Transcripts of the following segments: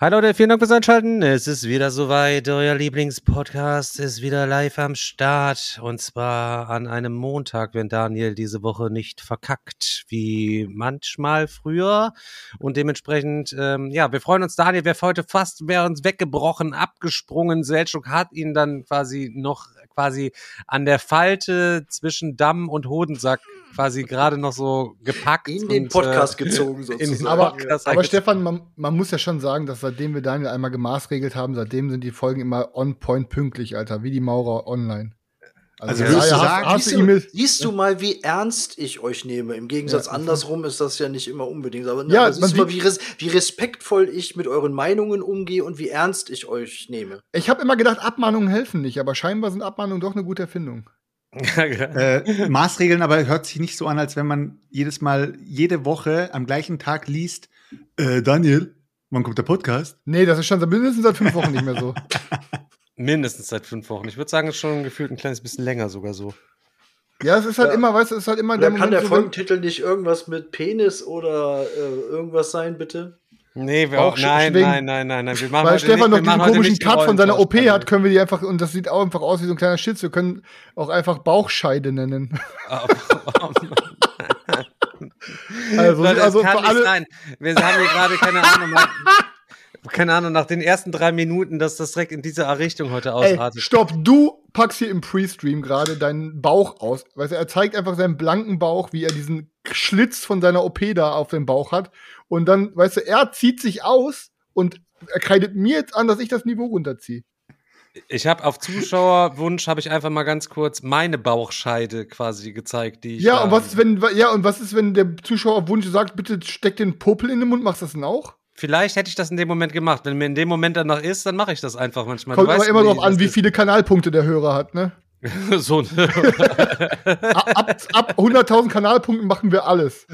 Hi Leute, vielen Dank fürs Einschalten. Es ist wieder soweit. Euer Lieblingspodcast ist wieder live am Start. Und zwar an einem Montag, wenn Daniel diese Woche nicht verkackt, wie manchmal früher. Und dementsprechend, ähm, ja, wir freuen uns. Daniel wäre heute fast, wäre uns weggebrochen, abgesprungen. Selchuk hat ihn dann quasi noch quasi an der Falte zwischen Damm und Hodensack quasi gerade noch so gepackt. In den Podcast äh, gezogen sozusagen. aber, aber Stefan, man, man, muss ja schon sagen, dass seitdem wir Daniel einmal gemaßregelt haben, seitdem sind die Folgen immer on point pünktlich, Alter, wie die Maurer online. Also, also ja, sagen, hast, siehst, du, siehst, du, mal, wie ernst ich euch nehme. Im Gegensatz ja. andersrum ist das ja nicht immer unbedingt. Aber, ja, aber siehst du mal, wie, res wie, respektvoll ich mit euren Meinungen umgehe und wie ernst ich euch nehme. Ich habe immer gedacht, Abmahnungen helfen nicht, aber scheinbar sind Abmahnungen doch eine gute Erfindung. äh, Maßregeln aber hört sich nicht so an, als wenn man jedes Mal, jede Woche am gleichen Tag liest, äh, Daniel, wann kommt der Podcast? Nee, das ist schon mindestens seit fünf Wochen nicht mehr so. Mindestens seit fünf Wochen. Ich würde sagen, es ist schon gefühlt ein kleines bisschen länger sogar so. Ja, es ist halt ja. immer, weißt du, es ist halt immer oder der Moment. Kann der Folgentitel nicht irgendwas mit Penis oder äh, irgendwas sein, bitte? Nee, wir auch, nein, nein, nein, nein, nein, wir machen Weil Stefan nicht, noch diesen komischen Cut von seiner OP hat, können wir die einfach, und das sieht auch einfach aus wie so ein kleiner Schitz, wir können auch einfach Bauchscheide nennen. Oh, oh, also, Leute, also kann für alle sein. Wir haben hier gerade keine Ahnung keine Ahnung, nach den ersten drei Minuten, dass das direkt in diese Richtung heute ausartet. Ey, stopp, du packst hier im Pre-Stream gerade deinen Bauch aus. Weißt du, er zeigt einfach seinen blanken Bauch, wie er diesen Schlitz von seiner OP da auf dem Bauch hat. Und dann, weißt du, er zieht sich aus und er kreidet mir jetzt an, dass ich das Niveau runterziehe. Ich habe auf Zuschauerwunsch habe ich einfach mal ganz kurz meine Bauchscheide quasi gezeigt, die ich Ja, und was ist wenn ja und was ist wenn der Zuschauerwunsch sagt, bitte steck den Popel in den Mund, machst du das denn auch? Vielleicht hätte ich das in dem Moment gemacht. Wenn mir in dem Moment danach ist, dann mache ich das einfach manchmal. Kommt aber immer darauf an, wie viele Kanalpunkte der Hörer hat, ne? so ab, ab 100.000 Kanalpunkten machen wir alles.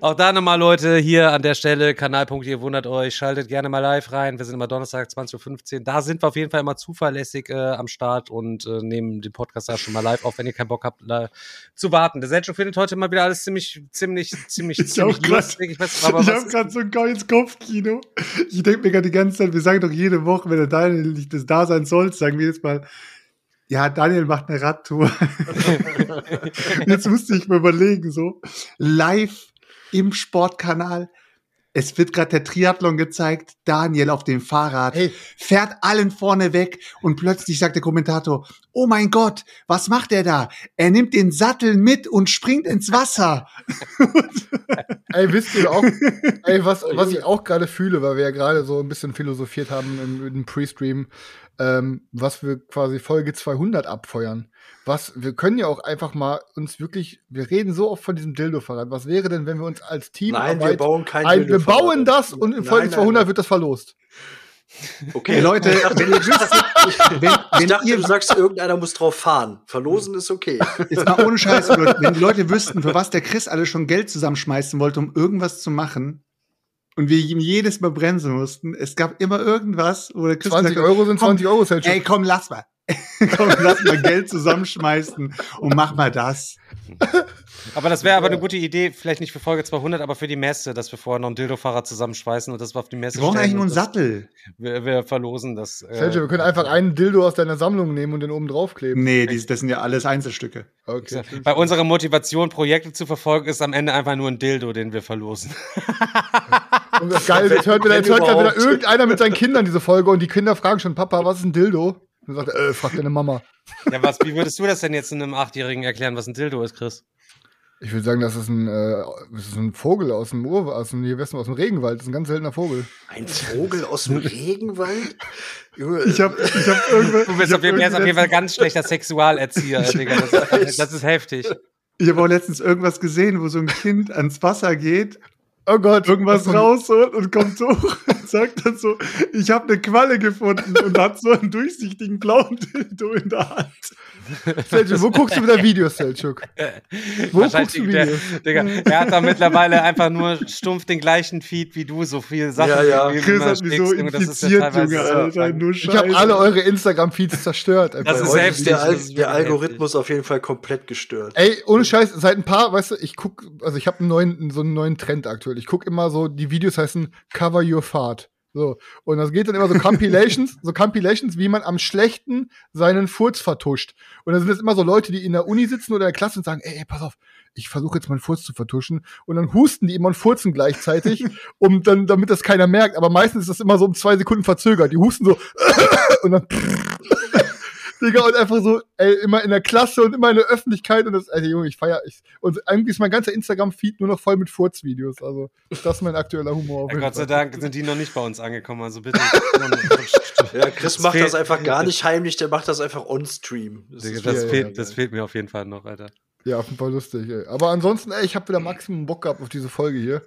Auch da nochmal, Leute, hier an der Stelle, Kanalpunkte, ihr wundert euch, schaltet gerne mal live rein. Wir sind immer Donnerstag, 20.15 Uhr. Da sind wir auf jeden Fall immer zuverlässig äh, am Start und äh, nehmen den Podcast da schon mal live auf, wenn ihr keinen Bock habt, äh, zu warten. Der Selchuk findet heute mal wieder alles ziemlich, ziemlich, ziemlich, ich ziemlich lustig. Ich, ich habe gerade so ein geiles Kopfkino. Ich denke mir gerade die ganze Zeit, wir sagen doch jede Woche, wenn der Daniel nicht das da sein soll, sagen wir jetzt mal, ja, Daniel macht eine Radtour. Jetzt musste ich mir überlegen, so live im Sportkanal. Es wird gerade der Triathlon gezeigt. Daniel auf dem Fahrrad hey. fährt allen vorne weg und plötzlich sagt der Kommentator: Oh mein Gott, was macht er da? Er nimmt den Sattel mit und springt ins Wasser. ey, wisst ihr auch? Ey, was, was ich auch gerade fühle, weil wir ja gerade so ein bisschen philosophiert haben im, im Pre-Stream ähm, was wir quasi Folge 200 abfeuern. Was, wir können ja auch einfach mal uns wirklich, wir reden so oft von diesem Dildo-Fahrrad. Was wäre denn, wenn wir uns als Team Nein, wir bauen kein ein, Wir bauen das und in Folge nein, 200 nein. wird das verlost. Okay, Leute, wenn ihr wisst, wenn, wenn ich dachte, ihr, du sagst, irgendeiner muss drauf fahren. Verlosen ist okay. Ist mal ohne Scheiß, wenn die Leute wüssten, für was der Chris alles schon Geld zusammenschmeißen wollte, um irgendwas zu machen, und wir ihm jedes Mal bremsen mussten. Es gab immer irgendwas, wo der Chris 20 gesagt, Euro sind 20 Euro, Selchuk. Ey, komm, lass mal. komm, lass mal Geld zusammenschmeißen und mach mal das. Aber das wäre aber eine gute Idee, vielleicht nicht für Folge 200, aber für die Messe, dass wir vorher noch ein Dildo-Fahrrad zusammenschweißen und das auf die Messe Wir brauchen eigentlich nur einen Sattel. Wir, wir, verlosen das. Äh, Sergio, wir können einfach einen Dildo aus deiner Sammlung nehmen und den oben draufkleben. Nee, die, das sind ja alles Einzelstücke. Okay. Bei unserer Motivation, Projekte zu verfolgen, ist am Ende einfach nur ein Dildo, den wir verlosen. Und das Geile, jetzt hört, wieder, jetzt hört wieder irgendeiner mit seinen Kindern diese Folge und die Kinder fragen schon, Papa, was ist ein Dildo? Dann sagt er, äh, frag deine Mama. Ja, was, wie würdest du das denn jetzt einem Achtjährigen erklären, was ein Dildo ist, Chris? Ich würde sagen, das ist ein, äh, das ist ein Vogel aus dem Ur, aus dem, hier aus dem Regenwald. Das ist ein ganz seltener Vogel. Ein Vogel aus dem Regenwald? ich habe ich hab irgendwann. Du bist auf, jeden, auf jeden Fall ganz schlechter Sexualerzieher, Digga. Das, das ist heftig. Ich habe auch letztens irgendwas gesehen, wo so ein Kind ans Wasser geht oh Gott, irgendwas rausholt und kommt hoch und sagt dann so, ich habe eine Qualle gefunden und hat so einen durchsichtigen blauen Dildo in der Hand. Selchuk, wo guckst du wieder Videos, Selchuk? Wo guckst du Videos? Der, Digga, er hat da mittlerweile einfach nur stumpf den gleichen Feed wie du, so viele Sachen. Ja, ja. Chris hat mich so infiziert, ja Junge, Alter, nur Ich habe alle eure Instagram-Feeds zerstört. Das ist heftig. Der, Al der Algorithmus auf jeden Fall komplett gestört. Ey, ohne Scheiß, seit ein paar, weißt du, ich guck, also ich habe einen neuen, so einen neuen Trend aktuell. Ich gucke immer so, die Videos heißen Cover Your Fart. So. Und das geht dann immer so Compilations, so Compilations, wie man am schlechten seinen Furz vertuscht. Und dann sind es immer so Leute, die in der Uni sitzen oder in der Klasse und sagen, ey, ey pass auf, ich versuche jetzt meinen Furz zu vertuschen. Und dann husten die immer und furzen gleichzeitig, um dann, damit das keiner merkt. Aber meistens ist das immer so um zwei Sekunden verzögert. Die husten so und dann Digga, und einfach so, ey, immer in der Klasse und immer in der Öffentlichkeit und das, ey, Junge, ich feier, ich, und eigentlich ist mein ganzer Instagram-Feed nur noch voll mit Furzvideos, also, das ist mein aktueller Humor. Ja, Gott sei Dank sind die noch nicht bei uns angekommen, also bitte. ja, Chris das macht das einfach gar nicht heimlich, der macht das einfach on-stream. Das, das, das, fehlt, das fehlt mir auf jeden Fall noch, Alter. Ja, auf jeden Fall lustig, ey. Aber ansonsten, ey, ich habe wieder Maximum Bock gehabt auf diese Folge hier.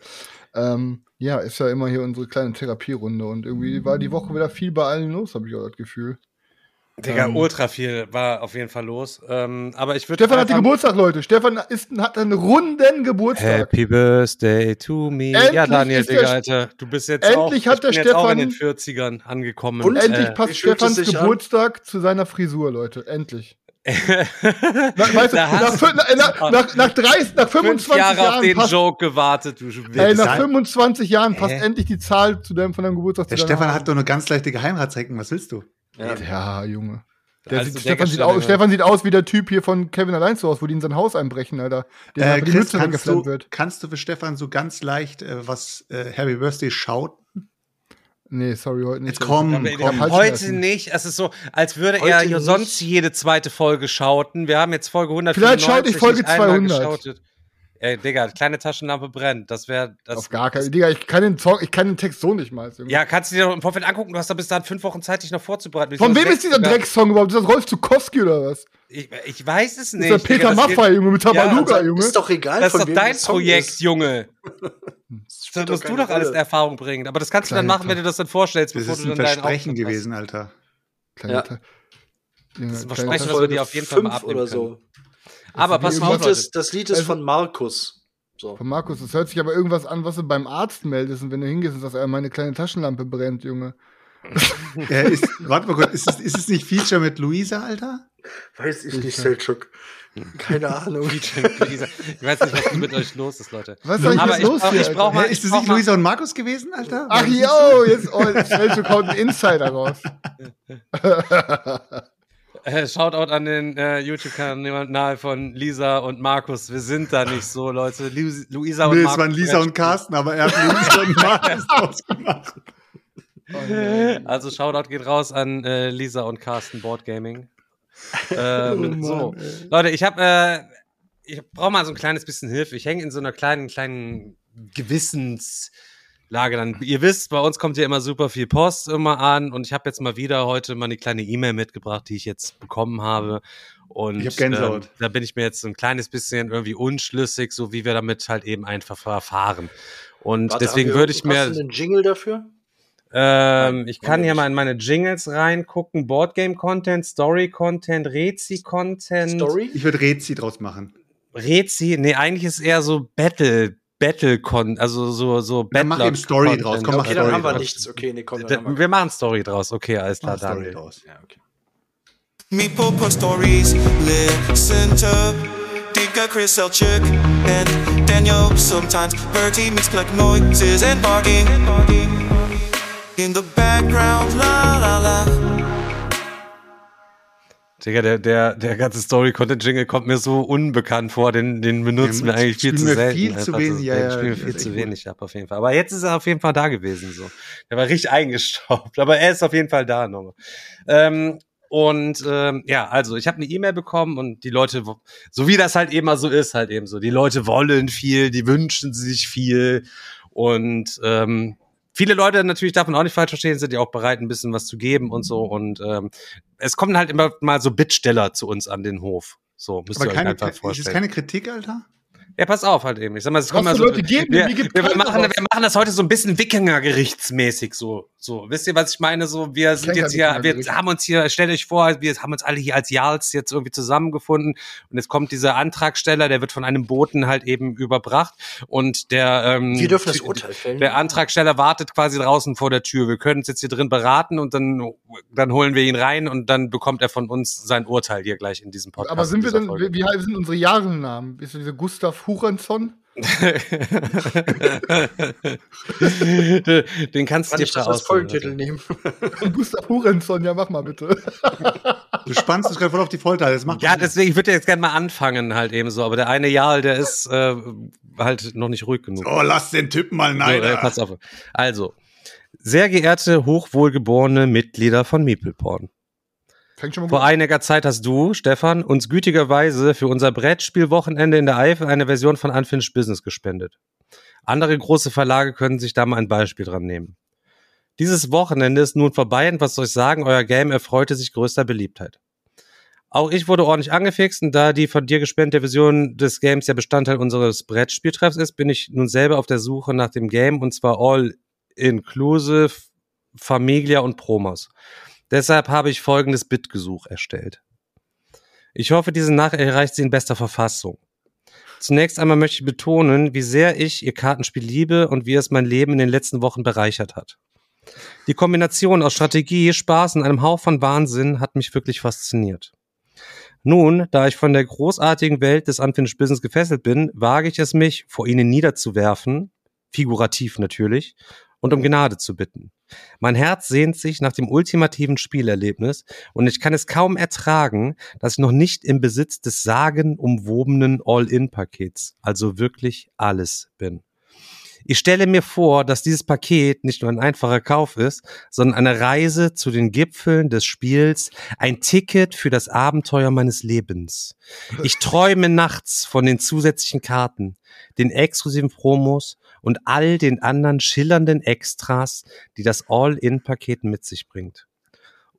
Ähm, ja, ist ja immer hier unsere kleine Therapierunde und irgendwie war die Woche wieder viel bei allen los, habe ich auch das Gefühl. Digga, ähm, ultra viel war auf jeden Fall los. Ähm, aber ich würde. Stefan hat Geburtstag, Leute. Stefan ist, hat einen runden Geburtstag. Happy Birthday to me. Endlich ja, Daniel, Digga, Alter. Du bist jetzt endlich auch, hat der Stefan, auch in den 40ern angekommen. Und endlich äh, passt Stefans Geburtstag an? zu seiner Frisur, Leute. Endlich. nach, weißt du, nach, nach, nach, nach, 30, nach 25 Jahre Jahren auf den passt, Joke gewartet, du Ey, nach 25 Jahren passt äh? endlich die Zahl zu dem, von deinem Geburtstag. Der Stefan hat doch eine ganz leichte Geheimratsecken, was willst du? Ja, ja Junge. Der also sieht, Stefan, sieht aus, Stefan, sieht aus, wie der Typ hier von Kevin allein zu Hause, wo die in sein Haus einbrechen, Alter. Der äh, Chris, kannst, du, wird. kannst du für Stefan so ganz leicht äh, was äh, Happy Birthday schaut? Nee, sorry, heute nicht. Jetzt komm, komm. Heute nicht. Es ist so, als würde heute er nicht. sonst jede zweite Folge schauten. Wir haben jetzt Folge 100. Vielleicht schaut ich Folge 200. Ey, Digga, kleine Taschenlampe brennt. Das wäre. Das, Auf gar keinen Digga, ich kann den Song, ich kann den Text so nicht mal. Ja, kannst du dir doch im Vorfeld angucken. Du hast da bis dahin fünf Wochen Zeit, dich noch vorzubereiten. Von wem ist dieser Drecksong überhaupt? Ist das Rolf Zukowski oder was? Ich, ich weiß es nicht. Das ist der Peter Maffay, Junge, mit Tabaluga, ja, Junge. Ist doch egal. Das ist doch dein Projekt, ist. Junge. da musst du doch alles in Erfahrung bringen. Aber das kannst Kleine du dann machen, wenn du das dann vorstellst, bevor du dann dein Versprechen gewesen, Alter. Kleine ja. Das ist ein Versprechen, das wir dir auf jeden Fall mal abnehmen oder so. Aber pass mal auf, das, das Lied ist also, von Markus. So. Von Markus, das hört sich aber irgendwas an, was du beim Arzt meldest und wenn du hingehst und sagst, äh, meine kleine Taschenlampe brennt, Junge. ja, ist, warte mal kurz, ist es, ist es nicht Feature mit Luisa, Alter? Weiß ich nicht, Selchuk. Keine Ahnung. ich weiß nicht, was mit euch los ist, Leute. Was ist eigentlich los hier? Ich brauch mal, ist es nicht Luisa und Markus gewesen, Alter? Ach jo, jetzt oh, Selchuk haut einen Insider raus. Äh, Shoutout an den äh, YouTube-Kanal von Lisa und Markus. Wir sind da nicht so, Leute. Lu Luisa und nee, Markus. es waren Lisa und Carsten, aber er hat Luisa und Markus ausgemacht. also Shoutout geht raus an äh, Lisa und Carsten Board Gaming. Ähm, oh so, Leute, ich habe, äh, ich brauche mal so ein kleines bisschen Hilfe. Ich hänge in so einer kleinen, kleinen Gewissens Lage dann. Ihr wisst, bei uns kommt ja immer super viel Post immer an und ich habe jetzt mal wieder heute mal eine kleine E-Mail mitgebracht, die ich jetzt bekommen habe. Und ich ähm, da bin ich mir jetzt so ein kleines bisschen irgendwie unschlüssig, so wie wir damit halt eben einfach verfahren. Und Warte, deswegen würde ich mir. Hast du einen Jingle dafür? Ähm, ich kann hier mal in meine Jingles reingucken. Boardgame-Content, Story-Content, Rezi-Content. Story? Ich würde Rezi draus machen. Rezi? Nee, eigentlich ist eher so Battle Battle-Con, also so, so Battle. Mach eben Story draus. Komm, okay, dann haben wir nichts. Okay, nee, komm, dann wir, wir machen Story draus. Okay, alles klar, dann. Story draus. Ja, okay. Me popo stories, listen to Digga Chris Selchuk and Daniel. Sometimes Bertie makes like noises and barking. In the background, la la la. Digga, der, der, der ganze Story-Content-Jingle kommt mir so unbekannt vor, den, den benutzen ja, wir eigentlich viel zu selten. Viel zu wenig, ja, ja, spielen viel zu wenig ab, auf jeden Fall. Aber jetzt ist er auf jeden Fall da gewesen, so. Der war richtig eingestaubt, aber er ist auf jeden Fall da nochmal. Ähm, Und ähm, ja, also ich habe eine E-Mail bekommen und die Leute, so wie das halt eben mal so ist, halt eben so. Die Leute wollen viel, die wünschen sich viel und ähm, viele Leute natürlich davon auch nicht falsch verstehen, sind ja auch bereit, ein bisschen was zu geben und so. Und ähm, es kommen halt immer mal so Bittsteller zu uns an den Hof. So, müsst Aber ihr euch einfach vorstellen. Ist das keine Kritik, Alter? Ja, pass auf halt eben. Ich sag mal, es kommen ja so, Leute geben, wir, wir, wir, machen, wir machen das heute so ein bisschen Wikinger-gerichtsmäßig so. So, wisst ihr, was ich meine? So, wir sind jetzt hier, wir haben uns hier, stellt euch vor, wir haben uns alle hier als Jarls jetzt irgendwie zusammengefunden und jetzt kommt dieser Antragsteller, der wird von einem Boten halt eben überbracht und der ähm, wir dürfen das Urteil fällen. Der Antragsteller wartet quasi draußen vor der Tür. Wir können uns jetzt hier drin beraten und dann dann holen wir ihn rein und dann bekommt er von uns sein Urteil hier gleich in diesem Podcast. Aber sind wir denn, wie, wie sind unsere Jahresnamen? Ist dieser Gustav Hurenson? Den kannst du dir schon als Folgentitel nehmen. Gustav Hurenson, ja, mach mal bitte. Du spannst es gerade voll auf die Folter. Das macht ja, deswegen, ich würde jetzt gerne mal anfangen, halt eben so. Aber der eine Jarl, der ist äh, halt noch nicht ruhig genug. Oh, lass den Typen mal nein. So, äh, pass auf. Also, sehr geehrte, hochwohlgeborene Mitglieder von Meepleporn. Vor einiger Zeit hast du, Stefan, uns gütigerweise für unser Brettspielwochenende in der Eifel eine Version von Unfinished Business gespendet. Andere große Verlage können sich da mal ein Beispiel dran nehmen. Dieses Wochenende ist nun vorbei und was soll ich sagen, euer Game erfreute sich größter Beliebtheit. Auch ich wurde ordentlich angefixt und da die von dir gespendete Version des Games ja Bestandteil unseres Brettspieltreffs ist, bin ich nun selber auf der Suche nach dem Game und zwar all inclusive Familia und Promos. Deshalb habe ich folgendes Bitgesuch erstellt. Ich hoffe, diese Nachricht erreicht Sie in bester Verfassung. Zunächst einmal möchte ich betonen, wie sehr ich Ihr Kartenspiel liebe und wie es mein Leben in den letzten Wochen bereichert hat. Die Kombination aus Strategie, Spaß und einem Hauch von Wahnsinn hat mich wirklich fasziniert. Nun, da ich von der großartigen Welt des Unfinished Business gefesselt bin, wage ich es mich, vor ihnen niederzuwerfen, figurativ natürlich, und um Gnade zu bitten. Mein Herz sehnt sich nach dem ultimativen Spielerlebnis und ich kann es kaum ertragen, dass ich noch nicht im Besitz des sagenumwobenen All-In-Pakets, also wirklich alles bin. Ich stelle mir vor, dass dieses Paket nicht nur ein einfacher Kauf ist, sondern eine Reise zu den Gipfeln des Spiels, ein Ticket für das Abenteuer meines Lebens. Ich träume nachts von den zusätzlichen Karten, den exklusiven Promos und all den anderen schillernden Extras, die das All-In-Paket mit sich bringt.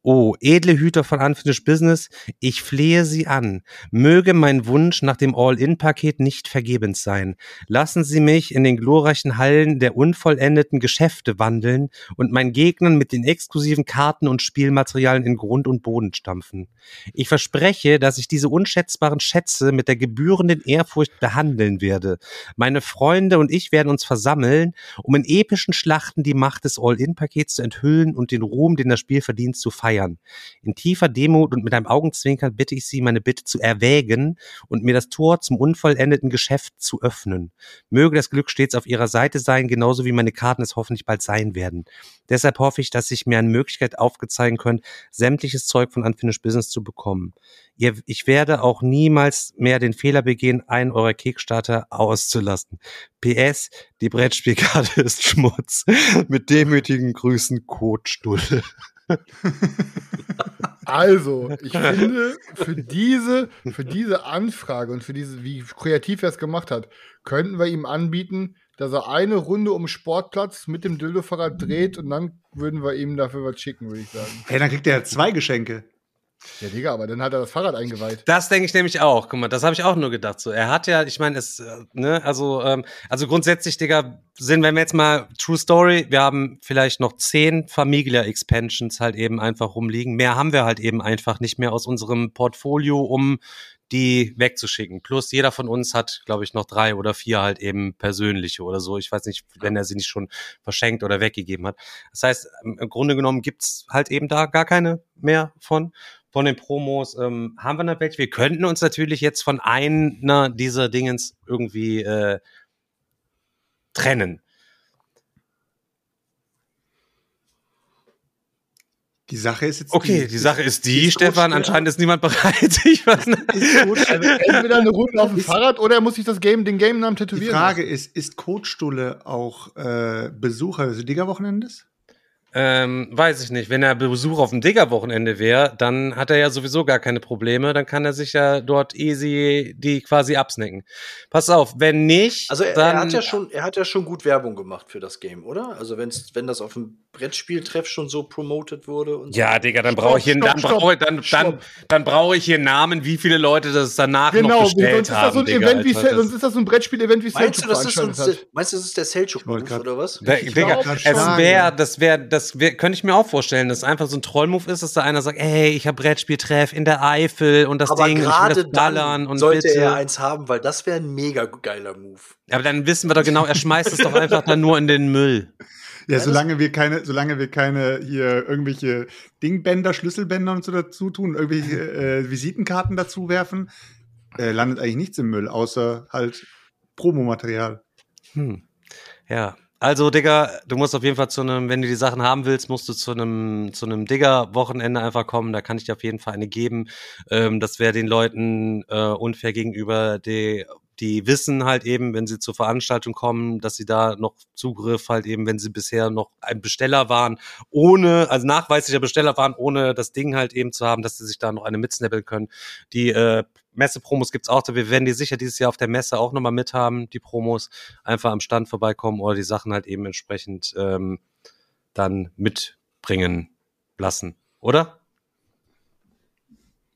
Oh, edle Hüter von Unfinished Business, ich flehe Sie an. Möge mein Wunsch nach dem All-In-Paket nicht vergebens sein. Lassen Sie mich in den glorreichen Hallen der unvollendeten Geschäfte wandeln und meinen Gegnern mit den exklusiven Karten und Spielmaterialien in Grund und Boden stampfen. Ich verspreche, dass ich diese unschätzbaren Schätze mit der gebührenden Ehrfurcht behandeln werde. Meine Freunde und ich werden uns versammeln, um in epischen Schlachten die Macht des All-In-Pakets zu enthüllen und den Ruhm, den das Spiel verdient, zu feiern feiern. In tiefer Demut und mit einem Augenzwinkern bitte ich Sie, meine Bitte zu erwägen und mir das Tor zum unvollendeten Geschäft zu öffnen. Möge das Glück stets auf Ihrer Seite sein, genauso wie meine Karten es hoffentlich bald sein werden. Deshalb hoffe ich, dass sich mir eine Möglichkeit aufgezeigen können, sämtliches Zeug von Unfinished Business zu bekommen. Ich werde auch niemals mehr den Fehler begehen, einen eurer Kickstarter auszulassen. PS, die Brettspielkarte ist Schmutz. Mit demütigen Grüßen, Kotstulle. Also, ich finde, für diese, für diese Anfrage und für diese, wie kreativ er es gemacht hat, könnten wir ihm anbieten, dass er eine Runde um Sportplatz mit dem Dildo-Fahrrad dreht und dann würden wir ihm dafür was schicken, würde ich sagen. Hey, dann kriegt er zwei Geschenke. Ja, Digga, aber dann hat er das Fahrrad eingeweiht. Das denke ich nämlich auch. Guck mal, das habe ich auch nur gedacht. So, er hat ja, ich meine, es, äh, ne, also, ähm, also grundsätzlich, Digga, sind, wenn wir jetzt mal True Story, wir haben vielleicht noch zehn Familia Expansions halt eben einfach rumliegen. Mehr haben wir halt eben einfach nicht mehr aus unserem Portfolio, um die wegzuschicken. Plus jeder von uns hat, glaube ich, noch drei oder vier halt eben persönliche oder so. Ich weiß nicht, wenn er sie nicht schon verschenkt oder weggegeben hat. Das heißt, im Grunde genommen gibt's halt eben da gar keine mehr von von den Promos. Ähm, haben wir noch welche? Wir könnten uns natürlich jetzt von einer dieser Dingens irgendwie äh, trennen. Die Sache ist jetzt. Okay, die, die Sache ist die, ist Stefan. Anscheinend ist niemand bereit. Ich weiß nicht. Also entweder eine Runde auf dem Fahrrad oder er muss sich das Game, den Game-Namen tätowieren. Die Frage ist: Ist Kotstulle auch äh, Besucher des Liga-Wochenendes? Ähm, weiß ich nicht. Wenn er Besuch auf dem Digger-Wochenende wäre, dann hat er ja sowieso gar keine Probleme. Dann kann er sich ja dort easy die quasi absnacken. Pass auf, wenn nicht. Also er, dann, er hat ja schon, er hat ja schon gut Werbung gemacht für das Game, oder? Also wenn's, wenn das auf dem Brettspieltreff schon so promoted wurde und Ja, so. Digga, dann brauche ich hier, dann brauche dann, dann, dann brauche ich hier Namen, wie viele Leute das danach genau, noch bestellt sonst ist das haben. so ein Digga, Event wie Alter, sonst ist das so ein Brettspiel-Event wie Meinst du, das ist, uns, meinst du, das ist der selchuk oder was? Da, Digga, es wäre, das wäre, das wär, könnte ich mir auch vorstellen, dass es einfach so ein Trollmove ist, dass da einer sagt, ey, ich habe Brettspieltreff in der Eifel und das Aber Ding, ich will gerade das ballern dann und sollte bitte. er eins haben, weil das wäre ein mega geiler Move. Aber dann wissen wir doch genau, er schmeißt es doch einfach dann nur in den Müll. Ja, solange wir keine, solange wir keine hier irgendwelche Dingbänder, Schlüsselbänder und so dazu tun, irgendwelche äh, Visitenkarten dazu werfen, äh, landet eigentlich nichts im Müll, außer halt Promomaterial. Hm. Ja. Also, Digga, du musst auf jeden Fall zu einem, wenn du die Sachen haben willst, musst du zu einem, zu einem Digger-Wochenende einfach kommen. Da kann ich dir auf jeden Fall eine geben. Ähm, das wäre den Leuten äh, unfair gegenüber, die, die wissen halt eben, wenn sie zur Veranstaltung kommen, dass sie da noch Zugriff halt eben, wenn sie bisher noch ein Besteller waren, ohne, also nachweislicher Besteller waren, ohne das Ding halt eben zu haben, dass sie sich da noch eine mitsnappeln können. Die äh, Messe-Promos gibt's auch, wir werden die sicher dieses Jahr auf der Messe auch nochmal mithaben, die Promos, einfach am Stand vorbeikommen oder die Sachen halt eben entsprechend ähm, dann mitbringen lassen, oder?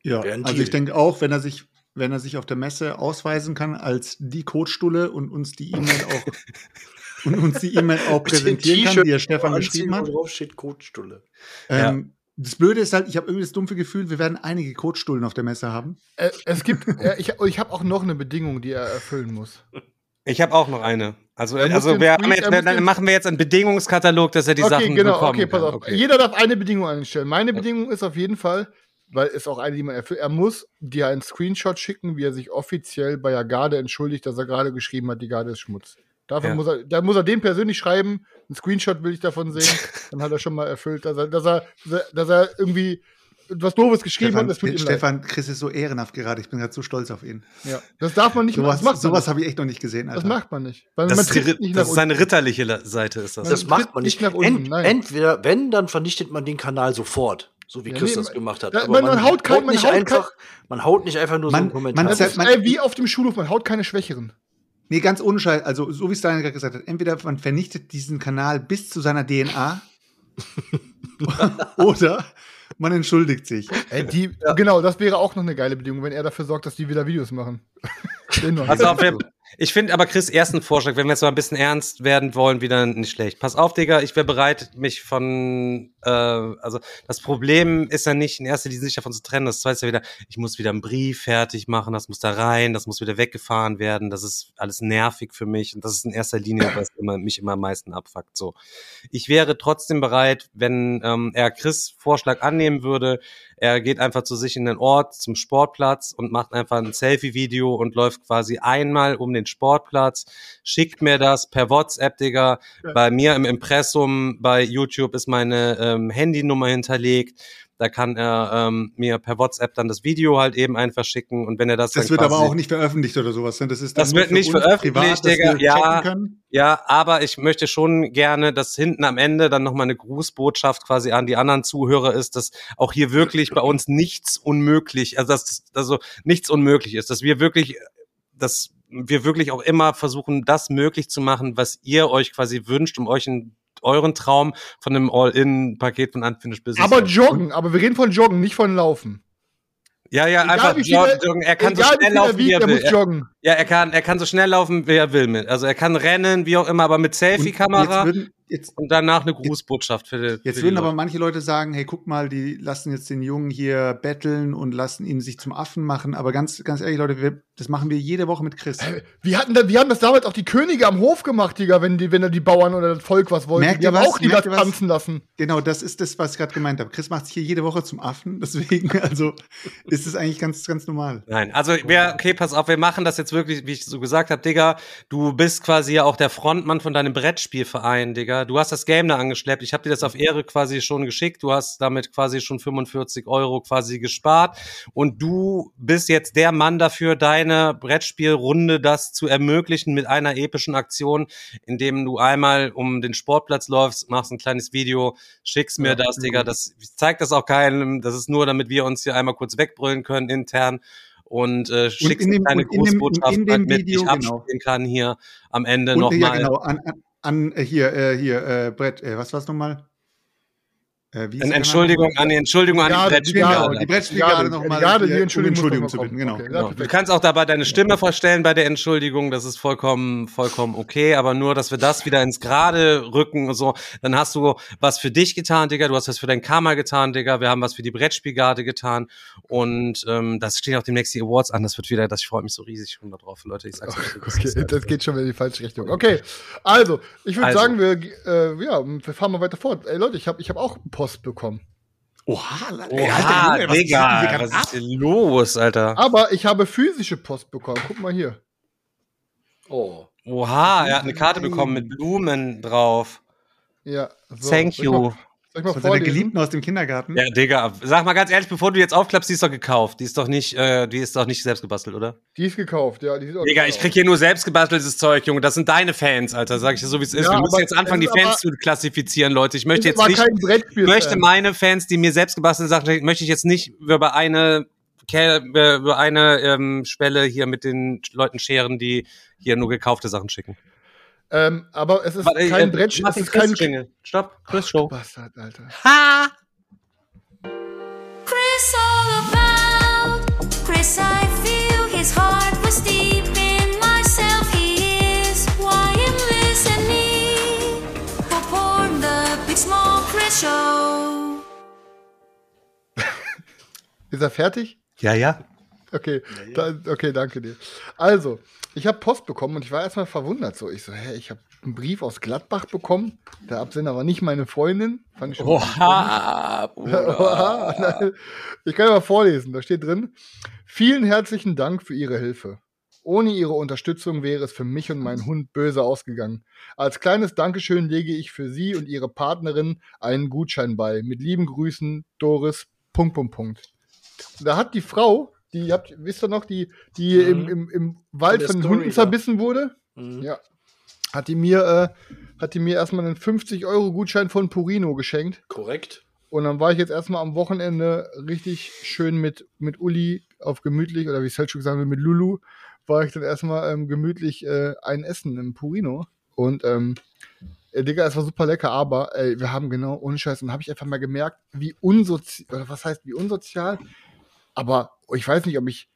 Ja, also ich denke auch, wenn er sich, wenn er sich auf der Messe ausweisen kann als die Codestulle und uns die E-Mail auch und uns die E-Mail auch präsentieren kann, die er Stefan geschrieben hat. Drauf steht Kotstulle. Ähm, Das Blöde ist halt, ich habe irgendwie das dumpfe Gefühl, wir werden einige Codestullen auf der Messe haben. Äh, es gibt, äh, ich, ich habe auch noch eine Bedingung, die er erfüllen muss. Ich habe auch noch eine. Also, also wir haben jetzt, dann machen wir jetzt einen Bedingungskatalog, dass er die okay, Sachen genau, bekommen okay, pass kann. auf. Okay. Jeder darf eine Bedingung einstellen. Meine Bedingung ist auf jeden Fall, weil es auch eine, die man erfüllt, er muss dir einen Screenshot schicken, wie er sich offiziell bei der Garde entschuldigt, dass er gerade geschrieben hat, die Garde ist Schmutz. Dafür Ja. muss er, da muss er dem persönlich schreiben, einen Screenshot will ich davon sehen, dann hat er schon mal erfüllt, dass er, dass er, dass er irgendwie etwas Doofes geschrieben hat, Stefan, und das tut ihm leid. Stefan Chris ist so ehrenhaft gerade. Ich bin gerade so stolz auf ihn. Ja. Das darf man nicht Sowas, das macht man sowas habe ich echt noch nicht gesehen. Das Alter. macht man nicht. Weil Das man ist, nicht das nach ist seine ritterliche Seite, ist das. Man Das macht man nicht nicht. nach unten, Ent, nein. entweder, wenn, dann vernichtet man den Kanal sofort. So wie Ja, Chris nee, das gemacht hat. da- Aber man- man haut kein- man nicht haut einfach, man haut nicht einfach nur so Man- einen Kommentar. man ist man- ey, wie auf dem Schulhof, man haut keine Schwächeren. Nee, ganz ohne Scheiß. Also, so wie es Daniel gerade gesagt hat, entweder man vernichtet diesen Kanal bis zu seiner DNA oder man entschuldigt sich. Ey, die, Genau, das wäre auch noch eine geile Bedingung, wenn er dafür sorgt, dass die wieder Videos machen. Also auf, wir- ich finde aber Chris ersten Vorschlag, wenn wir jetzt mal ein bisschen ernst werden wollen, wieder nicht schlecht. Pass auf, Digga, ich wäre bereit, mich von, äh, also das Problem ist ja nicht in erster Linie sich davon zu trennen. Das zweite ist ja wieder, ich muss wieder einen Brief fertig machen, das muss da rein, das muss wieder weggefahren werden, das ist alles nervig für mich und das ist in erster Linie, was immer, mich immer am meisten abfuckt. So, ich wäre trotzdem bereit, wenn ähm, er Chris Vorschlag annehmen würde, er geht einfach zu sich in den Ort, zum Sportplatz und macht einfach ein Selfie-Video und läuft quasi einmal um den Sportplatz, schickt mir das per WhatsApp, Digga. Bei mir im Impressum bei YouTube ist meine ähm, Handynummer hinterlegt. Da kann er ähm, mir per WhatsApp dann das Video halt eben einfach schicken und wenn er das Das wird aber auch nicht veröffentlicht oder sowas. ne? Das, ist dann Das wird nicht veröffentlicht, privat, Digga. wir Ja, ja, aber ich möchte schon gerne, dass hinten am Ende dann nochmal eine Grußbotschaft quasi an die anderen Zuhörer ist, dass auch hier wirklich bei uns nichts unmöglich, also dass also nichts unmöglich ist, dass wir wirklich, dass wir wirklich auch immer versuchen, das möglich zu machen, was ihr euch quasi wünscht, um euch einen euren Traum von einem All-In-Paket von Unfinished Business. aber joggen, aber wir reden von joggen, nicht von laufen. ja, ja, Egal einfach wie joggen. er- joggen. Er kann so Egal, wie schnell er laufen, wie wiegt, er er will. muss joggen. Ja, er kann, er kann so schnell laufen, wie er will mit. Also er kann rennen, wie auch immer, aber mit Und Selfie-Kamera Jetzt jetzt, und danach eine Grußbotschaft für die, jetzt für die würden aber manche Leute sagen, hey, guck mal, die lassen jetzt den Jungen hier betteln und lassen ihn sich zum Affen machen. Aber ganz, ganz ehrlich, Leute, wir, das machen wir jede Woche mit Chris. Wir, hatten da, wir haben das damals auch die Könige am Hof gemacht, Digga, wenn, die, wenn da die Bauern oder das Volk was wollten. Merkt die haben was? auch die Merkt da ihr was? tanzen lassen. Genau, das ist das, was ich gerade gemeint habe. Chris macht sich hier jede Woche zum Affen, deswegen, also ist es eigentlich ganz, ganz normal. Nein, also wir, okay, pass auf, wir machen das jetzt wirklich, wie ich so gesagt habe, Digga, du bist quasi ja auch der Frontmann von deinem Brettspielverein, Digga. Du hast das Game da angeschleppt. Ich habe dir das auf Ehre quasi schon geschickt. Du hast damit quasi schon 45 Euro quasi gespart. Und du bist jetzt der Mann dafür, deine Brettspielrunde das zu ermöglichen mit einer epischen Aktion, indem du einmal um den Sportplatz läufst, machst ein kleines Video, schickst mir ja, das, Digga. Das zeigt das auch keinem. Das ist nur, damit wir uns hier einmal kurz wegbrüllen können intern und äh, schickst eine kleine Grußbotschaft, damit Video, ich abspielen genau. kann hier am Ende nochmal. Ja, genau, an, an, an äh, hier, äh, hier, äh, Brett, äh, was war's nochmal? Äh, wie Entschuldigung an die Entschuldigung an die Brettspielgarde. Die Brettspielgarde nochmal. Gerade die Entschuldigung, Entschuldigung zu bitten, genau. Okay, genau. Du kannst auch dabei deine Stimme vorstellen bei der Entschuldigung, das ist vollkommen, vollkommen okay, aber nur, dass wir das wieder ins Gerade rücken und so, dann hast du was für dich getan, Digga, du hast was für dein Karma getan, Digga, wir haben was für die Brettspielgarde getan und ähm, das stehen auch demnächst die Awards an, das wird wieder, das freut mich so riesig schon darauf, Leute, ich sag's euch. Okay, das, das geht schon wieder in die falsche Richtung. Okay, also, ich würde also. sagen, wir, äh, ja, wir fahren mal weiter fort. Ey Leute, ich habe ich hab auch Post bekommen. Oha, Oha Alter, Junge, was Digga, ist was ist denn los, Alter? Aber ich habe physische Post bekommen. Guck mal hier. Oh. Oha, er hat eine Karte bekommen mit Blumen drauf. Ja. So. Thank you. Soll ich mal Von deiner Geliebten aus dem Kindergarten? Ja, Digga, sag mal ganz ehrlich, bevor du jetzt aufklappst, die ist doch gekauft. Die ist doch nicht, äh, die ist doch nicht selbst gebastelt, oder? Die ist gekauft, ja. Die ist auch Digga, gekauft. ich krieg hier nur selbst gebasteltes Zeug, Junge. Das sind deine Fans, Alter. Sag ich dir so, wie es ist. Ja, Wir müssen jetzt anfangen, die Fans zu klassifizieren, Leute. Ich möchte jetzt nicht, ich möchte meine Fans, die mir selbst gebastelte Sachen möchte ich jetzt nicht über eine über eine ähm, Schwelle hier mit den Leuten scheren, die hier nur gekaufte Sachen schicken. Ähm, aber es ist Warte, kein äh, Brettspiel. Es ist kein Jingle. Stopp, Chris Show. Bastard, Alter. Ha! Chris all about. Chris, I feel his heart was deep in myself. He is why I'm listening. For porn, the big small Chris Show. ist er fertig? Ja, ja. Okay, ja, ja. Da, okay, danke dir. Also, ich habe Post bekommen und ich war erstmal verwundert. So, ich so, hä, ich habe einen Brief aus Gladbach bekommen. Der Absender war nicht meine Freundin. Fand ich schon Oha, Oha. Ich kann ja mal vorlesen. Da steht drin: Vielen herzlichen Dank für Ihre Hilfe. Ohne Ihre Unterstützung wäre es für mich und meinen Hund böse ausgegangen. Als kleines Dankeschön lege ich für Sie und Ihre Partnerin einen Gutschein bei. Mit lieben Grüßen, Doris. Punkt, Punkt, Punkt. Da hat die Frau die habt, wisst ihr noch, die, die mhm. im, im, im Wald von, von Hunden zerbissen wurde? Mhm. Ja. Hat die mir, äh, hat die mir erstmal einen 50-Euro-Gutschein von Purino geschenkt. Korrekt. Und dann war ich jetzt erstmal am Wochenende richtig schön mit, mit Uli auf gemütlich, oder wie es halt schon gesagt wird, mit Lulu, war ich dann erstmal ähm, gemütlich äh, ein Essen im Purino. Und ähm, äh, Digga, es war super lecker, aber ey, wir haben genau, ohne Scheiß, dann habe ich einfach mal gemerkt, wie unsozial, oder was heißt wie unsozial, aber ich weiß nicht, ob ich.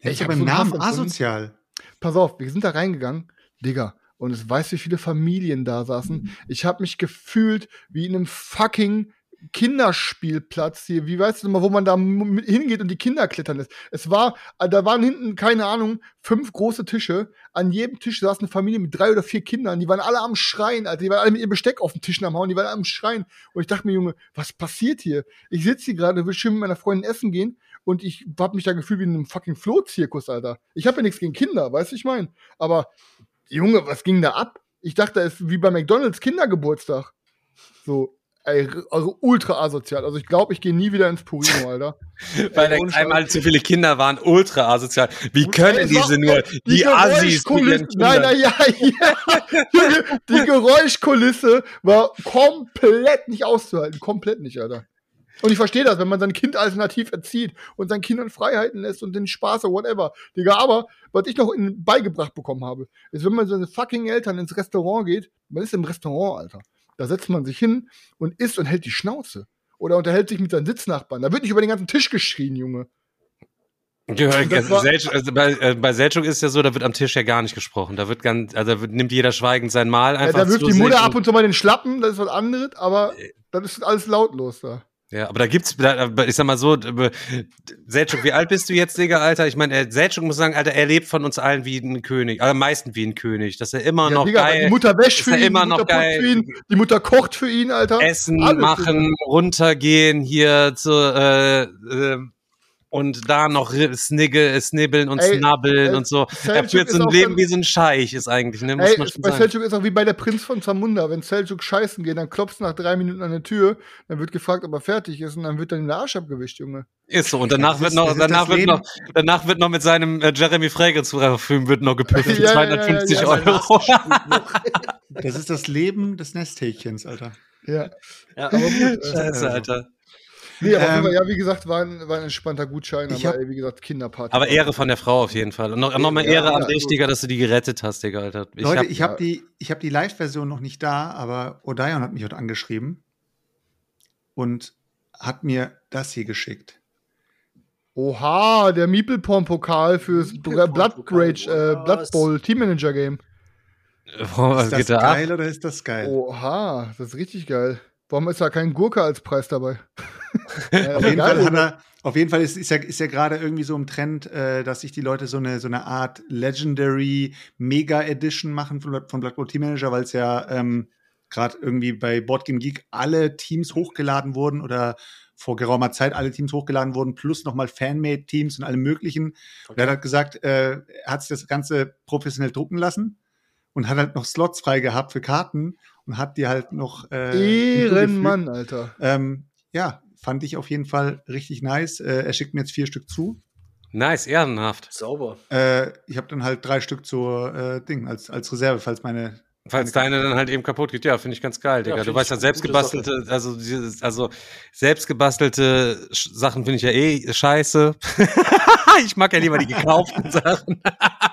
Ja, ich habe so Namen asozial. Pass auf, wir sind da reingegangen, Digga. Und es weiß, wie viele Familien da saßen. Ich habe mich gefühlt wie in einem fucking Kinderspielplatz hier, wie weißt du mal, wo man da hingeht und die Kinder klettern lässt. Es war, äh, da waren hinten, keine Ahnung, fünf große Tische. An jedem Tisch saß eine Familie mit drei oder vier Kindern. Die waren alle am Schreien, Alter. Die waren alle mit ihrem Besteck auf den Tischen am Hauen. Die waren alle am Schreien. Und ich dachte mir, Junge, was passiert hier? Ich sitze hier gerade, will schön mit meiner Freundin essen gehen und ich hab mich da gefühlt wie in einem fucking Flohzirkus, Alter. Ich habe ja nichts gegen Kinder, weißt du, ich mein. Aber, Junge, was ging da ab? Ich dachte, es ist wie bei McDonalds Kindergeburtstag. So, Ey, also ultra asozial. Also ich glaube, ich gehe nie wieder ins Purino, Alter. Weil Ey, einmal zu viele Kinder waren ultra asozial. Wie können Ey, diese nur, die, die Assis Nein, nein, ja, ja. Die Geräuschkulisse war komplett nicht auszuhalten. Komplett nicht, Alter. Und ich verstehe das, wenn man sein Kind alternativ erzieht und seinen Kindern Freiheiten lässt und den Spaß oder whatever. Digga, aber was ich noch in, beigebracht bekommen habe, ist, wenn man seine fucking Eltern ins Restaurant geht, man ist im Restaurant, Alter. Da setzt man sich hin und isst und hält die Schnauze. Oder unterhält sich mit seinen Sitznachbarn. Da wird nicht über den ganzen Tisch geschrien, Junge. Ja, also also bei, äh, bei Selchuk ist ja so, da wird am Tisch ja gar nicht gesprochen. Da wird ganz, also wird, nimmt jeder schweigend sein Mahl einfach. Ja, da wirft die Mutter ab und zu mal den Schlappen, das ist was anderes, aber äh. das ist alles lautlos da. Ja, aber da gibt's, ich sag mal so, Selchuk, wie alt bist du jetzt, Digga, Alter? Ich meine, Selchuk muss sagen, Alter, er lebt von uns allen wie ein König, aber am meisten wie ein König, dass er immer ja, noch Digga, geil, die Mutter wäscht für ihn, immer noch geil, für ihn, die Mutter kocht für ihn, Alter. Essen Alles machen, runtergehen, hier zu, äh, äh, und da noch snigge, snibbeln und ey, snabbeln ey, und so. Er führt so ein Leben wie so ein Scheich, ist eigentlich, ne? Muss ey, man schon bei Selchuk ist auch wie bei der Prinz von Zamunda. Wenn Selchuk scheißen geht, dann klopft nach drei Minuten an der Tür, dann wird gefragt, ob er fertig ist und dann wird dann der Arsch abgewischt, Junge. Ist so. Und danach wird noch, danach wird noch, danach wird noch mit seinem äh, Jeremy Fragrance Film wird noch gepifft für ja, 250 ja, ja, Euro. das ist das Leben des Nesthäkchens, Alter. Ja. ja aber gut. Scheiße, Alter. Nee, aber ähm, ja, wie gesagt, war ein, war ein entspannter Gutschein, aber hab, ey, wie gesagt, Kinderparty. Aber Ehre von der Frau auf jeden Fall. Und noch, noch mal Ehre ja, an dich, Digga, dass du die gerettet hast, Digga, Alter. Ich Leute, hab, ich habe die, hab die Live-Version noch nicht da, aber Odion hat mich heute angeschrieben und hat mir das hier geschickt. Oha, der Meeple-Porn-Pokal fürs Blood Rage, äh, Blood Bowl Team Manager Game. Oh, ist das geil ab? oder ist das geil? Oha, das ist richtig geil. Warum ist da kein Gurke als Preis dabei? ja, auf, jeden Fall hat er, auf jeden Fall ist, ist ja, ist ja gerade irgendwie so im Trend, äh, dass sich die Leute so eine, so eine Art Legendary Mega Edition machen von, von Bowl Team Manager, weil es ja ähm, gerade irgendwie bei Board Game Geek alle Teams hochgeladen wurden oder vor geraumer Zeit alle Teams hochgeladen wurden, plus nochmal Fanmade-Teams und alle möglichen. Okay. er hat gesagt, äh, er hat sich das Ganze professionell drucken lassen und hat halt noch Slots frei gehabt für Karten und hat die halt noch. Äh, Ehrenmann, Alter. Ähm, ja, fand ich auf jeden Fall richtig nice. Äh, er schickt mir jetzt vier Stück zu. Nice, ehrenhaft. Sauber. Äh, ich habe dann halt drei Stück zur äh, Ding als, als Reserve, falls meine. Falls deine dann halt eben kaputt geht, ja, finde ich ganz geil, Digga. Ja, du weißt ja, selbst gebastelte, also, also selbst gebastelte Sachen finde ich ja eh scheiße. ich mag ja lieber die gekauften Sachen.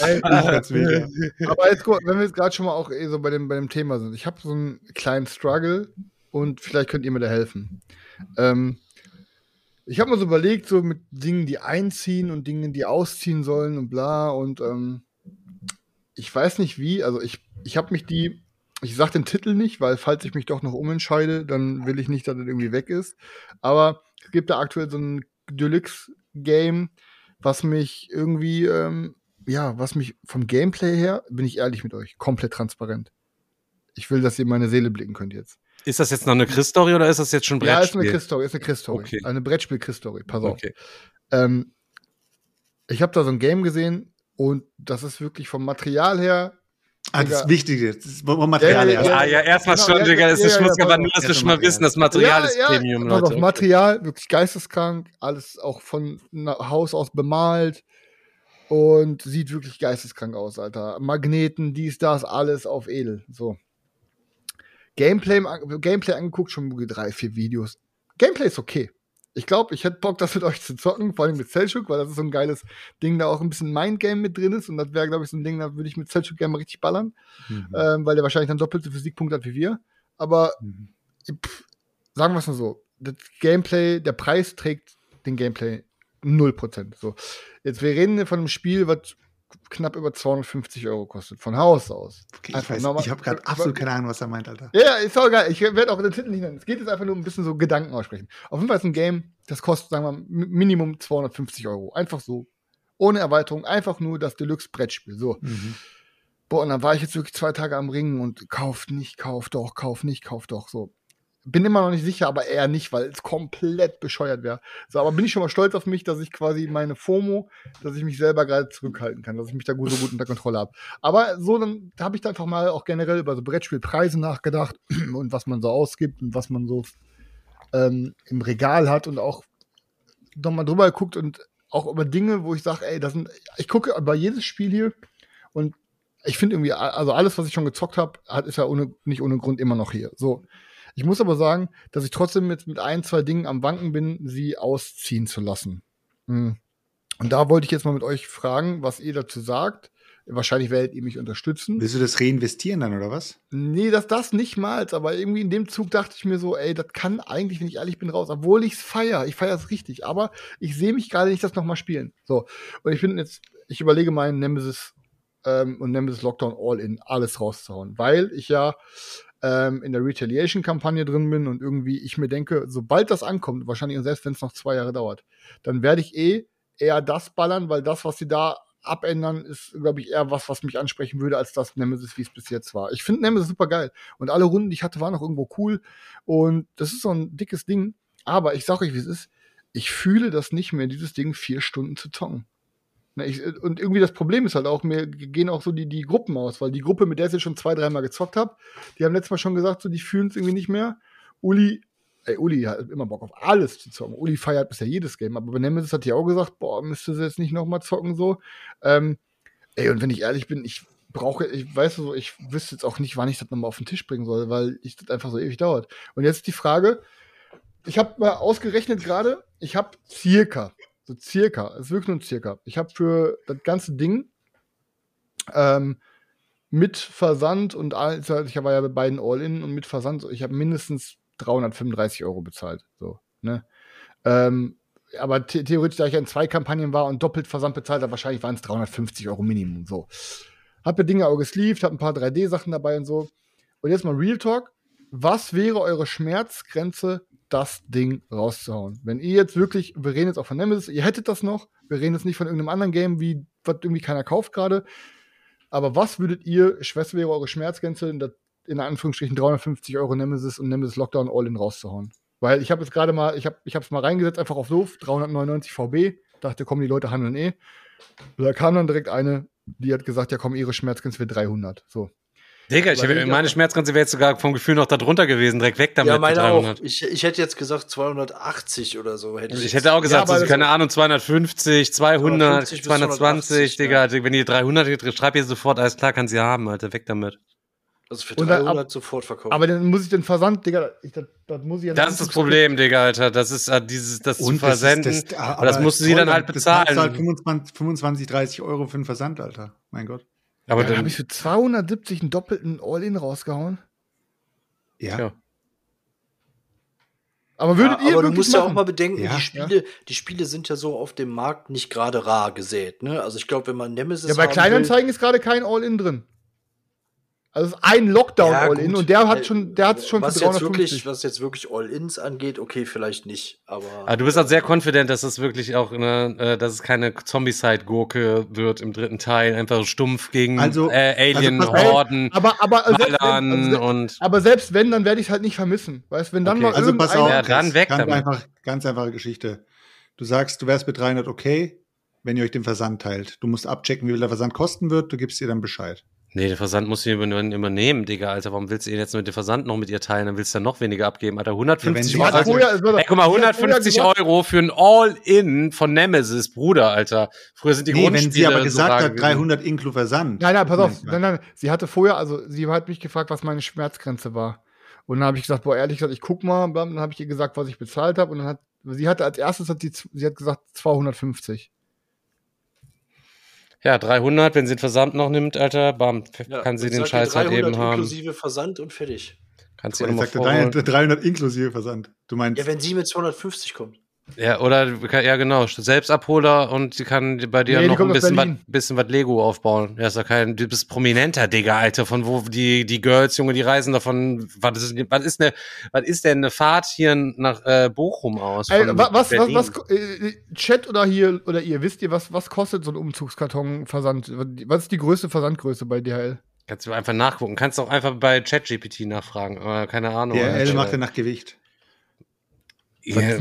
Ey, aber jetzt wenn wir jetzt gerade schon mal auch eh so bei dem, bei dem Thema sind. Ich habe so einen kleinen Struggle und vielleicht könnt ihr mir da helfen. Ähm, ich habe mir so überlegt, so mit Dingen, die einziehen und Dingen, die ausziehen sollen und bla und ähm, ich weiß nicht wie, also ich, ich habe mich die, ich sag den Titel nicht, weil falls ich mich doch noch umentscheide, dann will ich nicht, dass das irgendwie weg ist. Aber es gibt da aktuell so ein Deluxe-Game, was mich irgendwie ähm, ja, was mich vom Gameplay her, bin ich ehrlich mit euch, komplett transparent. Ich will, dass ihr meine Seele blicken könnt jetzt. Ist das jetzt noch eine Chris-Story oder ist das jetzt schon Brettspiel? Ja, ist eine Chris-Story, ist eine Chris-Story. Okay. Eine Brettspiel-Chris-Story, pass auf. Okay. Ähm, ich habe da so ein Game gesehen und das ist wirklich vom Material her Ah, das ist wichtig jetzt. Das ist Material ja, ja, ja, ja erstmal genau, schon, Digga. Das ist, ja, ja, aber nur, dass wir schon mal wissen, das Material ist Premium, Leute. Also Material, wirklich geisteskrank, alles auch von Haus aus bemalt und sieht wirklich geisteskrank aus, Alter. Magneten, dies, das, alles auf edel. So. Gameplay, Gameplay angeguckt, schon drei, vier Videos. Gameplay ist okay. Ich glaube, ich hätte Bock, das mit euch zu zocken, vor allem mit Selchuk, weil das ist so ein geiles Ding, da auch ein bisschen Mindgame mit drin ist. Und das wäre, glaube ich, so ein Ding, da würde ich mit Selchuk gerne mal richtig ballern, mhm. ähm, weil der wahrscheinlich dann doppelte Physikpunkte hat wie wir. Aber mhm. pff, sagen wir es mal so: Das Gameplay, der Preis trägt den Gameplay 0%. So. Jetzt, wir reden von einem Spiel, was knapp über 250 Euro kostet, von Haus aus. Okay, ich, ich habe gerade absolut keine Ahnung, was er meint, Alter. Ja, ist auch geil. Ich werde auch den Titel nicht nennen. Es geht jetzt einfach nur ein bisschen so Gedanken aussprechen. Auf jeden Fall ist ein Game, das kostet, sagen wir, Minimum 250 Euro. Einfach so. Ohne Erweiterung, einfach nur das Deluxe-Brettspiel. So. Mhm. Boah, und dann war ich jetzt wirklich zwei Tage am Ringen und kauft nicht, kauft doch, kauft nicht, kauft doch. So bin immer noch nicht sicher, aber eher nicht, weil es komplett bescheuert wäre. So, aber bin ich schon mal stolz auf mich, dass ich quasi meine FOMO, dass ich mich selber gerade zurückhalten kann, dass ich mich da gut, so gut unter Kontrolle habe. Aber so, dann habe ich da einfach mal auch generell über so Brettspielpreise nachgedacht und was man so ausgibt und was man so ähm, im Regal hat und auch nochmal drüber geguckt und auch über Dinge, wo ich sage, ey, das sind, ich gucke über jedes Spiel hier und ich finde irgendwie, also alles, was ich schon gezockt habe, ist ja ohne, nicht ohne Grund immer noch hier. So. Ich muss aber sagen, dass ich trotzdem mit, mit ein, zwei Dingen am Wanken bin, sie ausziehen zu lassen. Mhm. Und da wollte ich jetzt mal mit euch fragen, was ihr dazu sagt. Wahrscheinlich werdet ihr mich unterstützen. Willst du das reinvestieren dann, oder was? Nee, das, das nicht mal, aber irgendwie in dem Zug dachte ich mir so, ey, das kann eigentlich, wenn ich ehrlich bin, raus, obwohl ich es feiere. Ich feiere es richtig, aber ich sehe mich gerade nicht das nochmal spielen. So. Und ich bin jetzt, ich überlege meinen Nemesis ähm, und Nemesis Lockdown All in alles rauszuhauen, weil ich ja ähm, in der Retaliation-Kampagne drin bin und irgendwie ich mir denke, sobald das ankommt, wahrscheinlich selbst wenn es noch zwei Jahre dauert, dann werde ich eh eher das ballern, weil das, was sie da abändern, ist, glaube ich, eher was, was mich ansprechen würde, als das Nemesis, wie es bis jetzt war. Ich finde Nemesis super geil. Und alle Runden, die ich hatte, waren auch irgendwo cool. Und das ist so ein dickes Ding. Aber ich sage euch, wie es ist. ich fühle das nicht mehr, dieses Ding vier Stunden zu zocken. Ich, und irgendwie das Problem ist halt auch, mir gehen auch so die, die Gruppen aus, weil die Gruppe, mit der ich jetzt schon zwei, dreimal gezockt habe, die haben letztes Mal schon gesagt, so, die fühlen es irgendwie nicht mehr. Uli, ey, Uli hat immer Bock auf alles zu zocken. Uli feiert bisher jedes Game, aber bei Nemesis hat die auch gesagt, boah, müsste sie jetzt nicht nochmal zocken, so. Ähm, ey, und wenn ich ehrlich bin, ich brauche, ich weiß so, ich wüsste jetzt auch nicht, wann ich das nochmal auf den Tisch bringen soll, weil ich das einfach so ewig dauert. Und jetzt die Frage, ich habe mal ausgerechnet gerade, ich habe circa so circa, es ist wirklich nur ein circa. Ich habe für das ganze Ding ähm, mit Versand und alles, ich war ja bei beiden All-In und mit Versand, ich habe mindestens 335 Euro bezahlt. So, ne? Ähm, aber the theoretisch, da ich ja in zwei Kampagnen war und doppelt Versand bezahlt habe, wahrscheinlich waren es 350 Euro Minimum. So. Hab mir Dinge auch gesleeved, hab ein paar 3D-Sachen dabei und so. Und jetzt mal Real Talk. Was wäre eure Schmerzgrenze das Ding rauszuhauen. Wenn ihr jetzt wirklich, wir reden jetzt auch von Nemesis, ihr hättet das noch, wir reden jetzt nicht von irgendeinem anderen Game, wie was irgendwie keiner kauft gerade. Aber was würdet ihr, Schwester wäre eure Schmerzgrenze, in, der, in Anführungsstrichen 350 Euro Nemesis und Nemesis Lockdown All-In rauszuhauen? Weil ich habe jetzt gerade mal, ich habe ich es mal reingesetzt, einfach auf so 399 VB, dachte, kommen die Leute handeln eh. Da kam dann direkt eine, die hat gesagt, ja komm, ihre Schmerzgrenze wird 300. So. Digga, ich hab, meine Schmerzgrenze wäre jetzt sogar vom Gefühl noch da drunter gewesen, direkt weg damit. Ja, meine auch. Ich, ich hätte jetzt gesagt 280 oder so. Hätte ich, ich hätte auch gesagt, ja, also, keine Ahnung, 250, 200, 220, Digga. Ja. Wenn ihr 300 schreibt ihr sofort, alles klar, kann sie haben, Alter, weg damit. Also für 300 ab, sofort verkaufen. Aber dann muss ich den Versand, Digga, ich, das, das muss ich ja Das ist das Problem, Digga, Alter. Das ist uh, dieses, das Und zu versenden. Das, das, aber das musst du sie dann halt bezahlen. Das halt 25, 25, 30 Euro für den Versand, Alter. Mein Gott. Aber ja, dann habe ich für 270 einen doppelten All-In rausgehauen. Ja. ja. Aber würdet ja, ihr aber du musst machen? ja auch mal bedenken, ja, die Spiele, ja. die Spiele sind ja so auf dem Markt nicht gerade rar gesät, ne? Also ich glaube, wenn man Nemesis Ja, bei Kleinanzeigen will, ist gerade kein All-In drin. Also ein Lockdown ja, All-In und der hat schon, der hat schon was für 350. Jetzt wirklich, was jetzt wirklich All-Ins angeht, okay, vielleicht nicht, aber. aber du bist halt sehr confident, dass es wirklich auch, eine, äh, dass es keine Zombie-Side-Gurke wird im dritten Teil, einfach stumpf gegen also, äh, Alien-Horden, also aber, aber, selbst wenn, also, und. Aber selbst wenn, dann werde ich es halt nicht vermissen. Weißt wenn dann okay. mal Also pass auf, ja, dann weg ganz, einfach, ganz einfache Geschichte. Du sagst, du wärst mit 300 okay, wenn ihr euch den Versand teilt. Du musst abchecken, wie viel der Versand kosten wird, du gibst ihr dann Bescheid. Nee, der Versand muss sie übernehmen, Digga, Alter. Warum willst du jetzt mit dem Versand noch mit ihr teilen? Dann willst du ja noch weniger abgeben, Alter. 150 ja, Euro. Vorher, also, ey, guck mal, 150 Euro für ein All-In von Nemesis, Bruder, Alter. Früher sind die nee, wenn sie aber gesagt so hat, 300 inklu Versand. Nein, nein, pass auf. Nein, nein. Sie hatte vorher, also sie hat mich gefragt, was meine Schmerzgrenze war. Und dann habe ich gesagt, boah, ehrlich gesagt, ich guck mal. Dann habe ich ihr gesagt, was ich bezahlt habe. Und dann hat, sie hatte als erstes, hat sie, sie hat gesagt 250. Ja, 300, wenn sie den Versand noch nimmt, Alter, bam, ja, kann sie den Scheiß halt eben haben. inklusive Versand und fertig. Kannst du ja sagte 300, 300 inklusive Versand. Du meinst? Ja, wenn sie mit 250 kommt. Ja, oder, ja, genau, Selbstabholer und sie kann bei dir nee, noch ein bisschen was, bisschen was Lego aufbauen. Ja, ist ja kein, du bist prominenter, Digga, Alter, von wo die, die Girls, Junge, die reisen davon, was ist, was ist eine, was ist denn eine Fahrt hier nach äh, Bochum aus? Ey, was, was, was, äh, Chat oder hier, oder ihr, wisst ihr, was, was kostet so ein Umzugskarton-Versand? Was ist die größte Versandgröße bei DHL? Kannst du einfach nachgucken. Kannst auch einfach bei ChatGPT nachfragen, aber keine Ahnung. DHL macht ja nach Gewicht. Ja,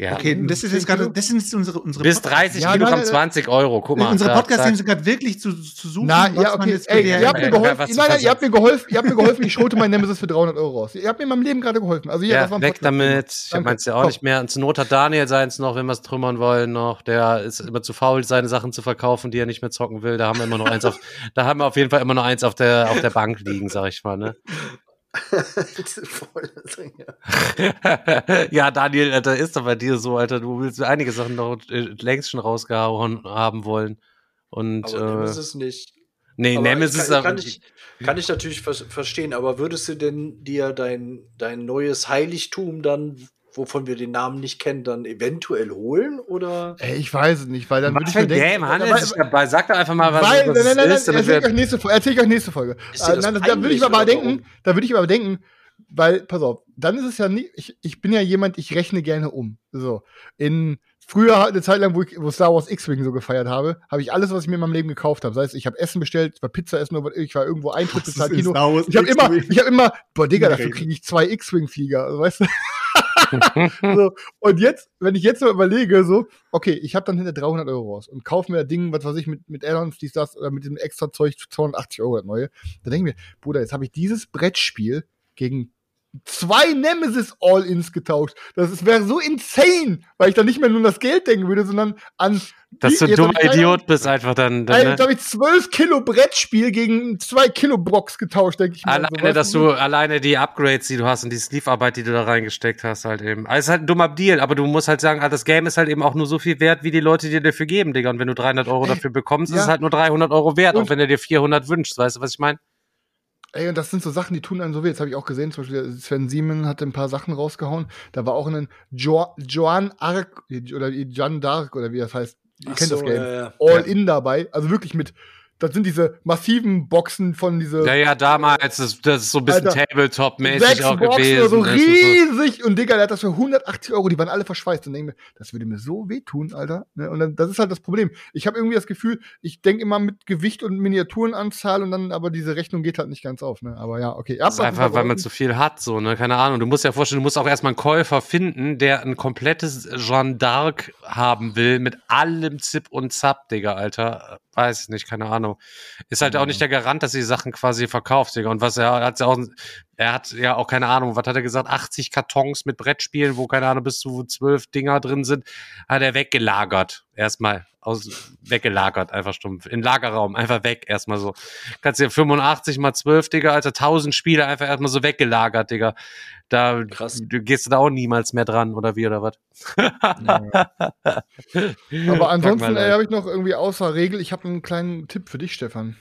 ja. Okay, das ist jetzt gerade, das sind unsere, unsere Bis 30 ja, Kilogramm, 20 Euro. Guck mal. Unsere Podcasts sind gerade wirklich zu, zu suchen. Na, ja, okay. Ey, ihr habt mir geholfen. Nein, nein, ihr habt mir geholfen. Ihr habt mir geholfen. Ich schrote mein Nemesis für 300 Euro raus. Ihr habt mir in meinem Leben gerade geholfen. Also ja, das war weg damit. Ich Danke. mein's ja auch Komm. nicht mehr. Und zur Not hat Daniel seins noch, wenn wir es trümmern wollen, noch. Der ist immer zu faul, seine Sachen zu verkaufen, die er nicht mehr zocken will. Da haben wir immer noch eins auf, da haben wir auf jeden Fall immer noch eins auf der, auf der Bank liegen, sag ich mal, ne? ja, Daniel, Alter, ist doch bei dir so, Alter. Du willst einige Sachen noch äh, längst schon rausgehauen haben wollen. Und, aber äh, Nemesis nicht. Nee, aber Nemesis kann, kann, ich, kann ich natürlich ver verstehen, aber würdest du denn dir dein, dein neues Heiligtum dann wovon wir den Namen nicht kennen, dann eventuell holen? Oder? Ey, ich weiß es nicht, weil dann würde ich mir denken. Game handelt sich dabei? Sag doch einfach mal, was, weil, was nein, nein, nein, ist. Nein, erzähl, ich euch nächste, erzähl ich euch nächste Folge. Äh, nein, da würde ich aber denken, da würde ich aber denken, weil, pass auf, dann ist es ja nicht, ich, ich bin ja jemand, ich rechne gerne um. So. In früher eine Zeit lang, wo ich wo Star Wars X-Wing so gefeiert habe, habe ich alles, was ich mir in meinem Leben gekauft habe. Das heißt, ich habe Essen bestellt, ich war Pizza essen, ich war irgendwo Eintritt bezahlt, Kino. Ich habe immer, ich habe immer, boah, Digga, dafür kriege ich zwei X-Wing-Flieger, also, weißt du? so, und jetzt, wenn ich jetzt mal überlege, so, okay, ich habe dann hinter 300 Euro raus und kaufe mir das Ding, was weiß ich, mit, mit Add-ons, dies, das, oder mit dem extra Zeug 280 Euro das neue. Da denke ich mir, Bruder, jetzt habe ich dieses Brettspiel gegen zwei Nemesis All-Ins getauscht. Das wäre so insane, weil ich dann nicht mehr nur an das Geld denken würde, sondern an. Dass du ein dummer Idiot bist, einfach dann. dann ne? Jetzt habe ich zwölf Kilo Brettspiel gegen zwei Kilo Box getauscht, denke ich mal. Alleine, so, dass du, alleine die Upgrades, die du hast und die Sleeve-Arbeit, die du da reingesteckt hast, halt eben. Also, es ist halt ein dummer Deal, aber du musst halt sagen, ah, das Game ist halt eben auch nur so viel wert, wie die Leute dir dafür geben, Digga. Und wenn du 300 Euro dafür bekommst, ja. ist es halt nur 300 Euro wert, und auch wenn er dir 400 wünscht. Weißt du, was ich meine? Ey, und das sind so Sachen, die tun einem so weh. Jetzt habe ich auch gesehen, zum Beispiel Sven Siemen hat ein paar Sachen rausgehauen. Da war auch ein jo Joan Arc oder Jeanne d'Arc oder wie das heißt. Ihr kennt so, das Game. Ja, ja. All in dabei. Also wirklich mit das sind diese massiven Boxen von diese. Ja, ja, damals, das, das ist so ein bisschen Tabletop-mäßig auch Boxen gewesen. so riesig. Und Digga, der hat das für 180 Euro, die waren alle verschweißt. Und denke mir, das würde mir so wehtun, Alter. Ne? Und dann, das ist halt das Problem. Ich habe irgendwie das Gefühl, ich denke immer mit Gewicht und Miniaturenanzahl und dann, aber diese Rechnung geht halt nicht ganz auf, ne? Aber ja, okay. Das ist einfach, weil man zu viel hat, so, ne? Keine Ahnung. Du musst ja vorstellen, du musst auch erstmal einen Käufer finden, der ein komplettes Jeanne d'Arc haben will, mit allem Zip und Zap, Digga, Alter weiß ich nicht, keine Ahnung. Ist halt ja. auch nicht der Garant, dass sie Sachen quasi verkauft. Und was er hat auch, er hat ja auch keine Ahnung, was hat er gesagt, 80 Kartons mit Brettspielen, wo keine Ahnung, bis zu zwölf Dinger drin sind, hat er weggelagert. Erstmal aus, weggelagert, einfach stumpf. In Lagerraum, einfach weg, erstmal so. Kannst dir 85 mal 12, Digga, Alter, 1000 Spiele einfach erstmal so weggelagert, Digga. Da Krass. Du, gehst du da auch niemals mehr dran, oder wie, oder was? Aber ansonsten habe ich noch irgendwie außer Regel, ich habe einen kleinen Tipp für dich, Stefan.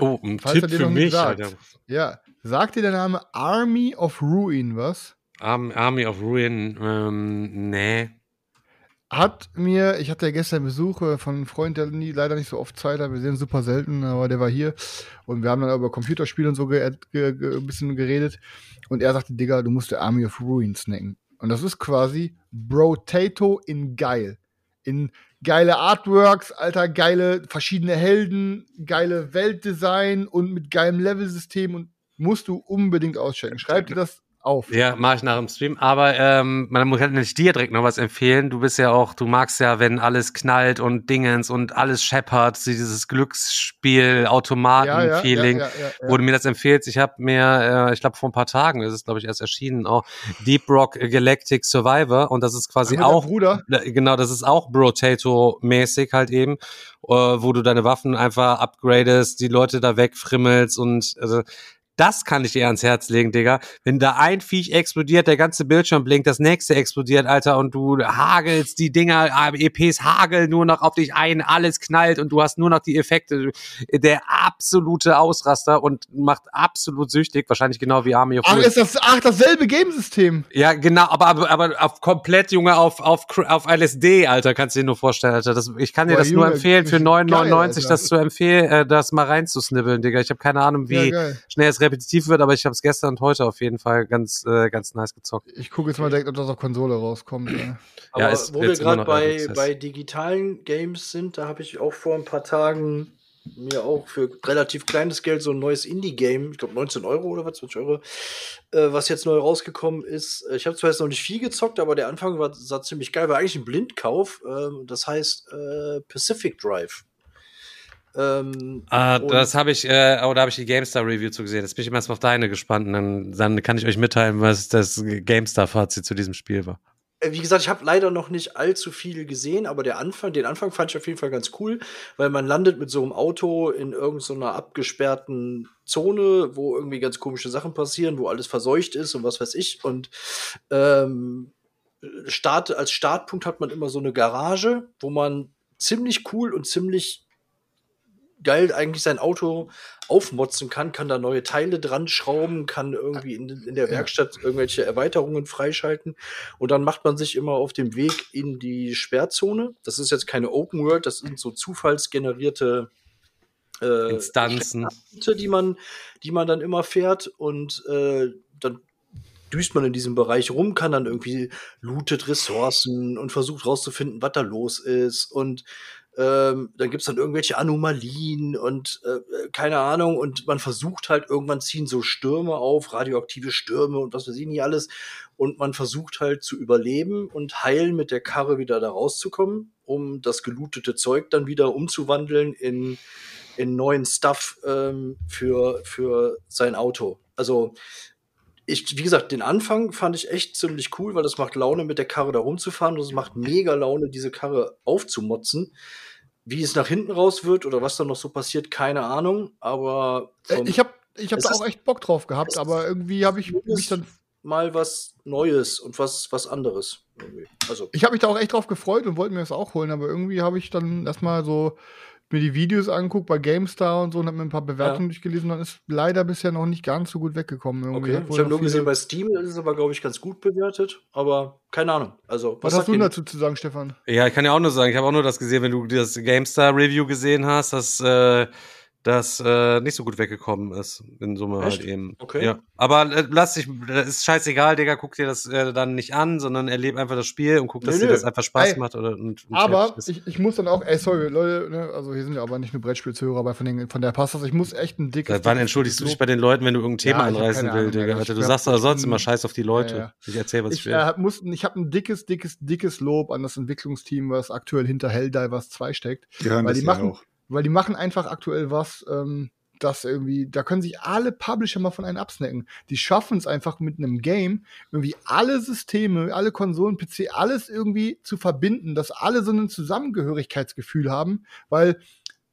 Oh, ein Falls Tipp für mich, Alter. Ja, sagt dir der Name Army of Ruin was? Army of Ruin, ähm, nee hat mir, ich hatte ja gestern Besuch von einem Freund, der nie, leider nicht so oft Zeit hat, wir sehen super selten, aber der war hier und wir haben dann über Computerspiele und so ge ge ge ein bisschen geredet und er sagte, Digga, du musst der Army of Ruins snacken. Und das ist quasi Brotato in geil. In geile Artworks, alter, geile verschiedene Helden, geile Weltdesign und mit geilem Levelsystem und musst du unbedingt auschecken. Schreib dir das auf. Ja, mache ich nach dem Stream. Aber ähm, man kann nicht dir direkt noch was empfehlen. Du bist ja auch, du magst ja, wenn alles knallt und Dingens und alles scheppert, dieses Glücksspiel, Automaten-Feeling, ja, ja, ja, wo du mir das empfehlst. Ich habe mir, äh, ich glaube vor ein paar Tagen, das ist glaube ich erst erschienen, auch Deep Rock Galactic Survivor und das ist quasi Ach, auch, Bruder. genau, das ist auch Brotato-mäßig halt eben, äh, wo du deine Waffen einfach upgradest, die Leute da wegfrimmelst und also das kann ich dir ans Herz legen, Digga. Wenn da ein Viech explodiert, der ganze Bildschirm blinkt, das nächste explodiert, Alter, und du hagelst die Dinger, EPs hageln nur noch auf dich ein, alles knallt und du hast nur noch die Effekte. Der absolute Ausraster und macht absolut süchtig, wahrscheinlich genau wie Army of Ach, ist das, ach, dasselbe Gamesystem. Ja, genau, aber, aber, aber auf komplett, Junge, auf, auf, auf LSD, Alter, kannst du dir nur vorstellen, Alter. Das, ich kann dir Boah, das Junge, nur empfehlen, für 9,99 das zu empfehlen, äh, das mal reinzusnibbeln, Digga. Ich habe keine Ahnung, wie ja, schnell es repetitiv wird, aber ich habe es gestern und heute auf jeden Fall ganz, äh, ganz nice gezockt. Ich gucke jetzt mal direkt, ob das auf Konsole rauskommt. Ja. Aber ja, ist, wo wir gerade bei, bei digitalen Games sind, da habe ich auch vor ein paar Tagen mir auch für relativ kleines Geld so ein neues Indie-Game, ich glaube 19 Euro oder was, 20 Euro, äh, was jetzt neu rausgekommen ist. Ich habe zwar jetzt noch nicht viel gezockt, aber der Anfang war, sah ziemlich geil, war eigentlich ein Blindkauf. Äh, das heißt äh, Pacific Drive. Ähm, ah, das habe ich, äh, oh, da habe ich die GameStar Review zu gesehen. Jetzt bin ich immer erstmal auf deine gespannt. Und dann, dann kann ich euch mitteilen, was das GameStar-Fazit zu diesem Spiel war. Äh, wie gesagt, ich habe leider noch nicht allzu viel gesehen, aber der Anfang, den Anfang fand ich auf jeden Fall ganz cool, weil man landet mit so einem Auto in irgendeiner abgesperrten Zone, wo irgendwie ganz komische Sachen passieren, wo alles verseucht ist und was weiß ich. Und ähm, Start, als Startpunkt hat man immer so eine Garage, wo man ziemlich cool und ziemlich geil eigentlich sein Auto aufmotzen kann, kann da neue Teile dran schrauben, kann irgendwie in, in der Werkstatt irgendwelche Erweiterungen freischalten. Und dann macht man sich immer auf dem Weg in die Sperrzone. Das ist jetzt keine Open World, das sind so zufallsgenerierte äh, Instanzen, die man, die man dann immer fährt. Und äh, dann düst man in diesem Bereich rum, kann dann irgendwie lootet Ressourcen und versucht rauszufinden, was da los ist. Und ähm, dann gibt's dann irgendwelche Anomalien und äh, keine Ahnung. Und man versucht halt, irgendwann ziehen so Stürme auf, radioaktive Stürme und was weiß ich nicht alles. und man versucht halt zu überleben und heilen mit der Karre wieder da rauszukommen, um das gelootete Zeug dann wieder umzuwandeln in, in neuen Stuff ähm, für, für sein Auto. Also ich, wie gesagt, den Anfang fand ich echt ziemlich cool, weil das macht Laune, mit der Karre da rumzufahren und es macht mega Laune, diese Karre aufzumotzen. Wie es nach hinten raus wird oder was da noch so passiert, keine Ahnung. Aber äh, ich habe ich hab da auch echt Bock drauf gehabt, aber irgendwie habe ich mich dann mal was Neues und was was anderes. Also ich habe mich da auch echt drauf gefreut und wollte mir das auch holen, aber irgendwie habe ich dann erstmal so mir die Videos anguckt bei GameStar und so und habe mir ein paar Bewertungen ja. durchgelesen, dann ist leider bisher noch nicht ganz so gut weggekommen. Irgendwie. Okay, ich habe nur gesehen, bei Steam ist es aber, glaube ich, ganz gut bewertet, aber keine Ahnung. Also, was, was hast du dazu zu sagen, Stefan? Ja, ich kann ja auch nur sagen, ich habe auch nur das gesehen, wenn du das GameStar-Review gesehen hast, dass äh, das äh, nicht so gut weggekommen ist. In Summe halt Echt? halt eben. Okay. Ja. Aber äh, lass dich, das ist scheißegal, Digga, guck dir das äh, dann nicht an, sondern erleb einfach das Spiel und guck, dass nö, dir das einfach Spaß ey, macht. Oder, und, und aber ich, ich muss dann auch, ey, sorry, Leute, ne, also hier sind ja aber nicht nur Brettspielzuhörer, aber von, den, von der passt das. Ich muss echt ein dickes. Seit wann entschuldigst du dich bei den Leuten, wenn du irgendein Thema ja, anreißen willst, Digga? Alter, du sagst doch sonst immer Scheiß auf die Leute. Ja, ja. Ich erzähl, was ich, ich will. Äh, muss, ich habe ein dickes, dickes, dickes Lob an das Entwicklungsteam, was aktuell hinter Helldivers 2 steckt. Die hören weil das die machen, auch. Weil die machen einfach aktuell was, ähm, das irgendwie, da können sich alle Publisher mal von einem absnacken. Die schaffen es einfach mit einem Game, irgendwie alle Systeme, alle Konsolen, PC, alles irgendwie zu verbinden, dass alle so ein Zusammengehörigkeitsgefühl haben, weil,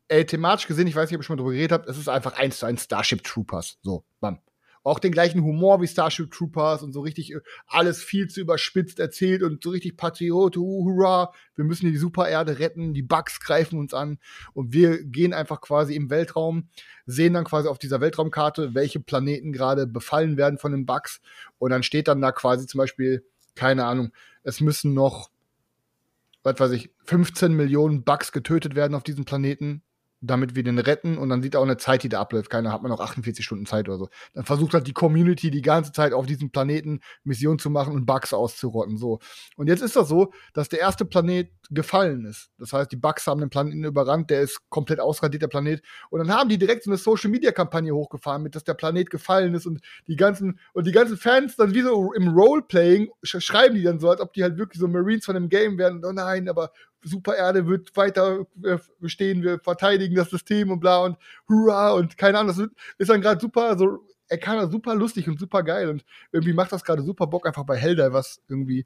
ey, thematisch gesehen, ich weiß nicht, ob ich schon mal drüber geredet habe, es ist einfach eins zu eins Starship Troopers. So, bam auch den gleichen Humor wie Starship Troopers und so richtig äh, alles viel zu überspitzt erzählt und so richtig Patriot, hurra, wir müssen die Supererde retten, die Bugs greifen uns an und wir gehen einfach quasi im Weltraum, sehen dann quasi auf dieser Weltraumkarte, welche Planeten gerade befallen werden von den Bugs und dann steht dann da quasi zum Beispiel, keine Ahnung, es müssen noch was weiß ich, 15 Millionen Bugs getötet werden auf diesem Planeten damit wir den retten und dann sieht er auch eine Zeit, die da abläuft. Keiner hat man noch 48 Stunden Zeit oder so. Dann versucht halt die Community die ganze Zeit auf diesem Planeten Missionen zu machen und Bugs auszurotten. So. Und jetzt ist das so, dass der erste Planet gefallen ist. Das heißt, die Bugs haben den Planeten überrannt, der ist komplett ausradiert, der Planet. Und dann haben die direkt so eine Social Media Kampagne hochgefahren, mit dass der Planet gefallen ist und die ganzen, und die ganzen Fans dann wie so im Roleplaying schreiben die dann so, als ob die halt wirklich so Marines von dem Game wären. Oh nein, aber Super Erde wird weiter äh, bestehen, wir verteidigen das System und bla und hurra und keine Ahnung, das ist dann gerade super, also er kann super lustig und super geil und irgendwie macht das gerade super Bock einfach bei was irgendwie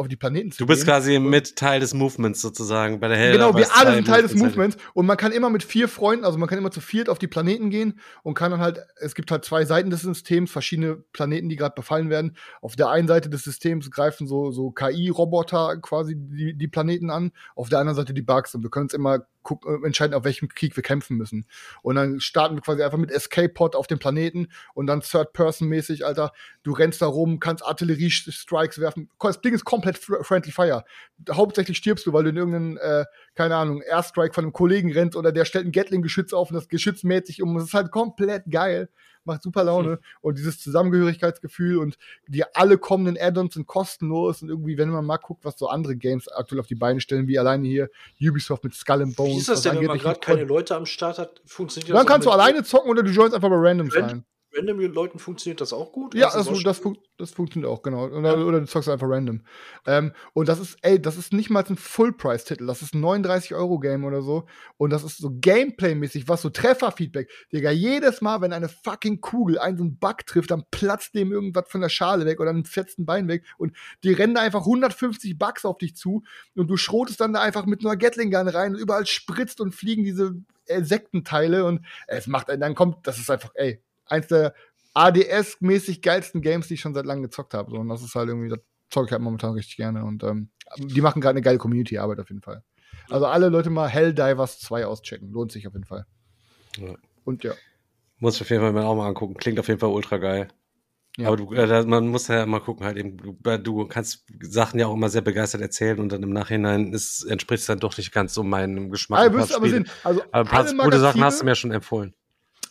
auf die Planeten zu Du bist gehen. quasi mit Teil des Movements sozusagen bei der Hälfte. Genau, wir alle sind Teil des Movements und man kann immer mit vier Freunden, also man kann immer zu viert auf die Planeten gehen und kann dann halt, es gibt halt zwei Seiten des Systems, verschiedene Planeten, die gerade befallen werden. Auf der einen Seite des Systems greifen so, so KI-Roboter quasi die, die Planeten an, auf der anderen Seite die Bugs und wir können uns immer gucken, äh, entscheiden, auf welchem Krieg wir kämpfen müssen. Und dann starten wir quasi einfach mit Escape-Pod auf dem Planeten und dann Third-Person-mäßig, Alter, du rennst da rum, kannst Artillerie-Strikes werfen. Das Ding ist komplett Friendly Fire. Hauptsächlich stirbst du, weil du in irgendeinen, äh, keine Ahnung, Airstrike von einem Kollegen rennst oder der stellt ein Gatling-Geschütz auf und das Geschütz mäht sich um. Das ist halt komplett geil macht super Laune. Und dieses Zusammengehörigkeitsgefühl und die alle kommenden Add-ons sind kostenlos und irgendwie, wenn man mal guckt, was so andere Games aktuell auf die Beine stellen, wie alleine hier Ubisoft mit Skull and Bones. Wie ist das denn, wenn man gerade keine Leute am Start hat? Funktioniert das Dann kannst du alleine zocken oder du joinst einfach bei Randoms rein random Leuten funktioniert das auch gut? Ja, das, das, das, fun das, funktioniert auch, genau. Oder, ja. oder du zockst einfach random. Ähm, und das ist, ey, das ist nicht mal ein Full-Price-Titel. Das ist ein 39-Euro-Game oder so. Und das ist so Gameplay-mäßig, was so Trefferfeedback. Digga, jedes Mal, wenn eine fucking Kugel einen so einen Bug trifft, dann platzt dem irgendwas von der Schale weg oder einem fetzen Bein weg. Und die rennen da einfach 150 Bugs auf dich zu. Und du schrotest dann da einfach mit einer Gatling-Gun rein und überall spritzt und fliegen diese Insektenteile und es macht, dann kommt, das ist einfach, ey, eins der ADS-mäßig geilsten Games, die ich schon seit langem gezockt habe. So, und das ist halt irgendwie, das zocke ich halt momentan richtig gerne. Und ähm, die machen gerade eine geile Community-Arbeit auf jeden Fall. Also alle Leute mal Helldivers 2 auschecken. Lohnt sich auf jeden Fall. Ja. Und ja. Muss ich auf jeden Fall mal auch mal angucken. Klingt auf jeden Fall ultra geil. Ja. Aber du, äh, man muss ja mal gucken, halt eben, du, äh, du, kannst Sachen ja auch immer sehr begeistert erzählen und dann im Nachhinein ist, entspricht es dann doch nicht ganz so meinem Geschmack. Ah, aber, aber, sehen, also aber ein paar gute Sachen hast du mir schon empfohlen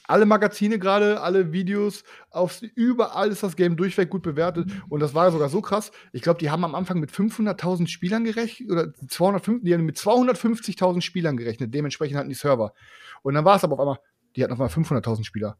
alle Magazine gerade, alle Videos, auf, überall ist das Game durchweg gut bewertet. Und das war sogar so krass. Ich glaube, die haben am Anfang mit 500.000 Spielern gerechnet, oder 250, die haben mit 250.000 Spielern gerechnet. Dementsprechend hatten die Server. Und dann war es aber auf einmal, die hatten auf einmal 500.000 Spieler.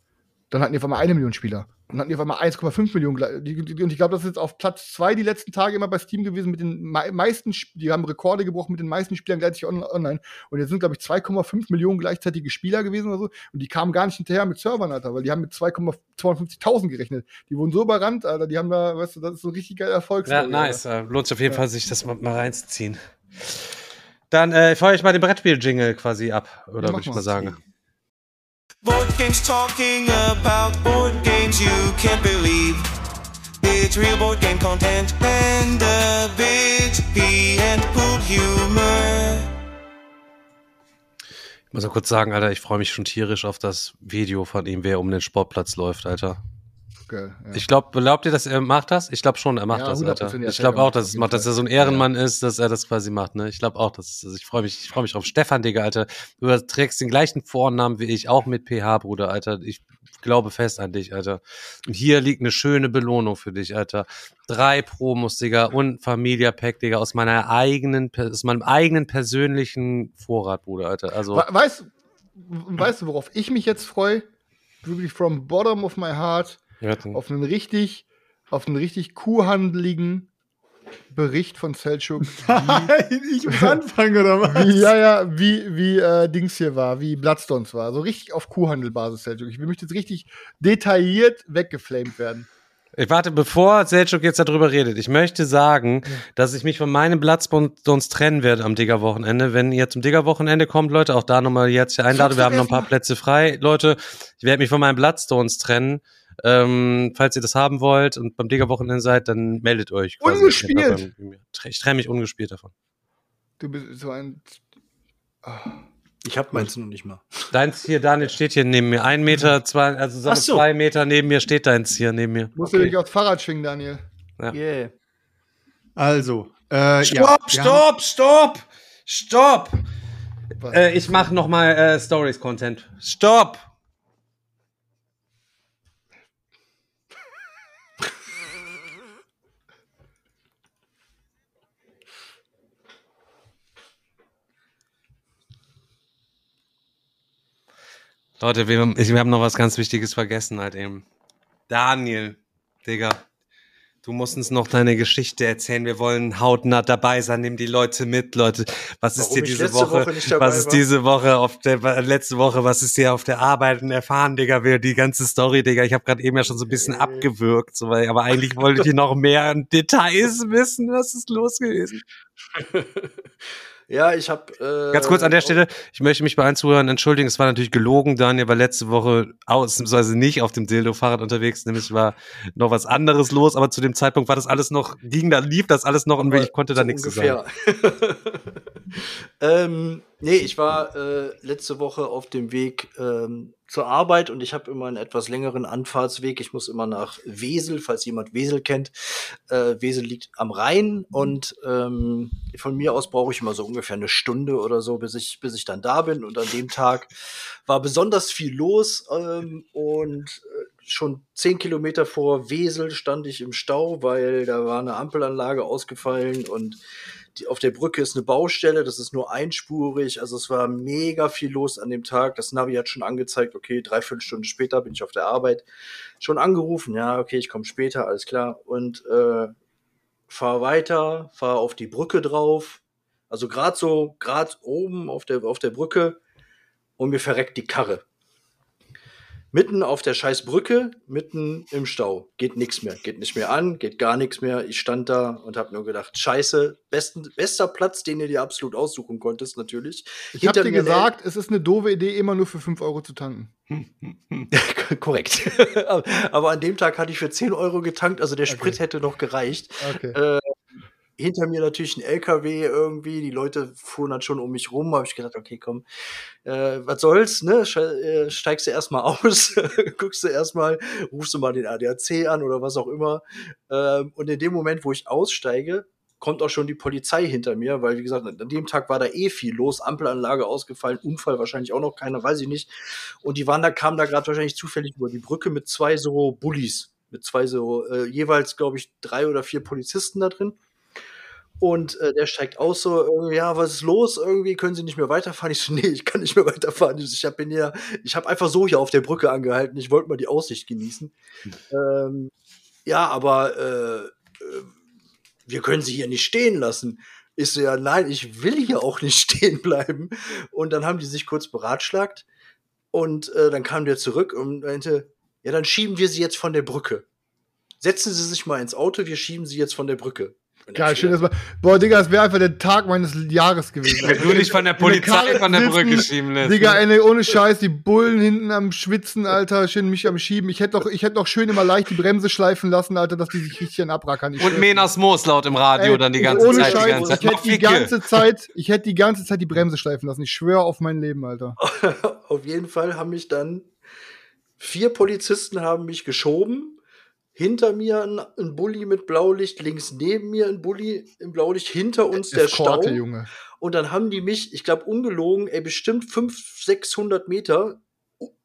Dann hatten die auf einmal eine Million Spieler. Dann hatten die auf einmal 1,5 Millionen. Und ich glaube, das ist jetzt auf Platz zwei die letzten Tage immer bei Steam gewesen mit den meisten, die haben Rekorde gebrochen mit den meisten Spielern gleichzeitig online. Und jetzt sind, glaube ich, 2,5 Millionen gleichzeitige Spieler gewesen oder so. Und die kamen gar nicht hinterher mit Servern, Alter, weil die haben mit 2,250.000 gerechnet. Die wurden so überrannt, Alter, die haben da, weißt du, das ist so ein richtig geiler Erfolg. Ja, nice. Lohnt sich auf jeden ja. Fall, sich das mal, mal reinzuziehen. Dann äh, feuere ich mal den Brettspiel-Jingle quasi ab, oder ja, würde ich mal sagen. Board games talking about board games you can't believe. It's real board game content and a bit pee and poop humor. Ich muss mal kurz sagen, Alter, ich freue mich schon tierisch auf das Video von ihm, wer um den Sportplatz läuft, Alter geil. Ja. Ich glaube, glaubt ihr, dass er macht das? Ich glaube schon, er macht ja, das, Alter. Ich glaube auch, dass es macht, dass er so ein Ehrenmann ja. ist, dass er das quasi macht, ne? Ich glaube auch, dass also ich freue mich, ich freue mich drauf. Stefan, Digga, Alter, du trägst den gleichen Vornamen wie ich, auch mit PH, Bruder, Alter. Ich glaube fest an dich, Alter. Und hier liegt eine schöne Belohnung für dich, Alter. Drei Promos, Digga, und Familia Pack, Digga, aus meiner eigenen, aus meinem eigenen persönlichen Vorrat, Bruder, Alter. Also. Weißt, weißt du, worauf ich mich jetzt freue? Wirklich from bottom of my heart auf einen richtig, auf einen richtig kuhhandeligen Bericht von Selchuk. ich muss anfangen, oder was? Wie, ja, ja, wie, wie äh, Dings hier war, wie Bloodstones war. So richtig auf Kuhhandelbasis Selchuk. Ich möchte jetzt richtig detailliert weggeflamed werden. Ich warte, bevor Selchuk jetzt darüber redet, ich möchte sagen, ja. dass ich mich von meinem Bloodstones trennen werde am Digger-Wochenende. Wenn ihr zum Digger-Wochenende kommt, Leute, auch da nochmal jetzt einladen. Wir haben noch ein paar Plätze frei. Leute, ich werde mich von meinen Bloodstones trennen. Ähm, falls ihr das haben wollt und beim Digger-Wochenende seid, dann meldet euch. Ungespielt! Ich trenne mich ungespielt davon. Du bist so ein. Oh. Ich hab meins noch nicht mal. Deins hier, Daniel, steht hier neben mir. Ein Meter, zwei, also so, so. zwei Meter neben mir steht deins hier neben mir. Musst okay. du dich aufs Fahrrad schwingen, Daniel. Ja. Yeah. Also, äh, stopp, ja, stopp, stopp, stopp. Äh, ich mach noch mal äh, Stories Content. Stopp. Leute, wir, wir haben noch was ganz Wichtiges vergessen halt eben. Daniel, Digga, du musst uns noch deine Geschichte erzählen. Wir wollen hautnah dabei sein. Nimm die Leute mit, Leute. Was ist dir diese Woche, Woche was ist war? diese Woche auf der letzte Woche, was ist dir auf der Arbeit erfahren, Digga? Wir, die ganze Story, Digga. Ich habe gerade eben ja schon so ein bisschen abgewürgt, so, weil, aber eigentlich wollte ich noch mehr Details wissen. Was ist los gewesen? Ja, ich habe. Äh, Ganz kurz an der Stelle, ich möchte mich bei allen Zuhörern entschuldigen. Es war natürlich gelogen. Daniel war letzte Woche ausnahmsweise nicht auf dem Dildo-Fahrrad unterwegs. Nämlich war noch was anderes los. Aber zu dem Zeitpunkt war das alles noch, ging da, lief das alles noch und ich konnte da nichts sagen. ähm, nee, ich war äh, letzte Woche auf dem Weg ähm, zur Arbeit und ich habe immer einen etwas längeren Anfahrtsweg. Ich muss immer nach Wesel, falls jemand Wesel kennt. Äh, Wesel liegt am Rhein und ähm, von mir aus brauche ich immer so ungefähr eine Stunde oder so, bis ich, bis ich dann da bin. Und an dem Tag war besonders viel los ähm, und äh, schon zehn Kilometer vor Wesel stand ich im Stau, weil da war eine Ampelanlage ausgefallen und die, auf der Brücke ist eine Baustelle, das ist nur einspurig. Also es war mega viel los an dem Tag. Das Navi hat schon angezeigt, okay, dreiviertel Stunden später bin ich auf der Arbeit. Schon angerufen, ja, okay, ich komme später, alles klar. Und äh, fahr weiter, fahr auf die Brücke drauf. Also gerade so, gerade oben auf der, auf der Brücke und mir verreckt die Karre mitten auf der scheiß Brücke, mitten im Stau. Geht nichts mehr, geht nicht mehr an, geht gar nichts mehr. Ich stand da und habe nur gedacht, scheiße, besten, bester Platz, den du dir absolut aussuchen konntest, natürlich. Ich habe dir gesagt, es ist eine doofe Idee, immer nur für 5 Euro zu tanken. Korrekt. Aber an dem Tag hatte ich für 10 Euro getankt, also der Sprit okay. hätte noch gereicht. Okay. Äh, hinter mir natürlich ein LKW irgendwie, die Leute fuhren dann schon um mich rum, habe ich gedacht, okay, komm, äh, was soll's, ne? Äh, steigst du erstmal aus, guckst du erstmal, rufst du mal den ADAC an oder was auch immer. Ähm, und in dem Moment, wo ich aussteige, kommt auch schon die Polizei hinter mir, weil wie gesagt, an dem Tag war da eh viel los, Ampelanlage ausgefallen, Unfall wahrscheinlich auch noch keiner, weiß ich nicht. Und die waren kamen da gerade wahrscheinlich zufällig über die Brücke mit zwei so Bullies, mit zwei so, äh, jeweils, glaube ich, drei oder vier Polizisten da drin. Und äh, der steigt aus so, äh, ja, was ist los? Irgendwie können Sie nicht mehr weiterfahren. Ich so, nee, ich kann nicht mehr weiterfahren. Ich habe hier, ich habe einfach so hier auf der Brücke angehalten. Ich wollte mal die Aussicht genießen. Hm. Ähm, ja, aber äh, äh, wir können Sie hier nicht stehen lassen. Ich so, ja, nein, ich will hier auch nicht stehen bleiben. Und dann haben die sich kurz beratschlagt. Und äh, dann kam der zurück und meinte, ja, dann schieben wir Sie jetzt von der Brücke. Setzen Sie sich mal ins Auto, wir schieben Sie jetzt von der Brücke. Geil, schön, dass man. Boah, Digga, das wäre einfach der Tag meines Jahres gewesen. Wenn du dich von der Polizei von der Brücke schieben lässt. Digga, ne? ey, ohne Scheiß, die Bullen hinten am Schwitzen, Alter, schön mich am Schieben. Ich hätte doch, ich hätte doch schön immer leicht die Bremse schleifen lassen, Alter, dass die sich richtig abrackern. Ich Und Menas Moos laut im Radio ey, dann die ganze ohne Zeit. Scheiß, die ganze Zeit. Ich hätte die ganze Zeit, ich hätte die ganze Zeit die Bremse schleifen lassen. Ich schwöre auf mein Leben, Alter. auf jeden Fall haben mich dann vier Polizisten haben mich geschoben hinter mir ein, ein Bulli mit Blaulicht, links neben mir ein Bulli im Blaulicht, hinter uns der Eskorte, Stau. Junge. Und dann haben die mich, ich glaube ungelogen, ey, bestimmt 500, 600 Meter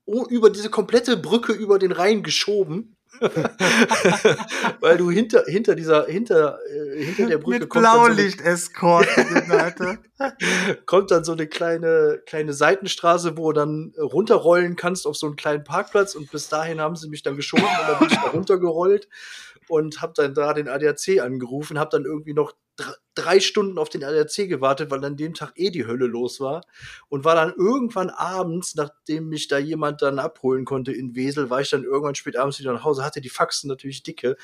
über diese komplette Brücke über den Rhein geschoben. Weil du hinter, hinter dieser, hinter, äh, hinter der Brücke Mit Blaulicht-Escort, so kommt dann so eine kleine, kleine Seitenstraße, wo du dann runterrollen kannst auf so einen kleinen Parkplatz. Und bis dahin haben sie mich dann geschoben und dann bin ich da runtergerollt und habe dann da den ADAC angerufen, habe dann irgendwie noch drei Stunden auf den ADAC gewartet, weil an dem Tag eh die Hölle los war. Und war dann irgendwann abends, nachdem mich da jemand dann abholen konnte in Wesel, war ich dann irgendwann spät abends wieder nach Hause, hatte die Faxen natürlich dicke.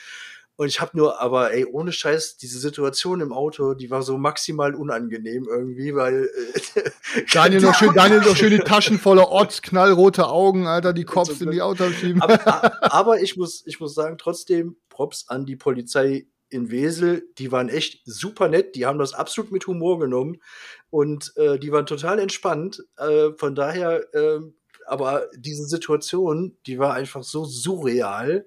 Und ich habe nur, aber ey, ohne Scheiß, diese Situation im Auto, die war so maximal unangenehm irgendwie, weil äh, Daniel noch schön, Daniel noch schön die Taschen voller Orts, knallrote Augen, Alter, die Cops in die Autos schieben. Aber, aber, ich muss, ich muss sagen, trotzdem Props an die Polizei in Wesel. Die waren echt super nett. Die haben das absolut mit Humor genommen und äh, die waren total entspannt. Äh, von daher, äh, aber diese Situation, die war einfach so surreal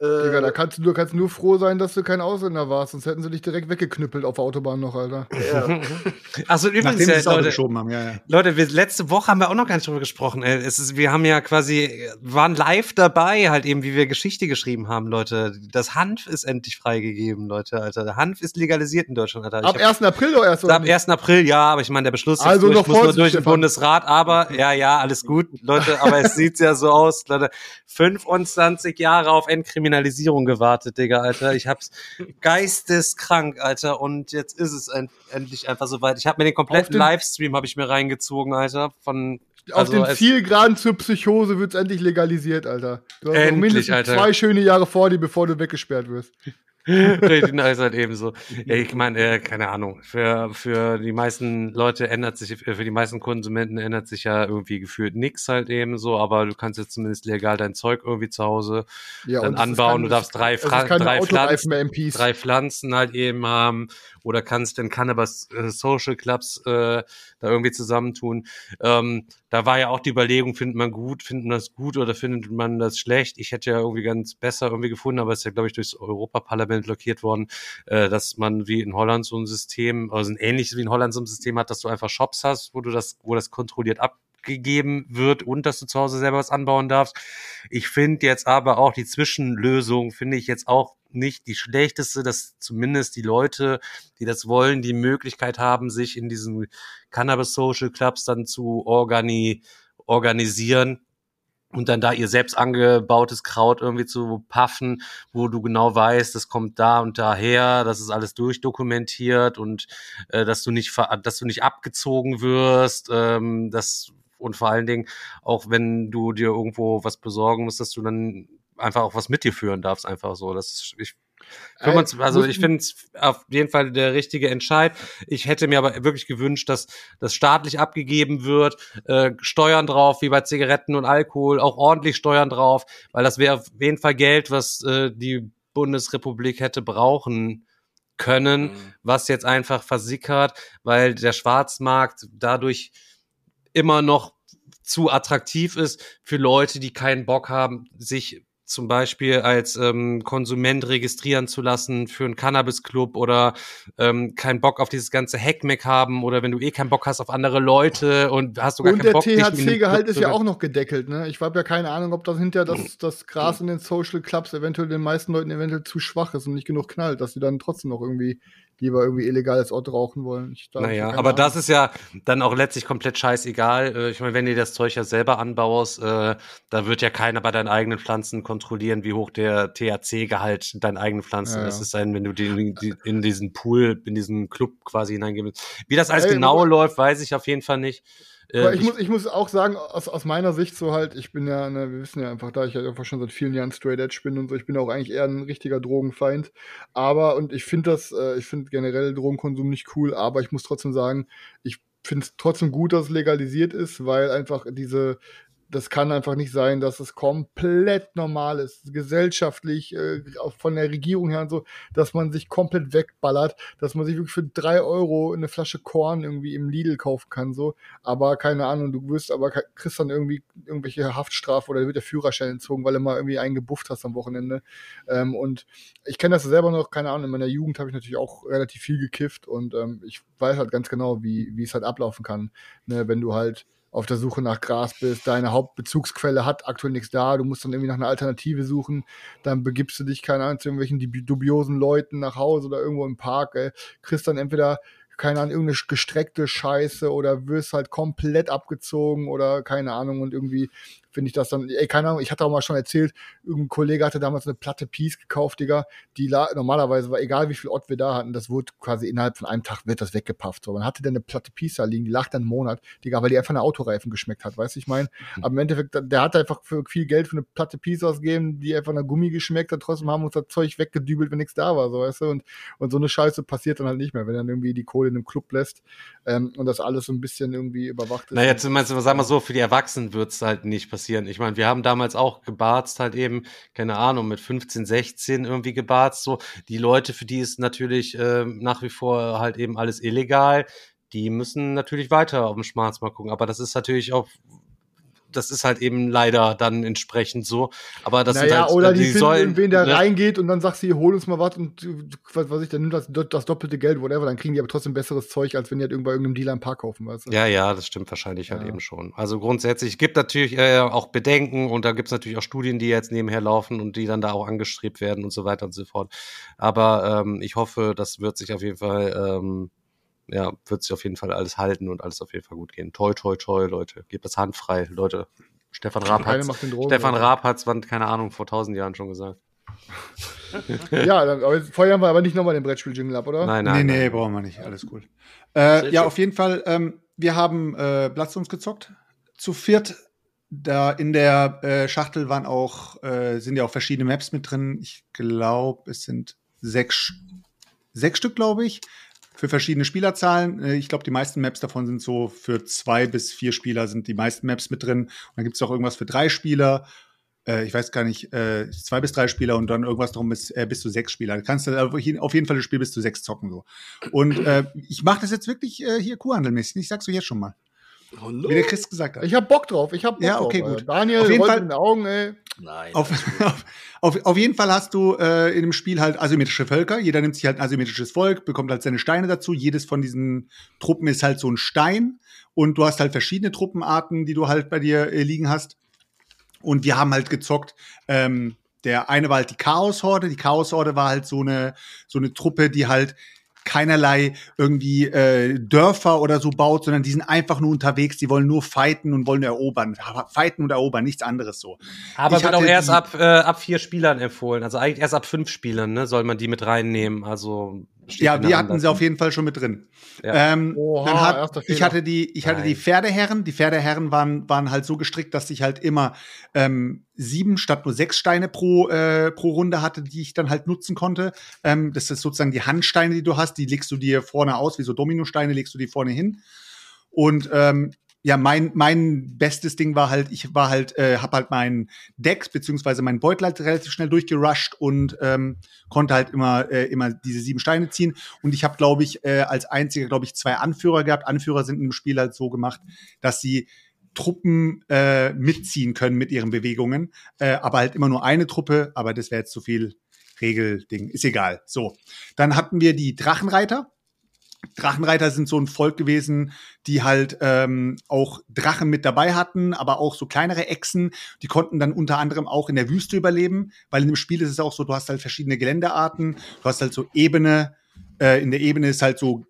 äh, Digga, da kannst du, du kannst nur froh sein, dass du kein Ausländer warst, sonst hätten sie dich direkt weggeknüppelt auf der Autobahn noch, Alter. Ja. Achso, übrigens, ja, Leute, haben, ja, ja. Leute wir, letzte Woche haben wir auch noch gar nicht drüber gesprochen. Äh, es ist, wir haben ja quasi, waren live dabei, halt eben, wie wir Geschichte geschrieben haben, Leute. Das Hanf ist endlich freigegeben, Leute, Alter. Der Hanf ist legalisiert in Deutschland, Alter. Ab 1. April doch erst, oder? Ab 1. April, ja, aber ich meine, der Beschluss also durch, noch muss nur durch den Bundesrat, aber, ja, ja, alles gut, Leute, aber es sieht ja so aus, Leute. 25 Jahre auf Entkriminalisierung gewartet gewartet, Digga, Alter. Ich hab's geisteskrank, Alter. Und jetzt ist es ein, endlich einfach soweit. Ich habe mir den kompletten den, Livestream habe ich mir reingezogen, Alter. Von auf also den Zielgeraden zur Psychose wird's endlich legalisiert, Alter. Du hast endlich, mindestens Alter. zwei schöne Jahre vor dir, bevor du weggesperrt wirst. Richtig nice halt ebenso. Ja, ich meine, äh, keine Ahnung. Für, für die meisten Leute ändert sich, äh, für die meisten Konsumenten ändert sich ja irgendwie gefühlt nix halt ebenso, aber du kannst jetzt zumindest legal dein Zeug irgendwie zu Hause ja, dann anbauen. Kein, du darfst drei, Fra drei, Pflanzen, drei Pflanzen halt eben haben oder kannst den Cannabis äh, Social Clubs äh, da irgendwie zusammentun. Ähm, da war ja auch die Überlegung, findet man gut, findet man das gut oder findet man das schlecht? Ich hätte ja irgendwie ganz besser irgendwie gefunden, aber es ist ja, glaube ich, durchs Europaparlament blockiert worden, äh, dass man wie in Holland so ein System, also ein ähnliches wie in Holland so ein System hat, dass du einfach Shops hast, wo du das, wo das kontrolliert ab gegeben wird und dass du zu Hause selber was anbauen darfst. Ich finde jetzt aber auch die Zwischenlösung, finde ich jetzt auch nicht die schlechteste, dass zumindest die Leute, die das wollen, die Möglichkeit haben, sich in diesen Cannabis Social Clubs dann zu organi organisieren und dann da ihr selbst angebautes Kraut irgendwie zu paffen, wo du genau weißt, das kommt da und daher, das ist alles durchdokumentiert und äh, dass du nicht dass du nicht abgezogen wirst, ähm, dass und vor allen Dingen auch wenn du dir irgendwo was besorgen musst, dass du dann einfach auch was mit dir führen darfst, einfach so. Das ist, ich, 25, also ich finde es auf jeden Fall der richtige Entscheid. Ich hätte mir aber wirklich gewünscht, dass das staatlich abgegeben wird, äh, Steuern drauf, wie bei Zigaretten und Alkohol, auch ordentlich Steuern drauf, weil das wäre auf jeden Fall Geld, was äh, die Bundesrepublik hätte brauchen können, mhm. was jetzt einfach versickert, weil der Schwarzmarkt dadurch immer noch zu attraktiv ist für Leute, die keinen Bock haben, sich zum Beispiel als ähm, Konsument registrieren zu lassen für einen Cannabis-Club oder ähm, keinen Bock auf dieses ganze Hackmeck haben oder wenn du eh keinen Bock hast auf andere Leute und hast sogar und keinen Bock. Und der THC-Gehalt ist ja auch noch gedeckelt, ne? Ich habe ja keine Ahnung, ob das hinterher das, das Gras in den Social Clubs eventuell den meisten Leuten eventuell zu schwach ist und nicht genug knallt, dass sie dann trotzdem noch irgendwie lieber irgendwie illegales Ort rauchen wollen. Ich, naja, aber das ist ja dann auch letztlich komplett scheißegal. Äh, ich meine, wenn du das Zeug ja selber anbaust, äh, da wird ja keiner bei deinen eigenen Pflanzen kontrollieren, wie hoch der THC-Gehalt in deinen eigenen Pflanzen ja, ist. Es sei denn, wenn du die, die, in diesen Pool, in diesen Club quasi hineingibst. Wie das alles Ey, genau läuft, weiß ich auf jeden Fall nicht. Äh, ich, muss, ich muss auch sagen, aus, aus meiner Sicht so halt, ich bin ja, ne, wir wissen ja einfach, da ich ja einfach schon seit vielen Jahren Straight Edge bin und so, ich bin auch eigentlich eher ein richtiger Drogenfeind. Aber, und ich finde das, äh, ich finde generell Drogenkonsum nicht cool, aber ich muss trotzdem sagen, ich finde es trotzdem gut, dass es legalisiert ist, weil einfach diese, das kann einfach nicht sein, dass es komplett normal ist, gesellschaftlich, äh, von der Regierung her und so, dass man sich komplett wegballert, dass man sich wirklich für drei Euro eine Flasche Korn irgendwie im Lidl kaufen kann, so. Aber keine Ahnung, du wirst aber kriegst dann irgendwie irgendwelche Haftstrafe oder wird der Führerschein entzogen, weil du mal irgendwie einen gebufft hast am Wochenende. Ähm, und ich kenne das selber noch, keine Ahnung, in meiner Jugend habe ich natürlich auch relativ viel gekifft und ähm, ich weiß halt ganz genau, wie, wie es halt ablaufen kann, ne, wenn du halt auf der Suche nach Gras bist, deine Hauptbezugsquelle hat aktuell nichts da, du musst dann irgendwie nach einer Alternative suchen, dann begibst du dich, keine Ahnung, zu irgendwelchen dubiosen Leuten nach Hause oder irgendwo im Park, ey, kriegst dann entweder keine Ahnung, irgendeine gestreckte Scheiße oder wirst halt komplett abgezogen oder keine Ahnung und irgendwie finde ich das dann, ey, keine Ahnung, ich hatte auch mal schon erzählt, irgendein Kollege hatte damals eine Platte Peace gekauft, Digga, die normalerweise war, egal wie viel Ott wir da hatten, das wurde quasi innerhalb von einem Tag wird das weggepafft. So, man hatte dann eine Platte Peace da liegen, die lag dann einen Monat, Digga, weil die einfach eine Autoreifen geschmeckt hat, weißt du, ich meine, mhm. aber im Endeffekt, der hat einfach für viel Geld für eine Platte Peace ausgegeben, die einfach eine Gummi geschmeckt hat, trotzdem haben uns das Zeug weggedübelt, wenn nichts da war, so, weißt du, und, und so eine Scheiße passiert dann halt nicht mehr, wenn dann irgendwie die Kohle in einem Club lässt ähm, und das alles so ein bisschen irgendwie überwacht ist. Naja, zumindest, sagen wir so, für die Erwachsenen wird es halt nicht passieren. Ich meine, wir haben damals auch gebarzt, halt eben, keine Ahnung, mit 15, 16 irgendwie gebarzt. So, die Leute, für die ist natürlich äh, nach wie vor halt eben alles illegal. Die müssen natürlich weiter auf dem Schwarzmarkt gucken. Aber das ist natürlich auch das ist halt eben leider dann entsprechend so. Aber das naja, halt, oder die, die finden sollen, irgendwen, der ne? reingeht und dann sagt sie, hol uns mal was und was weiß ich, dann nimmt das, das doppelte Geld, whatever, dann kriegen die aber trotzdem besseres Zeug, als wenn die halt irgendwo bei irgendeinem Dealer im Park kaufen, weißt du? Ja, ja, das stimmt wahrscheinlich halt ja. halt eben schon. Also grundsätzlich gibt natürlich äh, auch Bedenken und da gibt es natürlich auch Studien, die jetzt nebenher laufen und die dann da auch angestrebt werden und so weiter und so fort. Aber ähm, ich hoffe, das wird sich auf jeden Fall ähm, ja, wird sich auf jeden Fall alles halten und alles auf jeden Fall gut gehen. Toi, toi, toi, Leute. Gebt das Hand frei, Leute. Stefan Raab hat Stefan Raab hat's, keine Ahnung, vor tausend Jahren schon gesagt. ja, dann, aber feuern wir aber nicht nochmal den Brettspiel-Jingle ab, oder? Nein, nein. Nee, nee, nein. brauchen wir nicht. Alles gut. Äh, ja, auf jeden Fall, ähm, wir haben äh, Bloodstones gezockt. Zu viert. Da in der äh, Schachtel waren auch, äh, sind ja auch verschiedene Maps mit drin. Ich glaube, es sind sechs, sechs Stück, glaube ich für verschiedene Spielerzahlen. Äh, ich glaube, die meisten Maps davon sind so für zwei bis vier Spieler sind die meisten Maps mit drin. Und dann gibt es auch irgendwas für drei Spieler. Äh, ich weiß gar nicht, äh, zwei bis drei Spieler und dann irgendwas darum bis, bis zu sechs Spieler. Du kannst auf jeden Fall das Spiel bis zu sechs zocken. so. Und ich mache das jetzt wirklich hier kuhhandelmäßig. Ich sag's so jetzt schon mal. Hallo? Wie der Chris gesagt hat. Ich hab Bock drauf. Ich hab Bock ja, okay, drauf. gut. Daniel, auf jeden Fall in den Augen, ey. Nein. Auf, auf, auf, jeden Fall hast du äh, in dem Spiel halt asymmetrische Völker. Jeder nimmt sich halt ein asymmetrisches Volk, bekommt halt seine Steine dazu. Jedes von diesen Truppen ist halt so ein Stein. Und du hast halt verschiedene Truppenarten, die du halt bei dir äh, liegen hast. Und wir haben halt gezockt. Ähm, der eine war halt die Chaos-Horde. Die Chaos-Horde war halt so eine, so eine Truppe, die halt keinerlei irgendwie äh, Dörfer oder so baut, sondern die sind einfach nur unterwegs, die wollen nur fighten und wollen erobern. Fighten und erobern, nichts anderes so. Aber ich wird auch erst ab, äh, ab vier Spielern empfohlen. Also eigentlich erst ab fünf Spielern, ne, soll man die mit reinnehmen. Also ja, wir hatten sie auf jeden Fall schon mit drin. Ja. Ähm, Oha, dann hat, ich hatte die, ich hatte die Pferdeherren. Die Pferdeherren waren, waren halt so gestrickt, dass ich halt immer ähm, sieben statt nur sechs Steine pro, äh, pro Runde hatte, die ich dann halt nutzen konnte. Ähm, das ist sozusagen die Handsteine, die du hast, die legst du dir vorne aus, wie so Dominosteine legst du die vorne hin. Und ähm, ja, mein, mein bestes Ding war halt, ich war halt, äh, hab halt mein Deck beziehungsweise mein Beutel halt relativ schnell durchgerusht und ähm, konnte halt immer, äh, immer diese sieben Steine ziehen. Und ich habe, glaube ich, äh, als einziger, glaube ich, zwei Anführer gehabt. Anführer sind im Spiel halt so gemacht, dass sie Truppen äh, mitziehen können mit ihren Bewegungen, äh, aber halt immer nur eine Truppe, aber das wäre jetzt zu viel Regelding, ist egal. So, dann hatten wir die Drachenreiter Drachenreiter sind so ein Volk gewesen, die halt ähm, auch Drachen mit dabei hatten, aber auch so kleinere Echsen. Die konnten dann unter anderem auch in der Wüste überleben, weil in dem Spiel ist es auch so, du hast halt verschiedene Geländearten, du hast halt so ebene, äh, in der Ebene ist halt so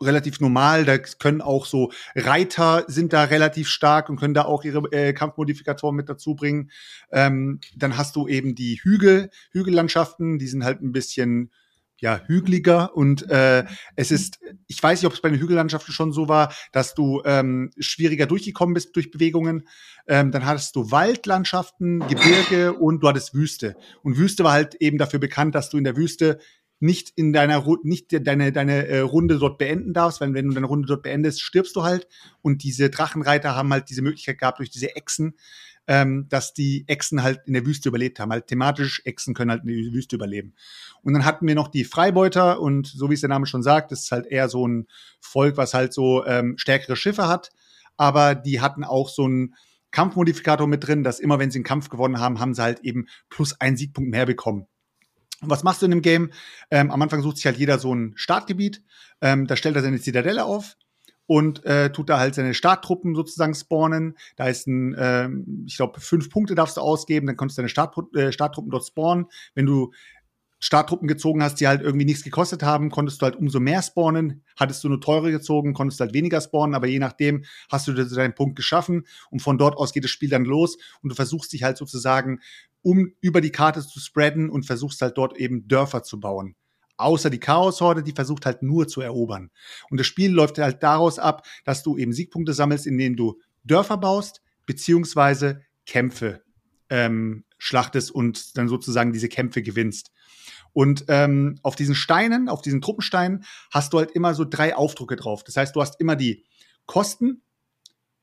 relativ normal. Da können auch so Reiter sind da relativ stark und können da auch ihre äh, Kampfmodifikatoren mit dazu bringen. Ähm, dann hast du eben die Hügel, Hügellandschaften, die sind halt ein bisschen ja, hügeliger und äh, es ist, ich weiß nicht, ob es bei den Hügellandschaften schon so war, dass du ähm, schwieriger durchgekommen bist durch Bewegungen. Ähm, dann hattest du Waldlandschaften, Gebirge und du hattest Wüste. Und Wüste war halt eben dafür bekannt, dass du in der Wüste nicht in deiner nicht deine deine äh, Runde dort beenden darfst, weil wenn du deine Runde dort beendest, stirbst du halt. Und diese Drachenreiter haben halt diese Möglichkeit gehabt durch diese Echsen, ähm, dass die Echsen halt in der Wüste überlebt haben. Halt thematisch, Echsen können halt in der Wüste überleben. Und dann hatten wir noch die Freibeuter und so wie es der Name schon sagt, ist halt eher so ein Volk, was halt so ähm, stärkere Schiffe hat. Aber die hatten auch so ein Kampfmodifikator mit drin, dass immer wenn sie einen Kampf gewonnen haben, haben sie halt eben plus einen Siegpunkt mehr bekommen. Und was machst du in dem Game? Ähm, am Anfang sucht sich halt jeder so ein Startgebiet. Ähm, da stellt er seine Zitadelle auf und äh, tut da halt seine Starttruppen sozusagen spawnen. Da ist ein, äh, ich glaube, fünf Punkte darfst du ausgeben, dann kannst du deine Start, äh, Starttruppen dort spawnen. Wenn du Starttruppen gezogen hast, die halt irgendwie nichts gekostet haben, konntest du halt umso mehr spawnen. Hattest du nur teure gezogen, konntest du halt weniger spawnen, aber je nachdem hast du deinen Punkt geschaffen und von dort aus geht das Spiel dann los und du versuchst dich halt sozusagen um über die Karte zu spreaden und versuchst halt dort eben Dörfer zu bauen. Außer die Chaos-Horde, die versucht halt nur zu erobern. Und das Spiel läuft halt daraus ab, dass du eben Siegpunkte sammelst, indem du Dörfer baust, beziehungsweise Kämpfe ähm, schlachtest und dann sozusagen diese Kämpfe gewinnst. Und ähm, auf diesen Steinen, auf diesen Truppensteinen, hast du halt immer so drei Aufdrucke drauf. Das heißt, du hast immer die Kosten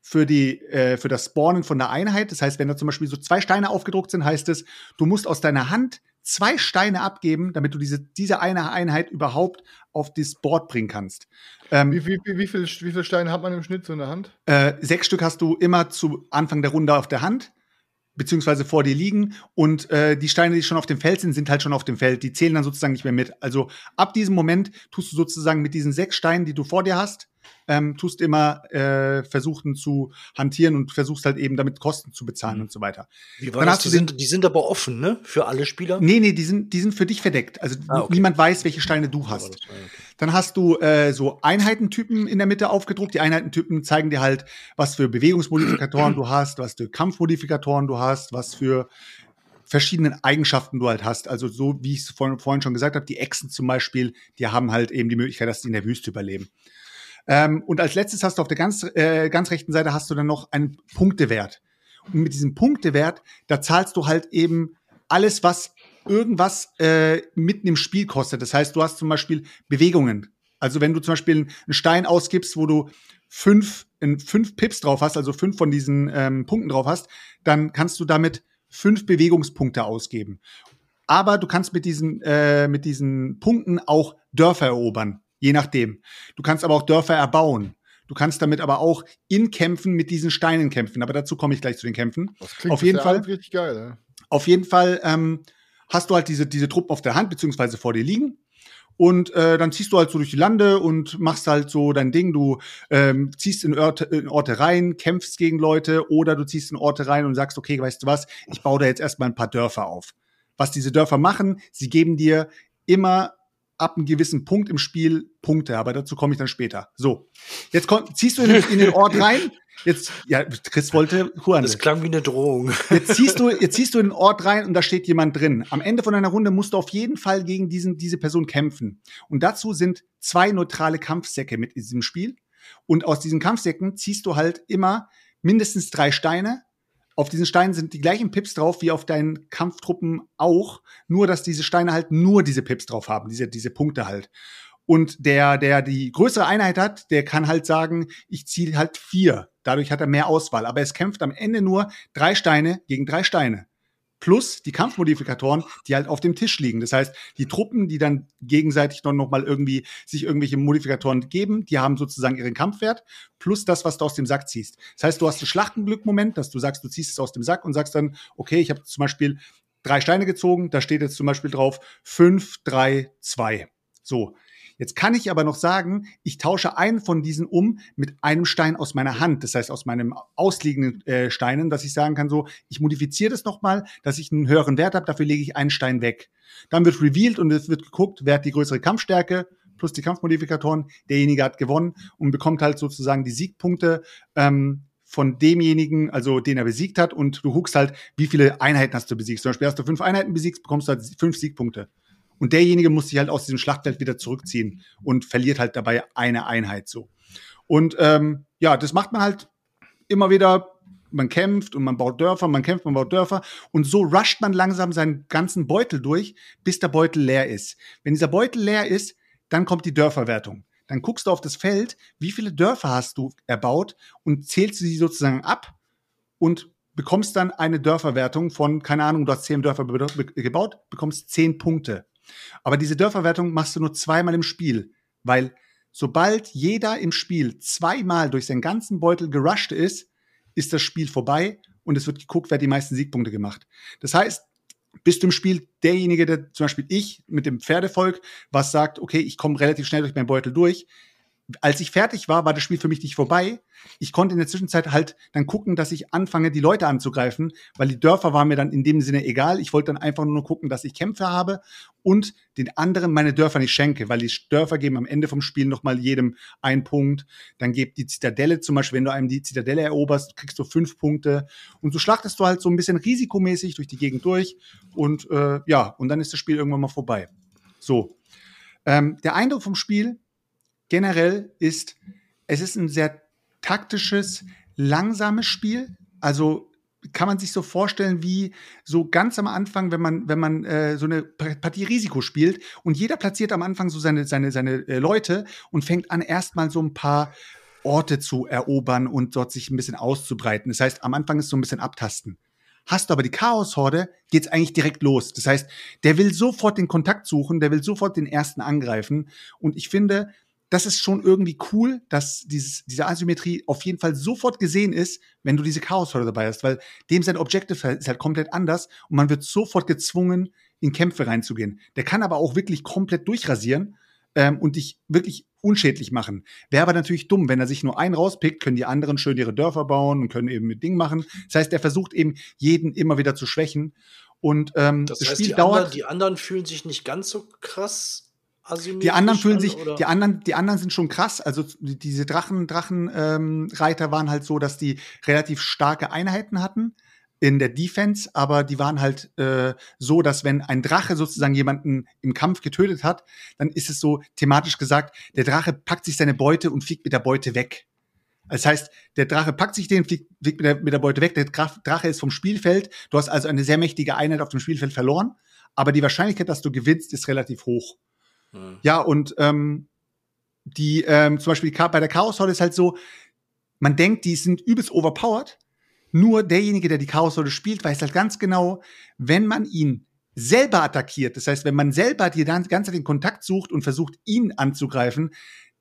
für die äh, für das Spawnen von der Einheit. Das heißt, wenn da zum Beispiel so zwei Steine aufgedruckt sind, heißt es, du musst aus deiner Hand zwei Steine abgeben, damit du diese diese eine Einheit überhaupt auf das Board bringen kannst. Ähm, wie, wie, wie, wie, viel, wie viele Steine hat man im Schnitt so in der Hand? Äh, sechs Stück hast du immer zu Anfang der Runde auf der Hand beziehungsweise vor dir liegen und äh, die Steine, die schon auf dem Feld sind, sind halt schon auf dem Feld. Die zählen dann sozusagen nicht mehr mit. Also ab diesem Moment tust du sozusagen mit diesen sechs Steinen, die du vor dir hast, ähm, tust immer äh, versuchen zu hantieren und versuchst halt eben damit Kosten zu bezahlen mhm. und so weiter. Wie war Dann das? Die sind, die sind aber offen, ne? Für alle Spieler? Nee, nee, die sind, die sind für dich verdeckt. Also ah, okay. niemand weiß, welche Steine du hast. Dann hast du äh, so Einheitentypen in der Mitte aufgedruckt. Die Einheitentypen zeigen dir halt, was für Bewegungsmodifikatoren du hast, was für Kampfmodifikatoren du hast, was für verschiedene Eigenschaften du halt hast. Also so, wie ich es vorhin, vorhin schon gesagt habe, die Echsen zum Beispiel, die haben halt eben die Möglichkeit, dass sie in der Wüste überleben. Ähm, und als letztes hast du auf der ganz, äh, ganz rechten Seite hast du dann noch einen Punktewert. Und mit diesem Punktewert, da zahlst du halt eben alles, was irgendwas äh, mitten im Spiel kostet. Das heißt, du hast zum Beispiel Bewegungen. Also wenn du zum Beispiel einen Stein ausgibst, wo du fünf, in fünf Pips drauf hast, also fünf von diesen ähm, Punkten drauf hast, dann kannst du damit fünf Bewegungspunkte ausgeben. Aber du kannst mit diesen, äh, mit diesen Punkten auch Dörfer erobern. Je nachdem. Du kannst aber auch Dörfer erbauen. Du kannst damit aber auch in Kämpfen mit diesen Steinen kämpfen. Aber dazu komme ich gleich zu den Kämpfen. Das klingt auf jeden Fall richtig geil. Ja. Auf jeden Fall ähm, hast du halt diese diese Truppen auf der Hand beziehungsweise vor dir liegen. Und äh, dann ziehst du halt so durch die Lande und machst halt so dein Ding. Du ähm, ziehst in Orte, in Orte rein, kämpfst gegen Leute oder du ziehst in Orte rein und sagst, okay, weißt du was, ich baue da jetzt erstmal ein paar Dörfer auf. Was diese Dörfer machen, sie geben dir immer ab einem gewissen Punkt im Spiel Punkte, aber dazu komme ich dann später. So, jetzt ziehst du in, in, den Ort rein. Jetzt, ja, Chris wollte Juan. Das klang wie eine Drohung. Jetzt ziehst du, jetzt ziehst du in den Ort rein und da steht jemand drin. Am Ende von einer Runde musst du auf jeden Fall gegen diesen, diese Person kämpfen. Und dazu sind zwei neutrale Kampfsäcke mit in diesem Spiel. Und aus diesen Kampfsäcken ziehst du halt immer mindestens drei Steine, auf diesen Steinen sind die gleichen Pips drauf wie auf deinen Kampftruppen auch, nur dass diese Steine halt nur diese Pips drauf haben, diese, diese Punkte halt. Und der, der die größere Einheit hat, der kann halt sagen, ich ziehe halt vier. Dadurch hat er mehr Auswahl. Aber es kämpft am Ende nur drei Steine gegen drei Steine plus die Kampfmodifikatoren, die halt auf dem Tisch liegen. Das heißt, die Truppen, die dann gegenseitig dann noch mal irgendwie sich irgendwelche Modifikatoren geben, die haben sozusagen ihren Kampfwert plus das, was du aus dem Sack ziehst. Das heißt, du hast einen Schlachtenglück-Moment, dass du sagst, du ziehst es aus dem Sack und sagst dann, okay, ich habe zum Beispiel drei Steine gezogen, da steht jetzt zum Beispiel drauf fünf, drei, zwei. So, Jetzt kann ich aber noch sagen, ich tausche einen von diesen um mit einem Stein aus meiner Hand, das heißt aus meinem ausliegenden äh, Steinen, dass ich sagen kann, so, ich modifiziere das nochmal, dass ich einen höheren Wert habe, dafür lege ich einen Stein weg. Dann wird revealed und es wird geguckt, wer hat die größere Kampfstärke, plus die Kampfmodifikatoren. Derjenige hat gewonnen und bekommt halt sozusagen die Siegpunkte ähm, von demjenigen, also den er besiegt hat. Und du guckst halt, wie viele Einheiten hast du besiegt. Zum Beispiel hast du fünf Einheiten besiegt, bekommst du halt fünf Siegpunkte. Und derjenige muss sich halt aus diesem Schlachtfeld wieder zurückziehen und verliert halt dabei eine Einheit so. Und ähm, ja, das macht man halt immer wieder man kämpft und man baut Dörfer, man kämpft, man baut Dörfer und so rusht man langsam seinen ganzen Beutel durch, bis der Beutel leer ist. Wenn dieser Beutel leer ist, dann kommt die Dörferwertung. Dann guckst du auf das Feld, wie viele Dörfer hast du erbaut und zählst sie sozusagen ab und bekommst dann eine Dörferwertung von, keine Ahnung, du hast zehn Dörfer gebaut, bekommst zehn Punkte. Aber diese Dörferwertung machst du nur zweimal im Spiel, weil sobald jeder im Spiel zweimal durch seinen ganzen Beutel gerusht ist, ist das Spiel vorbei und es wird geguckt, wer die meisten Siegpunkte gemacht. Das heißt, bist du im Spiel derjenige, der zum Beispiel ich mit dem Pferdevolk, was sagt, okay, ich komme relativ schnell durch meinen Beutel durch, als ich fertig war, war das Spiel für mich nicht vorbei. Ich konnte in der Zwischenzeit halt dann gucken, dass ich anfange, die Leute anzugreifen, weil die Dörfer waren mir dann in dem Sinne egal. Ich wollte dann einfach nur gucken, dass ich Kämpfe habe und den anderen meine Dörfer nicht schenke, weil die Dörfer geben am Ende vom Spiel nochmal jedem einen Punkt. Dann gibt die Zitadelle zum Beispiel, wenn du einem die Zitadelle eroberst, kriegst du fünf Punkte. Und so schlachtest du halt so ein bisschen risikomäßig durch die Gegend durch. Und äh, ja, und dann ist das Spiel irgendwann mal vorbei. So. Ähm, der Eindruck vom Spiel generell ist, es ist ein sehr taktisches, langsames Spiel. Also kann man sich so vorstellen wie so ganz am Anfang, wenn man wenn man äh, so eine Partie Risiko spielt und jeder platziert am Anfang so seine seine seine äh, Leute und fängt an erstmal so ein paar Orte zu erobern und dort sich ein bisschen auszubreiten. Das heißt, am Anfang ist so ein bisschen abtasten. Hast du aber die Chaos-Horde, geht's eigentlich direkt los. Das heißt, der will sofort den Kontakt suchen, der will sofort den ersten angreifen. Und ich finde, das ist schon irgendwie cool, dass dieses, diese Asymmetrie auf jeden Fall sofort gesehen ist, wenn du diese Chaos-Horde dabei hast, weil dem sein Objective ist halt komplett anders und man wird sofort gezwungen, in Kämpfe reinzugehen. Der kann aber auch wirklich komplett durchrasieren ähm, und dich wirklich unschädlich machen. Wäre aber natürlich dumm, wenn er sich nur einen rauspickt, können die anderen schön ihre Dörfer bauen und können eben mit Ding machen. Das heißt, er versucht eben jeden immer wieder zu schwächen. Und ähm, das, das heißt, Spiel die dauert. Anderen, die anderen fühlen sich nicht ganz so krass die anderen fühlen sich, oder? die anderen, die anderen sind schon krass. Also diese Drachen, Drachenreiter ähm, waren halt so, dass die relativ starke Einheiten hatten in der Defense, aber die waren halt äh, so, dass wenn ein Drache sozusagen jemanden im Kampf getötet hat, dann ist es so thematisch gesagt, der Drache packt sich seine Beute und fliegt mit der Beute weg. Das heißt, der Drache packt sich den, fliegt, fliegt mit, der, mit der Beute weg, der Drache ist vom Spielfeld, du hast also eine sehr mächtige Einheit auf dem Spielfeld verloren, aber die Wahrscheinlichkeit, dass du gewinnst, ist relativ hoch. Mhm. Ja, und ähm, die, ähm, zum Beispiel bei der Chaos Horde ist halt so, man denkt, die sind übelst overpowered. Nur derjenige, der die Chaos Horde spielt, weiß halt ganz genau, wenn man ihn selber attackiert, das heißt, wenn man selber die ganze Zeit den Kontakt sucht und versucht, ihn anzugreifen,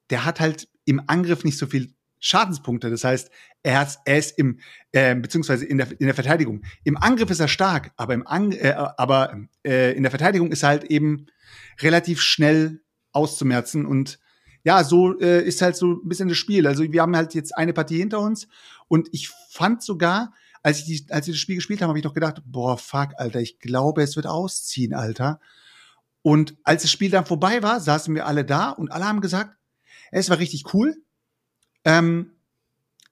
der hat halt im Angriff nicht so viel Schadenspunkte. Das heißt, er, hat, er ist im, äh, beziehungsweise in der, in der Verteidigung. Im Angriff ist er stark, aber, im Ang äh, aber äh, in der Verteidigung ist er halt eben relativ schnell auszumerzen. Und ja, so äh, ist halt so ein bisschen das Spiel. Also wir haben halt jetzt eine Partie hinter uns und ich fand sogar, als ich, die, als ich das Spiel gespielt habe, habe ich noch gedacht, boah, fuck, Alter, ich glaube, es wird ausziehen, Alter. Und als das Spiel dann vorbei war, saßen wir alle da und alle haben gesagt, es war richtig cool. Ähm,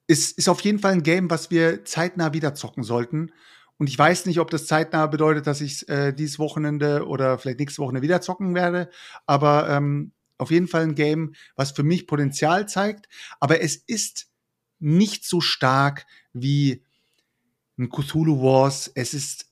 es ist auf jeden Fall ein Game, was wir zeitnah wieder zocken sollten. Und ich weiß nicht, ob das zeitnah bedeutet, dass ich äh, dieses Wochenende oder vielleicht nächste Woche wieder zocken werde. Aber ähm, auf jeden Fall ein Game, was für mich Potenzial zeigt. Aber es ist nicht so stark wie ein Cthulhu Wars. Es ist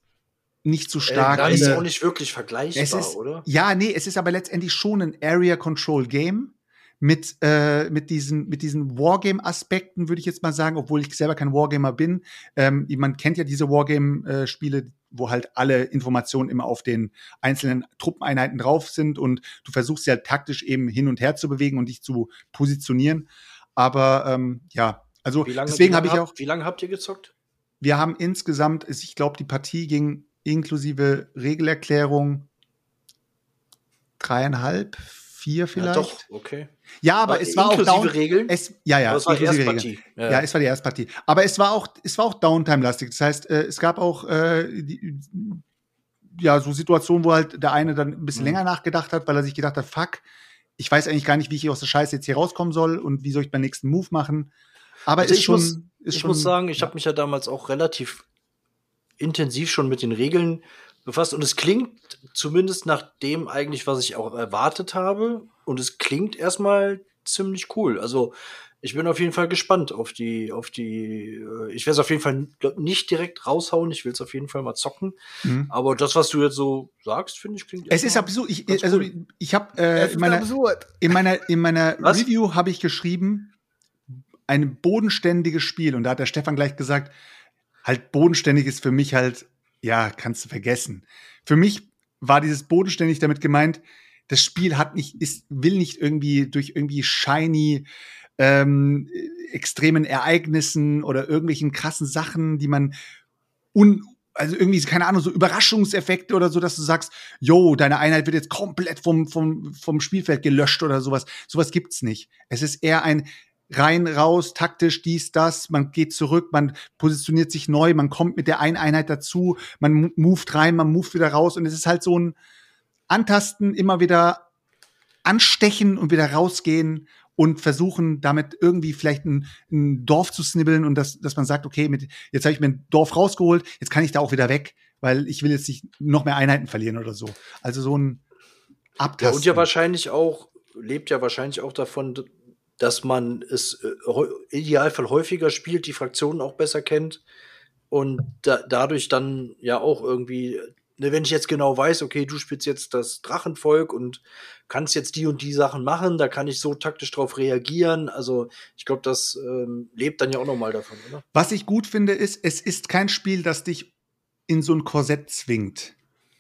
nicht so stark. Äh, ist auch nicht wirklich vergleichbar, ist, oder? Ja, nee, es ist aber letztendlich schon ein Area Control Game mit, äh, mit diesen, mit diesen Wargame-Aspekten, würde ich jetzt mal sagen, obwohl ich selber kein Wargamer bin. Ähm, man kennt ja diese Wargame-Spiele, wo halt alle Informationen immer auf den einzelnen Truppeneinheiten drauf sind und du versuchst sie halt taktisch eben hin und her zu bewegen und dich zu positionieren. Aber ähm, ja, also deswegen habe ich auch. Wie lange habt ihr gezockt? Wir haben insgesamt, ich glaube, die Partie ging inklusive Regelerklärung dreieinhalb, vier vielleicht. Ja, doch, okay. Ja, aber, aber es war auch Down Regeln. Es, ja, ja, das war die erste Partie. Ja. ja. es war die erste Partie. Aber es war auch, es war auch Downtime-lastig. Das heißt, äh, es gab auch äh, die, ja so Situationen, wo halt der eine dann ein bisschen mhm. länger nachgedacht hat, weil er sich gedacht hat, fuck, ich weiß eigentlich gar nicht, wie ich aus der Scheiße jetzt hier rauskommen soll und wie soll ich beim nächsten Move machen. Aber also ist schon, muss, ist ich schon, muss sagen, ich ja. habe mich ja damals auch relativ intensiv schon mit den Regeln befasst und es klingt zumindest nach dem eigentlich, was ich auch erwartet habe und es klingt erstmal ziemlich cool. Also ich bin auf jeden Fall gespannt auf die, auf die. Äh, ich werde es auf jeden Fall nicht direkt raushauen. Ich will es auf jeden Fall mal zocken. Mhm. Aber das, was du jetzt so sagst, finde ich klingt. Es ist absurd. Ich, also cool. ich habe äh, in, meiner, in meiner in meiner Review habe ich geschrieben ein bodenständiges Spiel und da hat der Stefan gleich gesagt, halt bodenständig ist für mich halt ja kannst du vergessen. Für mich war dieses bodenständig damit gemeint, das Spiel hat nicht, ist, will nicht irgendwie durch irgendwie shiny ähm, extremen Ereignissen oder irgendwelchen krassen Sachen, die man un also irgendwie, keine Ahnung, so Überraschungseffekte oder so, dass du sagst, yo, deine Einheit wird jetzt komplett vom, vom, vom Spielfeld gelöscht oder sowas. Sowas gibt's nicht. Es ist eher ein rein, raus, taktisch, dies, das, man geht zurück, man positioniert sich neu, man kommt mit der einen Einheit dazu, man moved rein, man moved wieder raus und es ist halt so ein Antasten, immer wieder anstechen und wieder rausgehen und versuchen damit irgendwie vielleicht ein, ein Dorf zu snibbeln und dass, dass man sagt, okay, mit, jetzt habe ich mir ein Dorf rausgeholt, jetzt kann ich da auch wieder weg, weil ich will jetzt nicht noch mehr Einheiten verlieren oder so. Also so ein Abtasten. Ja, und ja wahrscheinlich auch, lebt ja wahrscheinlich auch davon, dass man es äh, idealfall häufiger spielt, die Fraktionen auch besser kennt und da, dadurch dann ja auch irgendwie ne, wenn ich jetzt genau weiß, okay, du spielst jetzt das Drachenvolk und kannst jetzt die und die Sachen machen, da kann ich so taktisch drauf reagieren. Also ich glaube, das ähm, lebt dann ja auch noch mal davon, oder? Was ich gut finde, ist, es ist kein Spiel, das dich in so ein Korsett zwingt.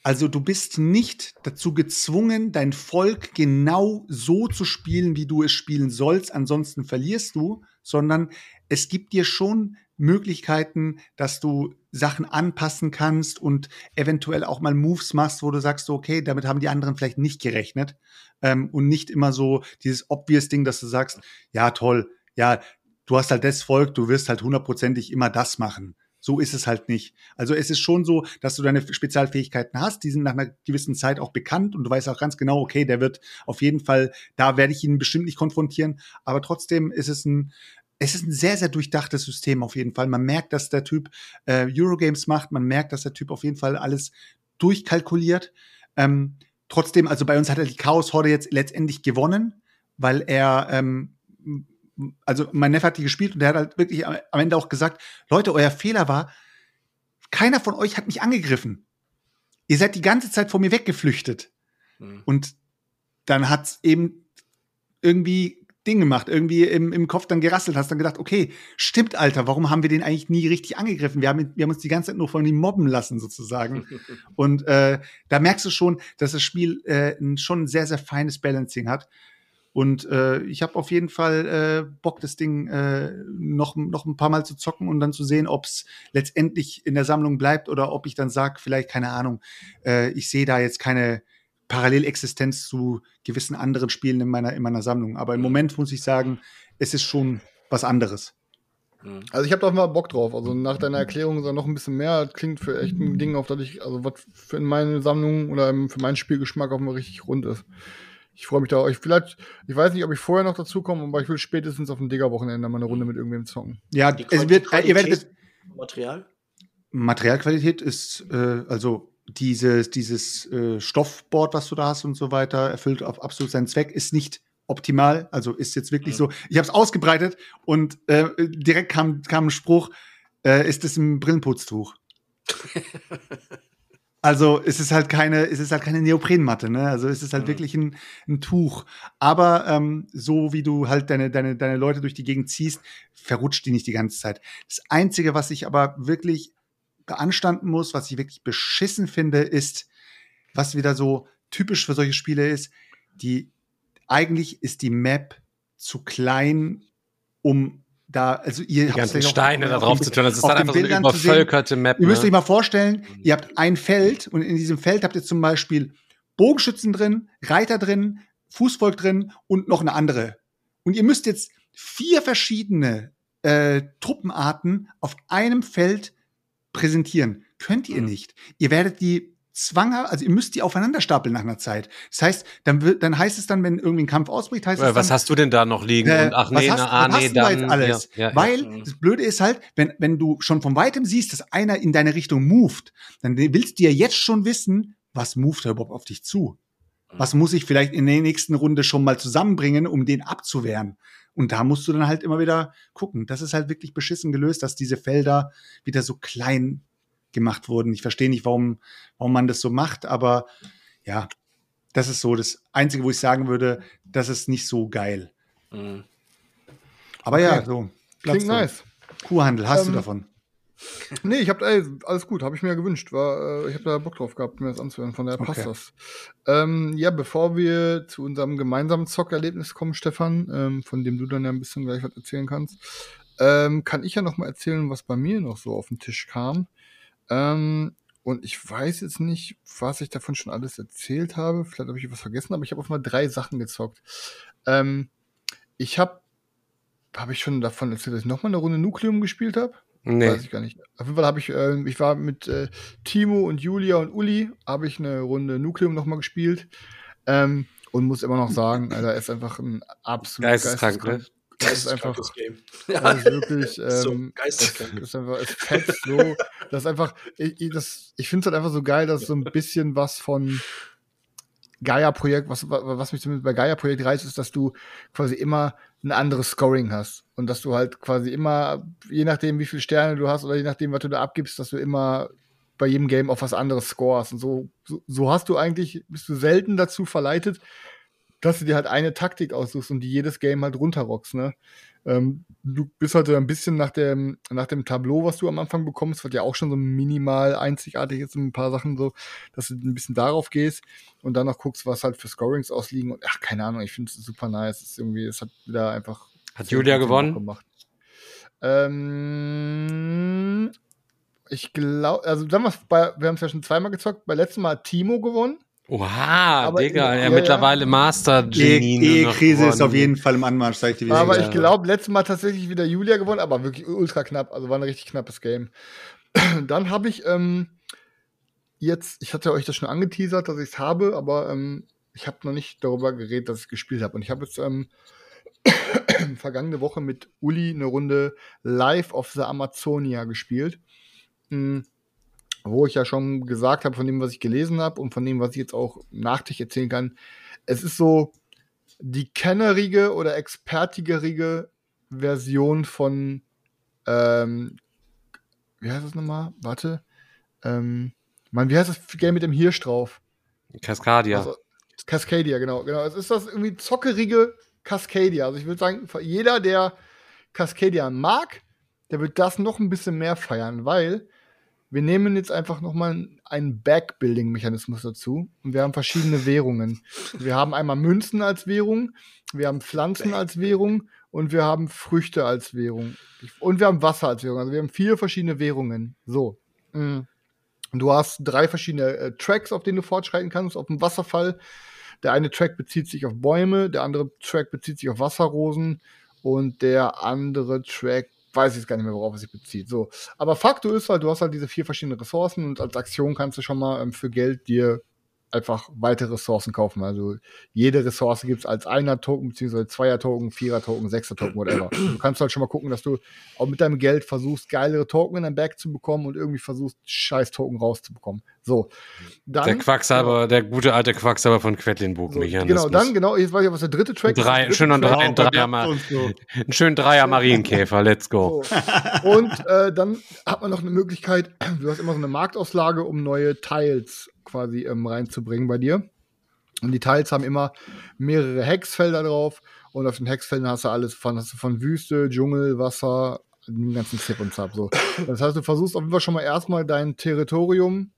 Also du bist nicht dazu gezwungen, dein Volk genau so zu spielen, wie du es spielen sollst, ansonsten verlierst du, sondern es gibt dir schon Möglichkeiten, dass du Sachen anpassen kannst und eventuell auch mal Moves machst, wo du sagst, okay, damit haben die anderen vielleicht nicht gerechnet. Ähm, und nicht immer so dieses obvious Ding, dass du sagst, ja, toll, ja, du hast halt das Volk, du wirst halt hundertprozentig immer das machen. So ist es halt nicht. Also es ist schon so, dass du deine Spezialfähigkeiten hast, die sind nach einer gewissen Zeit auch bekannt und du weißt auch ganz genau, okay, der wird auf jeden Fall, da werde ich ihn bestimmt nicht konfrontieren, aber trotzdem ist es ein, es ist ein sehr, sehr durchdachtes System auf jeden Fall. Man merkt, dass der Typ äh, Eurogames macht, man merkt, dass der Typ auf jeden Fall alles durchkalkuliert. Ähm, trotzdem, also bei uns hat er die Chaos-Horde jetzt letztendlich gewonnen, weil er, ähm, also mein Neffe hat die gespielt und der hat halt wirklich am Ende auch gesagt, Leute, euer Fehler war, keiner von euch hat mich angegriffen. Ihr seid die ganze Zeit vor mir weggeflüchtet. Mhm. Und dann hat's eben irgendwie Ding gemacht, irgendwie im, im Kopf dann gerasselt, hast dann gedacht, okay, stimmt, Alter, warum haben wir den eigentlich nie richtig angegriffen? Wir haben, wir haben uns die ganze Zeit nur von ihm mobben lassen, sozusagen. und äh, da merkst du schon, dass das Spiel äh, schon ein sehr, sehr feines Balancing hat. Und äh, ich habe auf jeden Fall äh, Bock, das Ding äh, noch, noch ein paar Mal zu zocken und dann zu sehen, ob es letztendlich in der Sammlung bleibt oder ob ich dann sage, vielleicht, keine Ahnung, äh, ich sehe da jetzt keine Parallelexistenz zu gewissen anderen Spielen in meiner, in meiner Sammlung. Aber im mhm. Moment muss ich sagen, es ist schon was anderes. Mhm. Also ich habe da mal Bock drauf. Also nach deiner Erklärung ist da noch ein bisschen mehr. Das klingt für echt ein Ding, auf das ich, also was für in meine Sammlung oder für meinen Spielgeschmack auch mal richtig rund ist. Ich freue mich da. Ich vielleicht, ich weiß nicht, ob ich vorher noch dazu komme, aber ich will spätestens auf dem Digger-Wochenende mal eine Runde mit irgendwem zocken. Ja, es wird, äh, ihr werdet Material? Materialqualität ist, äh, also dieses, dieses äh, Stoffboard, was du da hast und so weiter, erfüllt auf absolut seinen Zweck, ist nicht optimal. Also ist jetzt wirklich mhm. so. Ich habe es ausgebreitet und äh, direkt kam, kam ein Spruch, äh, ist es ein Brillenputztuch. also es ist halt keine, es ist halt keine Neoprenmatte, ne? Also es ist halt mhm. wirklich ein, ein Tuch. Aber ähm, so wie du halt deine, deine, deine Leute durch die Gegend ziehst, verrutscht die nicht die ganze Zeit. Das Einzige, was ich aber wirklich beanstanden muss, was ich wirklich beschissen finde, ist, was wieder so typisch für solche Spiele ist, die eigentlich ist die Map zu klein, um da, also ihr habt ganzen Steine da drauf zu tun. Das ist dann einfach so eine übervölkerte Map. Ihr müsst ne? euch mal vorstellen, ihr habt ein Feld und in diesem Feld habt ihr zum Beispiel Bogenschützen drin, Reiter drin, Fußvolk drin und noch eine andere. Und ihr müsst jetzt vier verschiedene äh, Truppenarten auf einem Feld präsentieren. Könnt ihr mhm. nicht. Ihr werdet die zwanger, also ihr müsst die aufeinander stapeln nach einer Zeit. Das heißt, dann wird, dann heißt es dann, wenn irgendwie ein Kampf ausbricht, heißt ja, es was hast du denn da noch liegen? Äh, und ach nee, hast, na, ah, nee, dann da alles. Ja, ja, Weil ja. das Blöde ist halt, wenn wenn du schon von weitem siehst, dass einer in deine Richtung moved, dann willst du ja jetzt schon wissen, was moved er überhaupt auf dich zu? Was muss ich vielleicht in der nächsten Runde schon mal zusammenbringen, um den abzuwehren? Und da musst du dann halt immer wieder gucken. Das ist halt wirklich beschissen gelöst, dass diese Felder wieder so klein gemacht wurden. Ich verstehe nicht, warum, warum man das so macht, aber ja, das ist so das Einzige, wo ich sagen würde, das ist nicht so geil. Mhm. Aber okay. ja, so. Klingt nice. Kuhhandel, hast ähm, du davon? Nee, ich habe alles gut, habe ich mir ja gewünscht. War, äh, ich habe da Bock drauf gehabt, mir das anzuhören, von daher passt okay. das. Ähm, ja, bevor wir zu unserem gemeinsamen Zockerlebnis kommen, Stefan, ähm, von dem du dann ja ein bisschen gleich was erzählen kannst, ähm, kann ich ja noch mal erzählen, was bei mir noch so auf den Tisch kam. Ähm, und ich weiß jetzt nicht, was ich davon schon alles erzählt habe. Vielleicht habe ich was vergessen, aber ich habe auf mal drei Sachen gezockt. Ähm, ich habe, habe ich schon davon erzählt, dass ich noch mal eine Runde Nukleum gespielt habe? Nee. Weiß ich gar nicht. Auf jeden Fall habe ich, äh, ich war mit äh, Timo und Julia und Uli, habe ich eine Runde Nukleum noch mal gespielt. Ähm, und muss immer noch sagen, Alter, ist einfach ein absolut geisteskrank. Ne? Das ist einfach Game. Das ist wirklich ähm, so geisteskrank. Ist einfach, es fetzt so. Das ist einfach, ich, ich finde es halt einfach so geil, dass so ein bisschen was von Gaia-Projekt, was, was mich zumindest bei Gaia-Projekt reizt, ist, dass du quasi immer ein anderes Scoring hast. Und dass du halt quasi immer, je nachdem, wie viele Sterne du hast oder je nachdem, was du da abgibst, dass du immer bei jedem Game auf was anderes scorest. Und so, so, so hast du eigentlich, bist du selten dazu verleitet, dass du dir halt eine Taktik aussuchst und die jedes Game halt runterrockst, ne? Ähm, du bist halt so ein bisschen nach dem, nach dem Tableau, was du am Anfang bekommst, was ja auch schon so minimal einzigartig ist, ein paar Sachen so, dass du ein bisschen darauf gehst und dann noch guckst, was halt für Scorings ausliegen und ach, keine Ahnung, ich finde es super nice. Es ist irgendwie, es hat wieder einfach. Hat Julia gewonnen? Gemacht. Ähm, ich glaube, also sagen wir, wir haben es ja schon zweimal gezockt. Bei letztem Mal hat Timo gewonnen. Oha, aber Digga, ja, ja, mittlerweile. Master Genie. Die Ehekrise ist auf jeden Fall im Anmarsch, sag ich dir. Aber ich glaube, letztes Mal tatsächlich wieder Julia gewonnen, aber wirklich ultra knapp. Also war ein richtig knappes Game. Dann habe ich ähm, jetzt, ich hatte euch das schon angeteasert, dass ich es habe, aber ähm, ich habe noch nicht darüber geredet, dass ich gespielt habe. Und ich habe jetzt ähm, vergangene Woche mit Uli eine Runde Live of the Amazonia gespielt. Mhm wo ich ja schon gesagt habe, von dem, was ich gelesen habe und von dem, was ich jetzt auch nachträglich erzählen kann, es ist so die kennerige oder expertigerige Version von, ähm, wie heißt das nochmal? Warte. Ähm, Mann, wie heißt das Game mit dem Hirsch drauf? Cascadia. Also, Cascadia, genau, genau. Es ist das irgendwie zockerige Cascadia. Also ich würde sagen, jeder, der Cascadia mag, der wird das noch ein bisschen mehr feiern, weil wir nehmen jetzt einfach nochmal einen Backbuilding-Mechanismus dazu und wir haben verschiedene Währungen. Wir haben einmal Münzen als Währung, wir haben Pflanzen als Währung und wir haben Früchte als Währung. Und wir haben Wasser als Währung. Also wir haben vier verschiedene Währungen. So. Mm. Du hast drei verschiedene äh, Tracks, auf denen du fortschreiten kannst. Auf dem Wasserfall. Der eine Track bezieht sich auf Bäume, der andere Track bezieht sich auf Wasserrosen und der andere Track weiß ich jetzt gar nicht mehr, worauf es sich bezieht. So. Aber Faktor ist halt, du hast halt diese vier verschiedenen Ressourcen und als Aktion kannst du schon mal ähm, für Geld dir einfach weitere Ressourcen kaufen. Also jede Ressource gibt es als Einer-Token, beziehungsweise Zweier-Token, Vierer-Token, Sechser-Token, whatever. Du kannst halt schon mal gucken, dass du auch mit deinem Geld versuchst, geilere Token in dein Bag zu bekommen und irgendwie versuchst, scheiß Token rauszubekommen. So. Dann, der Quacksalber, ja, der gute alte Quacksalber von Quedlinburg, so, Genau, dann, genau, jetzt weiß ich, was der dritte Track Drei, ist. Schön drei, ein, Dreier, so. ein schön Dreier Marienkäfer, let's go. So. Und äh, dann hat man noch eine Möglichkeit, du hast immer so eine Marktauslage, um neue Tiles quasi ähm, reinzubringen bei dir. Und die Teils haben immer mehrere Hexfelder drauf. Und auf den Hexfeldern hast du alles von, hast du von Wüste, Dschungel, Wasser, den ganzen Zip und Zap. So. Das heißt, du versuchst auf jeden Fall schon mal erstmal dein Territorium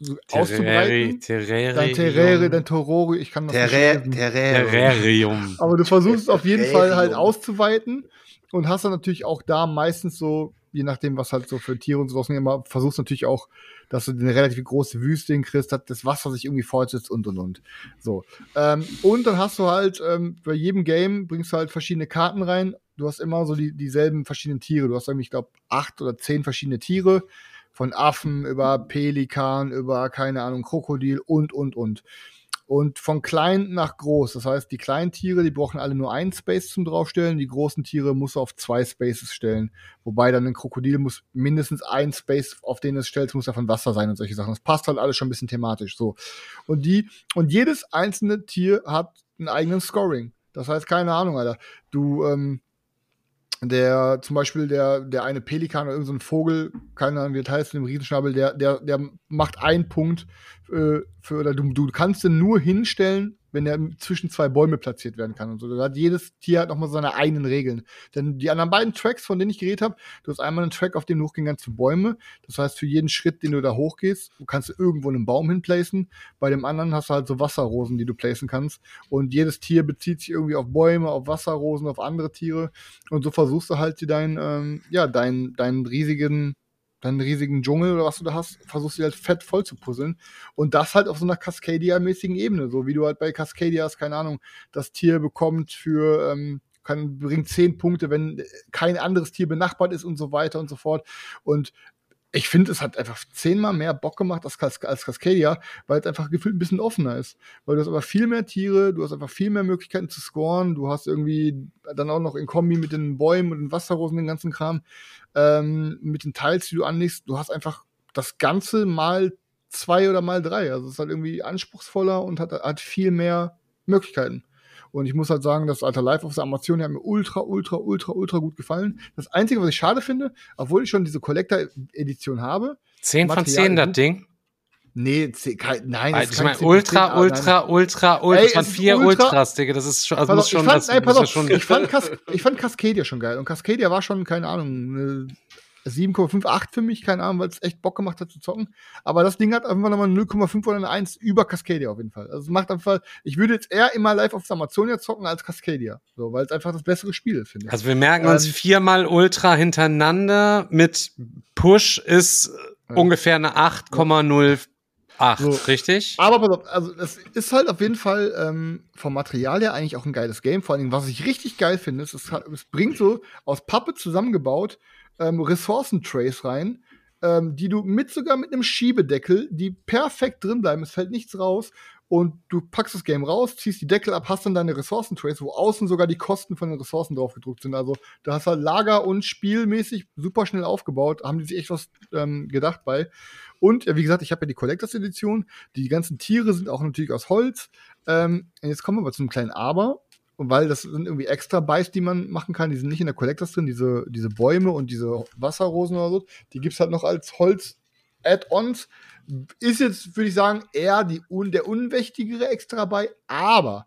so auszubreiten. Terrarium. Dein Terrari, dein Torori, ich kann das Terra nicht Terrarium. Aber du versuchst auf jeden Fall halt auszuweiten und hast dann natürlich auch da meistens so, je nachdem, was halt so für Tiere und sowas immer, versuchst natürlich auch dass du eine relativ große Wüste hinkriegst, hat das Wasser sich irgendwie fortsetzt und und und. So. Ähm, und dann hast du halt ähm, bei jedem Game bringst du halt verschiedene Karten rein. Du hast immer so die, dieselben verschiedenen Tiere. Du hast irgendwie, ich glaube, acht oder zehn verschiedene Tiere, Von Affen über Pelikan, über, keine Ahnung, Krokodil und, und, und. Und von klein nach groß. Das heißt, die kleinen Tiere, die brauchen alle nur einen Space zum draufstellen. Die großen Tiere muss auf zwei Spaces stellen. Wobei dann ein Krokodil muss mindestens ein Space, auf den es stellt, muss davon Wasser sein und solche Sachen. Das passt halt alles schon ein bisschen thematisch so. Und die, und jedes einzelne Tier hat einen eigenen Scoring. Das heißt, keine Ahnung, Alter. Du, ähm, der zum Beispiel der, der eine Pelikan oder irgendein so Vogel, keine Ahnung, wie das heißt, dem Riesenschnabel, der, der, der macht einen Punkt äh, für, oder du, du kannst den nur hinstellen, wenn er zwischen zwei Bäume platziert werden kann und so. Da hat jedes Tier hat nochmal seine eigenen Regeln. Denn die anderen beiden Tracks, von denen ich geredet habe, du hast einmal einen Track, auf dem du hochgehen kannst für Bäume. Das heißt, für jeden Schritt, den du da hochgehst, kannst du irgendwo einen Baum hinplacen. Bei dem anderen hast du halt so Wasserrosen, die du placen kannst. Und jedes Tier bezieht sich irgendwie auf Bäume, auf Wasserrosen, auf andere Tiere. Und so versuchst du halt dir deinen, ähm, ja, deinen, deinen riesigen deinen riesigen Dschungel oder was du da hast, versuchst du halt fett voll zu puzzeln. Und das halt auf so einer Cascadia-mäßigen Ebene. So wie du halt bei Cascadia hast, keine Ahnung, das Tier bekommt für, ähm, kann, bringt zehn Punkte, wenn kein anderes Tier benachbart ist und so weiter und so fort. Und ich finde, es hat einfach zehnmal mehr Bock gemacht als, als Cascadia, weil es einfach gefühlt ein bisschen offener ist. Weil du hast aber viel mehr Tiere, du hast einfach viel mehr Möglichkeiten zu scoren, du hast irgendwie dann auch noch in Kombi mit den Bäumen und den Wasserrosen den ganzen Kram, ähm, mit den Teils, die du anlegst, du hast einfach das Ganze mal zwei oder mal drei. Also es ist halt irgendwie anspruchsvoller und hat, hat viel mehr Möglichkeiten. Und ich muss halt sagen, das Alter Life of the Amazon hat mir ultra, ultra, ultra, ultra gut gefallen. Das Einzige, was ich schade finde, obwohl ich schon diese Collector-Edition habe. 10 von 10, das Ding? Nee, nein, das ist ich meine, Ultra, Ultra, Ultra, Ultra, Ey, von vier ultra, Ultras, Digga, das ist schon, also muss schon ich fand, was, ey, pass auf, schon ich fand, Cas ich fand Cascadia schon geil und Cascadia war schon, keine Ahnung, 7,58 für mich, keine Ahnung, weil es echt Bock gemacht hat zu zocken. Aber das Ding hat einfach nochmal 0,5 oder eine 1 über Cascadia auf jeden Fall. Also es macht einfach, ich würde jetzt eher immer live auf Amazonia zocken als Cascadia. So, weil es einfach das bessere Spiel ist, finde ich. Also wir merken ähm, uns viermal Ultra hintereinander mit Push ist ja. ungefähr eine 8,08, so. richtig? Aber pass auf, also es ist halt auf jeden Fall ähm, vom Material her eigentlich auch ein geiles Game. Vor allen Dingen, was ich richtig geil finde, ist, es, es bringt so aus Pappe zusammengebaut ähm, Ressourcentrays rein, ähm, die du mit sogar mit einem Schiebedeckel, die perfekt drin bleiben, es fällt nichts raus und du packst das Game raus, ziehst die Deckel ab, hast dann deine Ressourcentrays, wo außen sogar die Kosten von den Ressourcen drauf gedruckt sind. Also da hast halt Lager und spielmäßig super schnell aufgebaut, haben die sich echt was ähm, gedacht bei. Und ja, wie gesagt, ich habe ja die Collectors Edition. Die ganzen Tiere sind auch natürlich aus Holz. Ähm, jetzt kommen wir aber zum kleinen Aber. Und weil das sind irgendwie extra Buys, die man machen kann, die sind nicht in der Collectors drin, diese, diese Bäume und diese Wasserrosen oder so, die gibt es halt noch als Holz-Add-ons. Ist jetzt, würde ich sagen, eher die der unwichtigere extra Buy, aber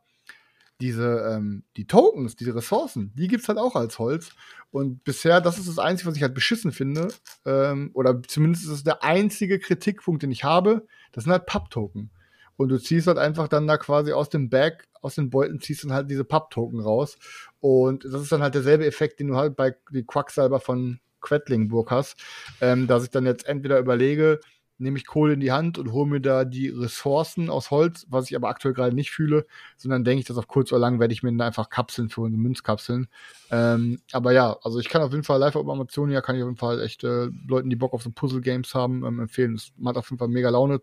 diese, ähm, die Tokens, diese Ressourcen, die gibt es halt auch als Holz. Und bisher, das ist das Einzige, was ich halt beschissen finde, ähm, oder zumindest ist es der einzige Kritikpunkt, den ich habe, das sind halt Pub-Token. Und du ziehst halt einfach dann da quasi aus dem Bag, aus den Beuteln ziehst dann halt diese Papp-Token raus. Und das ist dann halt derselbe Effekt, den du halt bei die Quacksalber von Quedlingburg hast, ähm, dass ich dann jetzt entweder überlege, nehme ich Kohle in die Hand und hole mir da die Ressourcen aus Holz, was ich aber aktuell gerade nicht fühle, sondern denke ich, dass auf kurz oder lang werde ich mir dann einfach Kapseln für unsere Münzkapseln. Ähm, aber ja, also ich kann auf jeden Fall live auf Amazonia, kann ich auf jeden Fall echt äh, Leuten, die Bock auf so Puzzle-Games haben, ähm, empfehlen. Das macht auf jeden Fall mega Laune.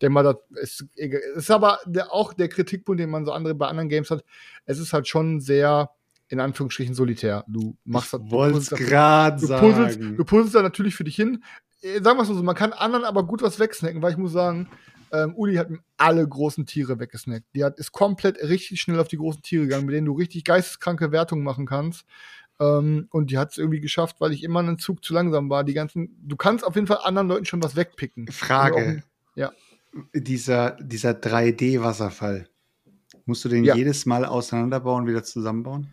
Denke mal, das ist, ist aber der, auch der Kritikpunkt, den man so andere bei anderen Games hat. Es ist halt schon sehr, in Anführungsstrichen solitär. Du machst das. Wollt's gerade sagen. Puzzelst, du puzzelst da natürlich für dich hin. Äh, sagen wir es so, man kann anderen aber gut was wegsnacken, weil ich muss sagen, ähm, Uli hat alle großen Tiere weggesnackt. Die hat, ist komplett richtig schnell auf die großen Tiere gegangen, mit denen du richtig geisteskranke Wertungen machen kannst. Ähm, und die hat es irgendwie geschafft, weil ich immer einen Zug zu langsam war. Die ganzen, du kannst auf jeden Fall anderen Leuten schon was wegpicken. Frage. Also auch, ja. Dieser, dieser 3D-Wasserfall. Musst du den ja. jedes Mal auseinanderbauen, wieder zusammenbauen?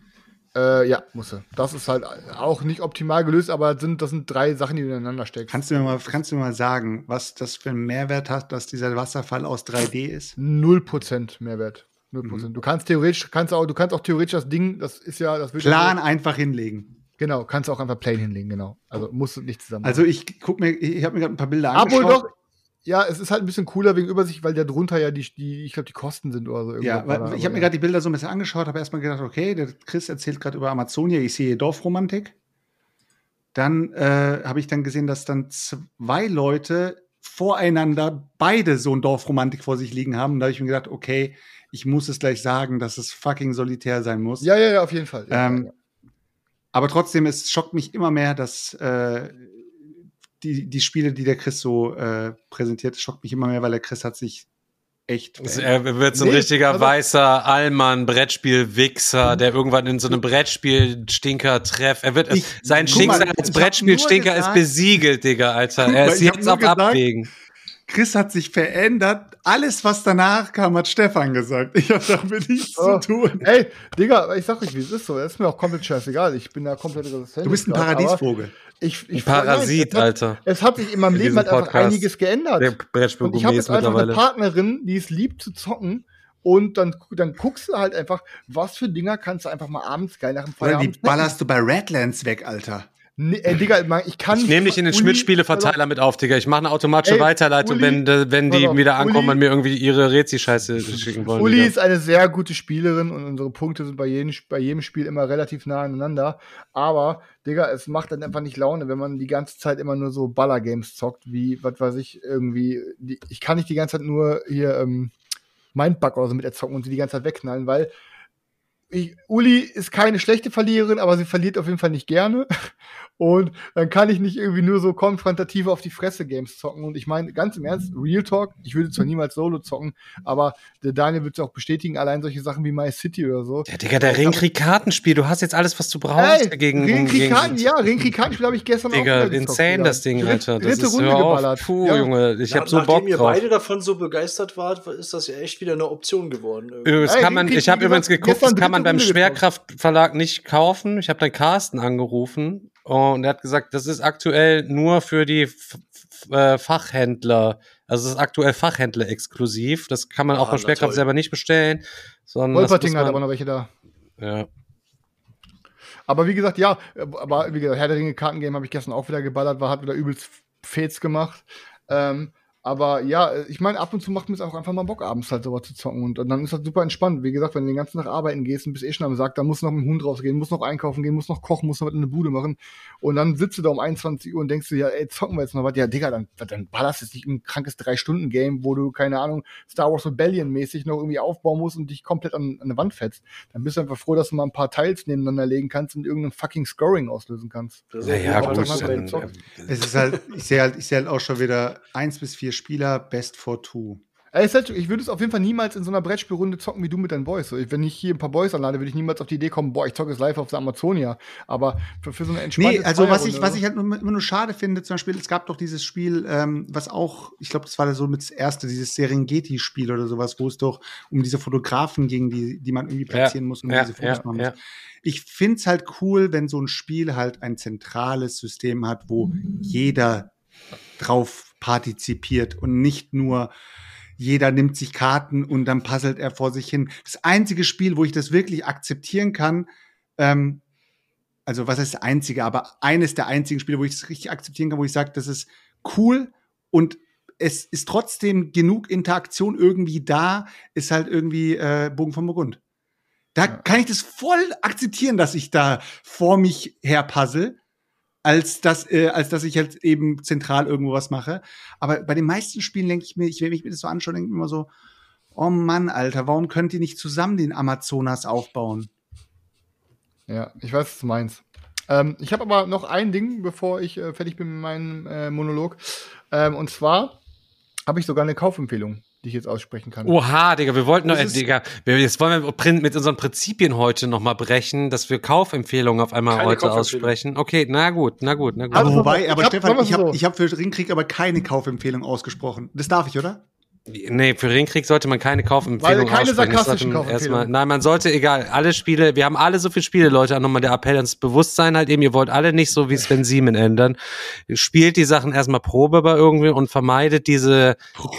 Äh, ja, muss er. Das ist halt auch nicht optimal gelöst, aber sind, das sind drei Sachen, die du ineinander steckst. Kannst du mir mal, kannst du mir mal sagen, was das für einen Mehrwert hat, dass dieser Wasserfall aus 3D ist? Null Prozent Mehrwert. Null Prozent. Mhm. Du kannst theoretisch, kannst auch, du kannst auch theoretisch das Ding, das ist ja, das wird Plan ja einfach hinlegen. Genau, kannst du auch einfach plain hinlegen, genau. Also musst du nicht zusammen. Also ich guck mir, ich habe mir gerade ein paar Bilder angeschaut. Obwohl doch, ja, es ist halt ein bisschen cooler wegen Übersicht, weil der drunter ja die, die ich glaube, die Kosten sind oder so. Ja, weil, ich habe mir gerade die Bilder so ein bisschen angeschaut, habe erstmal gedacht, okay, der Chris erzählt gerade über Amazonia, ich sehe Dorfromantik. dann äh, habe ich dann gesehen, dass dann zwei Leute voreinander beide so ein Dorfromantik vor sich liegen haben. Und da habe ich mir gedacht, okay, ich muss es gleich sagen, dass es fucking solitär sein muss. Ja, ja, ja, auf jeden Fall. Ja, ähm, ja. Aber trotzdem, es schockt mich immer mehr, dass äh, die, die Spiele, die der Chris so äh, präsentiert, schockt mich immer mehr, weil der Chris hat sich echt. Er wird so ein nee, richtiger also, weißer Allmann, Brettspiel-Wichser, der irgendwann in so einem Brettspiel-Stinker trefft. Er wird, ich, sein Schicksal als Brettspiel-Stinker ist besiegelt, Digga, Alter. Er ist jetzt auf gesagt, Abwägen. Chris hat sich verändert. Alles, was danach kam, hat Stefan gesagt. Ich habe damit nichts oh. zu tun. Ey, Digga, ich sag euch, wie es ist so. Es ist mir auch komplett scheißegal. Ich bin da komplett resistent. Du bist ein Paradiesvogel. Ich, ich Parasit, nein, Alter. Es hat sich in meinem Leben halt einfach einiges geändert. Und ich habe jetzt einfach eine Partnerin, die es liebt zu zocken. Und dann, dann guckst du halt einfach, was für Dinger kannst du einfach mal abends geil nach dem Feierabend. Oder die ballerst du bei Redlands weg, Alter. Nee, äh, Digga, ich kann Ich nehme dich in den Schmidt-Spiele-Verteiler mit auf, Digga. Ich mache eine automatische ey, Weiterleitung, Uli, wenn, wenn die auf, wieder ankommen Uli, und mir irgendwie ihre Rezi-Scheiße schicken wollen. Uli Digga. ist eine sehr gute Spielerin und unsere Punkte sind bei jedem, bei jedem Spiel immer relativ nah aneinander. Aber, Digga, es macht dann einfach nicht Laune, wenn man die ganze Zeit immer nur so Baller-Games zockt, wie, was weiß ich, irgendwie. Die, ich kann nicht die ganze Zeit nur hier ähm, Mindbug oder so mit erzocken und sie die ganze Zeit wegknallen, weil ich, Uli ist keine schlechte Verliererin, aber sie verliert auf jeden Fall nicht gerne. Und dann kann ich nicht irgendwie nur so konfrontativ auf die Fresse Games zocken. Und ich meine, ganz im Ernst, Real Talk, ich würde zwar niemals Solo zocken, aber der Daniel wird es auch bestätigen, allein solche Sachen wie My City oder so. Ja, Digga, der Ringkrieg-Kartenspiel, du hast jetzt alles, was du brauchst ey, gegen Ringkrieg-Karten, ja, Ringkrieg-Kartenspiel habe ich gestern Digga, auch Digga, insane das Ding, Alter. Das Dritte ist, Runde geballert. Puh, ja. Junge, ich habe so Bock drauf. Nachdem ihr beide davon so begeistert wart, ist das ja echt wieder eine Option geworden. Das kann man, ich habe übrigens geguckt, das kann man beim Schwerkraftverlag nicht kaufen. Ich habe dann Carsten angerufen und er hat gesagt, das ist aktuell nur für die äh, Fachhändler. Also es ist aktuell Fachhändler exklusiv. Das kann man ah, auch bei Schwerkraft selber nicht bestellen. Wolperting hat aber noch welche da. Ja. Aber wie gesagt, ja, aber wie gesagt, Herr der Ringe Kartengame habe ich gestern auch wieder geballert, war, hat wieder übelst Fets gemacht. Ähm, aber ja, ich meine, ab und zu macht mir es auch einfach mal Bock, abends halt sowas zu zocken. Und, und dann ist das super entspannt. Wie gesagt, wenn du den ganzen Tag arbeiten gehst und bist eh schon am Sack, dann musst du noch mit dem Hund rausgehen, musst noch einkaufen gehen, musst noch kochen, musst noch was in der Bude machen. Und dann sitzt du da um 21 Uhr und denkst du, ja, ey, zocken wir jetzt noch was. Ja, Digga, dann, dann ballerst du dich ein krankes Drei-Stunden-Game, wo du, keine Ahnung, Star Wars Rebellion-mäßig noch irgendwie aufbauen musst und dich komplett an, an eine Wand fetzt. Dann bist du einfach froh, dass du mal ein paar Teils nebeneinander legen kannst und irgendein fucking Scoring auslösen kannst. Ja, ja, gut. Es ist halt, ich sehe halt, ich sehe halt auch schon wieder eins bis vier Spieler, best for Two. Halt, ich würde es auf jeden Fall niemals in so einer Brettspielrunde zocken wie du mit deinen Boys. Wenn ich hier ein paar Boys anlade, würde ich niemals auf die Idee kommen, boah, ich zocke es live auf der Amazonia. Aber für, für so eine entspannte Nee, also was ich, was ich halt immer nur schade finde, zum Beispiel, es gab doch dieses Spiel, ähm, was auch, ich glaube, das war so mit das erste, dieses Serengeti-Spiel oder sowas, wo es doch um diese Fotografen ging, die, die man irgendwie platzieren ja, muss und ja, diese Fotos ja, machen muss. Ich finde es halt cool, wenn so ein Spiel halt ein zentrales System hat, wo jeder drauf partizipiert und nicht nur jeder nimmt sich Karten und dann puzzelt er vor sich hin. Das einzige Spiel, wo ich das wirklich akzeptieren kann, ähm, also was heißt das einzige, aber eines der einzigen Spiele, wo ich es richtig akzeptieren kann, wo ich sage, das ist cool und es ist trotzdem genug Interaktion irgendwie da, ist halt irgendwie äh, Bogen vom Burgund. Da ja. kann ich das voll akzeptieren, dass ich da vor mich her puzzle als dass, äh, als dass ich halt eben zentral irgendwo was mache. Aber bei den meisten Spielen denke ich mir, ich, wenn ich mir das so anschaue, denke ich mir immer so, oh Mann, Alter, warum könnt ihr nicht zusammen den Amazonas aufbauen? Ja, ich weiß, was du meinst. Ähm, ich habe aber noch ein Ding, bevor ich äh, fertig bin mit meinem äh, Monolog. Ähm, und zwar habe ich sogar eine Kaufempfehlung die ich jetzt aussprechen kann. Oha, Digga, wir wollten noch, äh, Digga, wir, jetzt wollen wir mit unseren Prinzipien heute nochmal brechen, dass wir Kaufempfehlungen auf einmal keine heute aussprechen. Okay, na gut, na gut, na gut. Aber wobei, aber Stefan, ich habe ich hab für Ringkrieg aber keine Kaufempfehlung ausgesprochen. Das darf ich, oder? Nee, für Ringkrieg sollte man keine Kaufempfehlung Weil keine sarkastischen Kaufempfehlungen. Nein, man sollte, egal, alle Spiele, wir haben alle so viele Spiele, Leute, auch nochmal der Appell ans Bewusstsein halt eben, ihr wollt alle nicht so wie Sven Siemen ändern. Spielt die Sachen erstmal Probe bei irgendwie und vermeidet diese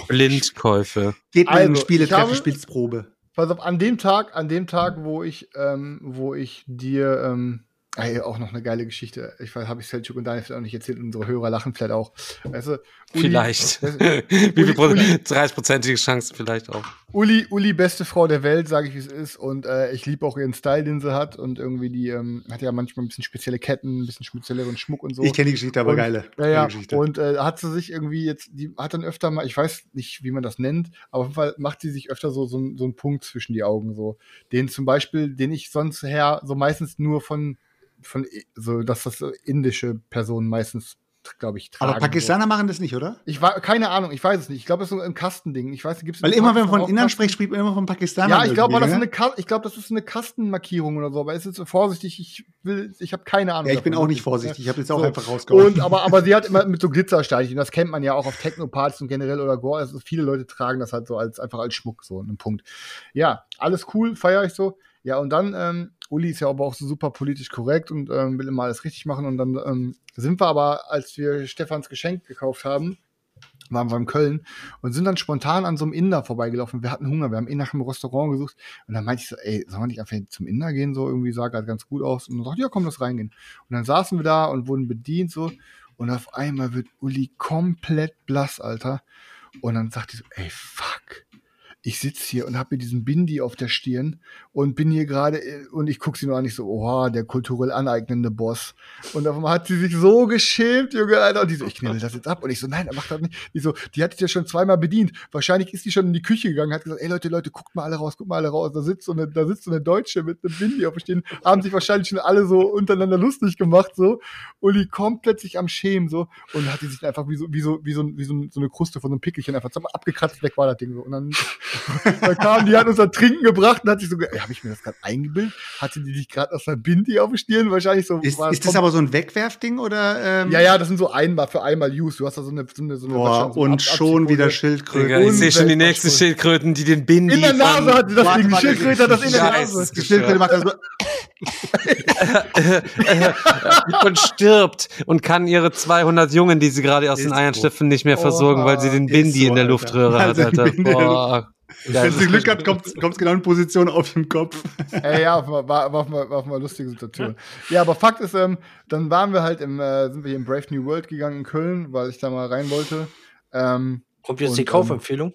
Blindkäufe. Geht mal also, in Spiele treffen, spielt's Probe. Pass auf, an dem Tag, an dem Tag, wo ich, ähm, wo ich dir ähm, Ey, auch noch eine geile Geschichte. Ich weiß, habe ich Selchuk und Daniel vielleicht auch nicht erzählt. Unsere Hörer lachen vielleicht auch. Weißt du, Uli, vielleicht. Wie viel Prozent? 30-prozentige Chance vielleicht auch. Uli, Uli, beste Frau der Welt, sage ich, wie es ist. Und äh, ich liebe auch ihren Style, den sie hat. Und irgendwie die ähm, hat ja manchmal ein bisschen spezielle Ketten, ein bisschen spezielleren Schmuck und so. Ich kenne die Geschichte, aber und, geile. Ja, ja. Und äh, hat sie sich irgendwie jetzt, die hat dann öfter mal, ich weiß nicht, wie man das nennt, aber auf jeden Fall macht sie sich öfter so, so, so einen Punkt zwischen die Augen. so. Den zum Beispiel, den ich sonst her so meistens nur von von so, dass das indische Personen meistens glaube ich, tragen. Aber Pakistaner so. machen das nicht, oder? Ich war, keine Ahnung, ich weiß es nicht. Ich glaube, das ist so ein Kastending. Ich weiß, gibt's Weil immer, wenn man von Indern spricht, spricht man immer von Pakistanern. Ja, ich glaube, das ist ne? eine, ich glaube, das ist eine Kastenmarkierung oder so. Aber es ist so vorsichtig. Ich will, ich habe keine Ahnung. Ja, ich bin auch nicht vorsichtig. Ich habe jetzt auch so. einfach rausgeholt. Und, aber, aber sie hat immer mit so Glitzersteinchen. Das kennt man ja auch auf Techno-Partys und generell oder Gore. Also viele Leute tragen das halt so als, einfach als Schmuck, so einen Punkt. Ja, alles cool, feiere ich so. Ja, und dann, ähm, Uli ist ja aber auch so super politisch korrekt und ähm, will immer alles richtig machen. Und dann ähm, sind wir aber, als wir Stefans Geschenk gekauft haben, waren wir in Köln und sind dann spontan an so einem Inder vorbeigelaufen. Wir hatten Hunger, wir haben eh nach einem Restaurant gesucht. Und dann meinte ich so, ey, sollen wir nicht einfach zum Inder gehen? So irgendwie sah gerade ganz gut aus. Und dann sagte, ja, komm, lass reingehen. Und dann saßen wir da und wurden bedient so. Und auf einmal wird Uli komplett blass, Alter. Und dann sagt die so, ey, fuck ich sitze hier und habe mir diesen Bindi auf der Stirn und bin hier gerade äh, und ich gucke sie nur an, ich so, oha, der kulturell aneignende Boss. Und auf einmal hat sie sich so geschämt, Junge, Alter. Und die so, ich knebel das jetzt ab. Und ich so, nein, er macht das nicht. Die so, die hat sich ja schon zweimal bedient. Wahrscheinlich ist die schon in die Küche gegangen, hat gesagt, ey Leute, Leute, guckt mal alle raus, guckt mal alle raus. Da sitzt so eine, da sitzt so eine Deutsche mit einem Bindi auf der Stirn. Haben sich wahrscheinlich schon alle so untereinander lustig gemacht, so. Und die komplett sich am Schämen, so. Und hat die sich einfach wie so, wie so, wie so, wie so, so eine Kruste von so einem Pickelchen einfach abgekratzt, weg war das Ding so. Und dann da kam, die hat uns da Trinken gebracht und hat sich so, habe ich mir das gerade eingebildet? Hatte die dich gerade aus der Bindi auf Stirn? Wahrscheinlich so. Ist, ist das aber so ein Wegwerfding oder? Ähm? Ja, ja, das sind so einmal für einmal Use. Du hast da so eine, so eine, so eine Boah, so und Ab schon wieder Schildkröten. ich sehe schon die nächsten Schildkröten, die den Bindi. In der Nase hat das Ding. Die Schildkröte hat das in der Nase. Die Schildkröte macht das so. und stirbt und kann ihre 200 Jungen, die sie gerade aus den Eiern stiften, nicht mehr versorgen, weil sie den Bindi so, in der Luftröhre hat, Alter. Boah. Ja, Wenn sie Glück hat, kommt es genau in Position auf dem Kopf. Ey, ja, war, war, war, war, war eine lustige Situation. Ja, aber Fakt ist, ähm, dann waren wir halt im, äh, sind wir hier in Brave New World gegangen in Köln, weil ich da mal rein wollte. Ähm, kommt jetzt und, die Kaufempfehlung?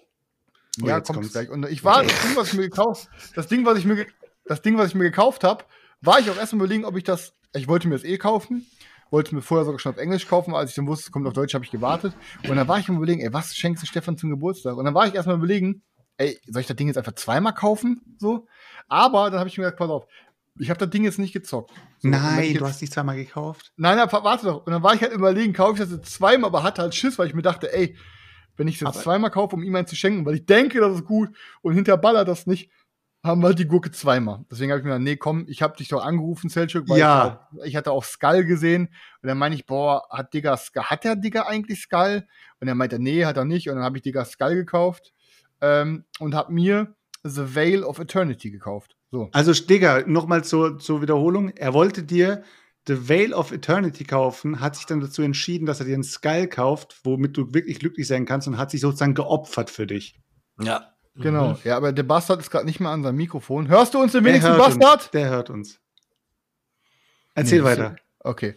Ähm, ja, kommt kommt's. gleich. Und ich war, das Ding, was ich mir gekauft, das Ding, was ich mir, das Ding, was ich mir gekauft habe, war ich auch erstmal überlegen, ob ich das, ich wollte mir das eh kaufen, wollte mir vorher sogar schon auf Englisch kaufen, als ich dann wusste, es kommt auf Deutsch, habe ich gewartet. Und dann war ich am überlegen, ey, was schenkst du Stefan zum Geburtstag? Und dann war ich erstmal überlegen, ey, soll ich das Ding jetzt einfach zweimal kaufen? So. Aber dann habe ich mir gesagt, pass auf, ich habe das Ding jetzt nicht gezockt. So, Nein, jetzt, du hast dich zweimal gekauft. Nein, nein, warte doch. Und dann war ich halt überlegen, kaufe ich das jetzt zweimal, aber hatte halt Schiss, weil ich mir dachte, ey, wenn ich es jetzt zweimal kaufe, um ihm einen zu schenken, weil ich denke, das ist gut und hinterher ballert das nicht, haben wir halt die Gurke zweimal. Deswegen habe ich mir gedacht, nee, komm, ich habe dich doch angerufen, Selchuk, weil ja. ich, ich, hatte auch Skull gesehen. Und dann meine ich, boah, hat Digga Skull, hat der Digga eigentlich Skull? Und er meinte, nee, hat er nicht. Und dann habe ich Digga Skull gekauft ähm, und habe mir The Veil of Eternity gekauft. So. Also, Digga, nochmal zur, zur Wiederholung. Er wollte dir The Veil of Eternity kaufen, hat sich dann dazu entschieden, dass er dir einen Skull kauft, womit du wirklich glücklich sein kannst und hat sich sozusagen geopfert für dich. Ja. Genau. Mhm. Ja, aber der Bastard ist gerade nicht mehr an seinem Mikrofon. Hörst du uns denn wenigstens, Bastard? Uns. Der hört uns. Erzähl nee, weiter. Okay.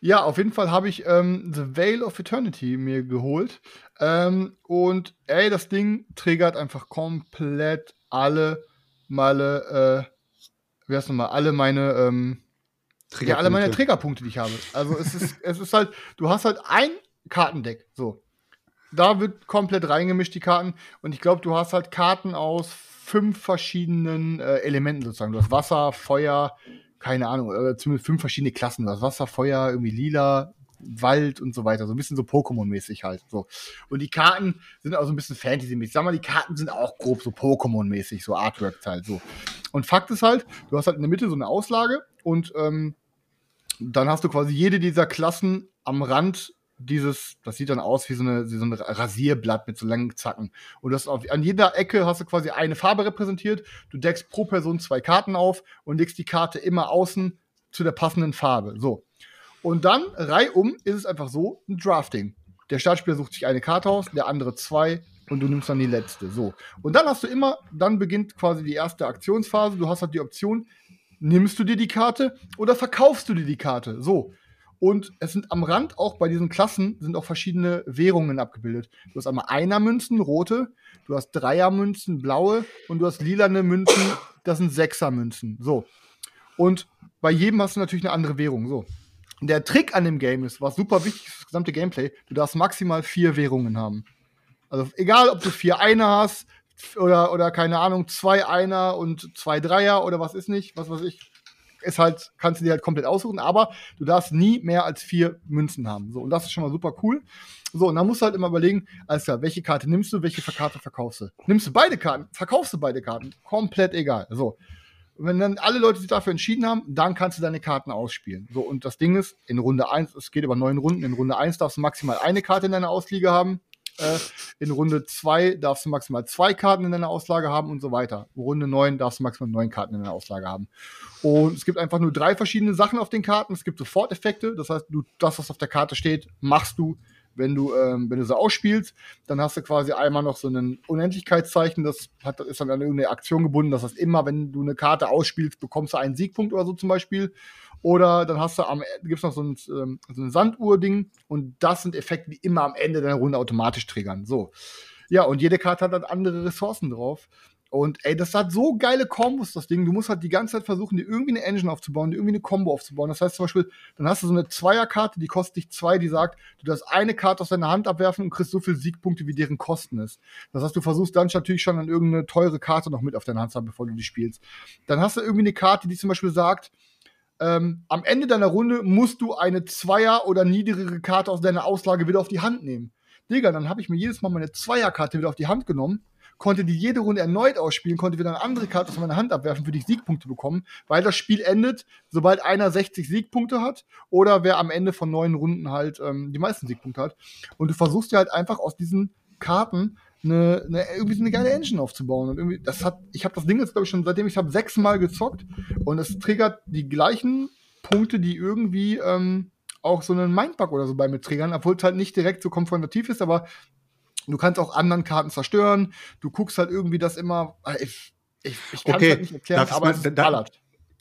Ja, auf jeden Fall habe ich ähm, The Veil of Eternity mir geholt. Ähm, und ey, das Ding triggert einfach komplett alle Male, äh, wie heißt nochmal, alle meine, ähm, ja, alle meine Triggerpunkte, die ich habe. Also es ist, es ist halt, du hast halt ein Kartendeck, so. Da wird komplett reingemischt, die Karten. Und ich glaube, du hast halt Karten aus fünf verschiedenen äh, Elementen sozusagen. Du hast Wasser, Feuer, keine Ahnung, oder zumindest fünf verschiedene Klassen. Du hast Wasser, Feuer, irgendwie lila, Wald und so weiter. So ein bisschen so Pokémon-mäßig halt. So. Und die Karten sind auch so ein bisschen Fantasy-mäßig. Sag mal, die Karten sind auch grob so Pokémon-mäßig, so Artwork halt. So. Und Fakt ist halt, du hast halt in der Mitte so eine Auslage und ähm, dann hast du quasi jede dieser Klassen am Rand dieses, das sieht dann aus wie so, eine, wie so ein Rasierblatt mit so langen Zacken. Und das auf, an jeder Ecke hast du quasi eine Farbe repräsentiert. Du deckst pro Person zwei Karten auf und legst die Karte immer außen zu der passenden Farbe. So. Und dann, reihum, ist es einfach so, ein Drafting. Der Startspieler sucht sich eine Karte aus, der andere zwei und du nimmst dann die letzte. So. Und dann hast du immer, dann beginnt quasi die erste Aktionsphase. Du hast halt die Option, nimmst du dir die Karte oder verkaufst du dir die Karte? So. Und es sind am Rand auch bei diesen Klassen sind auch verschiedene Währungen abgebildet. Du hast einmal Einermünzen, rote, du hast Dreiermünzen, blaue und du hast lilane Münzen, das sind Sechsermünzen. So. Und bei jedem hast du natürlich eine andere Währung. So. Der Trick an dem Game ist, was super wichtig ist, das gesamte Gameplay, du darfst maximal vier Währungen haben. Also egal, ob du vier Einer hast oder, oder keine Ahnung, zwei Einer und zwei Dreier oder was ist nicht, was weiß ich, ist halt, kannst du dir halt komplett aussuchen, aber du darfst nie mehr als vier Münzen haben. So, und das ist schon mal super cool. So, und dann musst du halt immer überlegen, alles welche Karte nimmst du, welche Karte verkaufst du? Nimmst du beide Karten, verkaufst du beide Karten, komplett egal. So. wenn dann alle Leute sich dafür entschieden haben, dann kannst du deine Karten ausspielen. So, und das Ding ist, in Runde 1, es geht über neun Runden, in Runde 1 darfst du maximal eine Karte in deiner Ausliege haben. Äh, in Runde 2 darfst du maximal zwei Karten in deiner Auslage haben und so weiter. Runde 9 darfst du maximal neun Karten in deiner Auslage haben. Und es gibt einfach nur drei verschiedene Sachen auf den Karten. Es gibt Soforteffekte, das heißt, du, das, was auf der Karte steht, machst du, wenn du, ähm, wenn du sie ausspielst. Dann hast du quasi einmal noch so ein Unendlichkeitszeichen, das hat, ist dann an irgendeine Aktion gebunden. Das heißt, immer wenn du eine Karte ausspielst, bekommst du einen Siegpunkt oder so zum Beispiel. Oder dann hast du am gibt es noch so ein, ähm, so ein Sanduhr-Ding und das sind Effekte, die immer am Ende deiner Runde automatisch triggern. So. Ja, und jede Karte hat dann andere Ressourcen drauf. Und ey, das hat so geile Kombos, das Ding. Du musst halt die ganze Zeit versuchen, dir irgendwie eine Engine aufzubauen, dir irgendwie eine Combo aufzubauen. Das heißt zum Beispiel, dann hast du so eine Zweierkarte, die kostet dich zwei, die sagt, du darfst eine Karte aus deiner Hand abwerfen und kriegst so viele Siegpunkte, wie deren Kosten ist. Das heißt, du versuchst dann natürlich schon an irgendeine teure Karte noch mit auf deiner Hand zu haben, bevor du die spielst. Dann hast du irgendwie eine Karte, die zum Beispiel sagt, ähm, am Ende deiner Runde musst du eine Zweier- oder niedrigere Karte aus deiner Auslage wieder auf die Hand nehmen. Digga, dann habe ich mir jedes Mal meine Zweierkarte wieder auf die Hand genommen, konnte die jede Runde erneut ausspielen, konnte wieder eine andere Karte aus meiner Hand abwerfen, für die ich Siegpunkte bekommen, weil das Spiel endet, sobald einer 60 Siegpunkte hat oder wer am Ende von neun Runden halt ähm, die meisten Siegpunkte hat. Und du versuchst ja halt einfach aus diesen Karten eine, eine, irgendwie so eine geile Engine aufzubauen. Und irgendwie, das hat, ich habe das Ding jetzt, glaube ich, schon seitdem ich habe sechsmal gezockt und es triggert die gleichen Punkte, die irgendwie ähm, auch so einen Mindbug oder so bei mir triggern, obwohl es halt nicht direkt so konfrontativ ist, aber du kannst auch anderen Karten zerstören. Du guckst halt irgendwie das immer. Ich, ich, ich kann es okay. halt nicht erklären, aber mal, es da,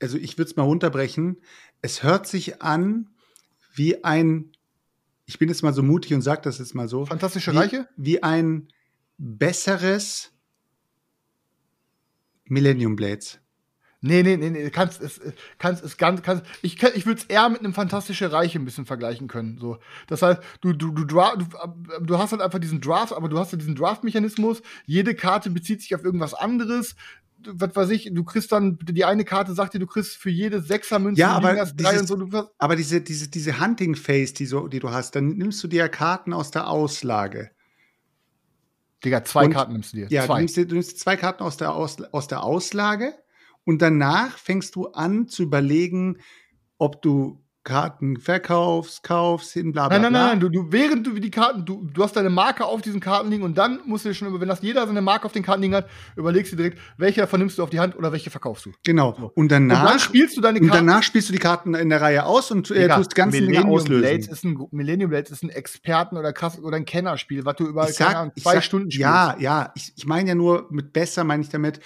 Also ich würde es mal runterbrechen. Es hört sich an wie ein, ich bin jetzt mal so mutig und sage das jetzt mal so. Fantastische wie, Reiche? Wie ein besseres Millennium Blades. Nee, nee, nee, nee, kannst es kannst es ganz kannst ich ich würde es eher mit einem fantastische Reiche ein bisschen vergleichen können, so. Das heißt, du du du, du du hast halt einfach diesen Draft, aber du hast ja diesen Draft Mechanismus, jede Karte bezieht sich auf irgendwas anderes. Was weiß ich, du kriegst dann die eine Karte sagt dir, du kriegst für jede Sechsermünze ja, aber dieses, so, aber diese diese diese Hunting Phase, die so die du hast, dann nimmst du dir Karten aus der Auslage. Digga, zwei und, Karten nimmst du dir. Ja, zwei. Du, nimmst, du nimmst zwei Karten aus der, aus, aus der Auslage und danach fängst du an zu überlegen, ob du Karten verkaufst, kaufst, hin, bla bla. Nein, nein, nein, nein. Du, du, während du die Karten, du, du hast deine Marke auf diesen Karten liegen und dann musst du dir schon, wenn das jeder seine Marke auf den Karten liegen hat, überlegst du direkt, welche davon nimmst du auf die Hand oder welche verkaufst du. Genau. Und danach und dann spielst du deine Karten. Und danach spielst du die Karten in der Reihe aus und äh, tust ganz Dinge auslösen. Blades ist ein, Millennium Blades ist ein Experten- oder krass oder ein Kennerspiel, was du über sag, Ahnung, zwei sag, Stunden spielst. Ja, ja. Ich, ich meine ja nur mit besser meine ich damit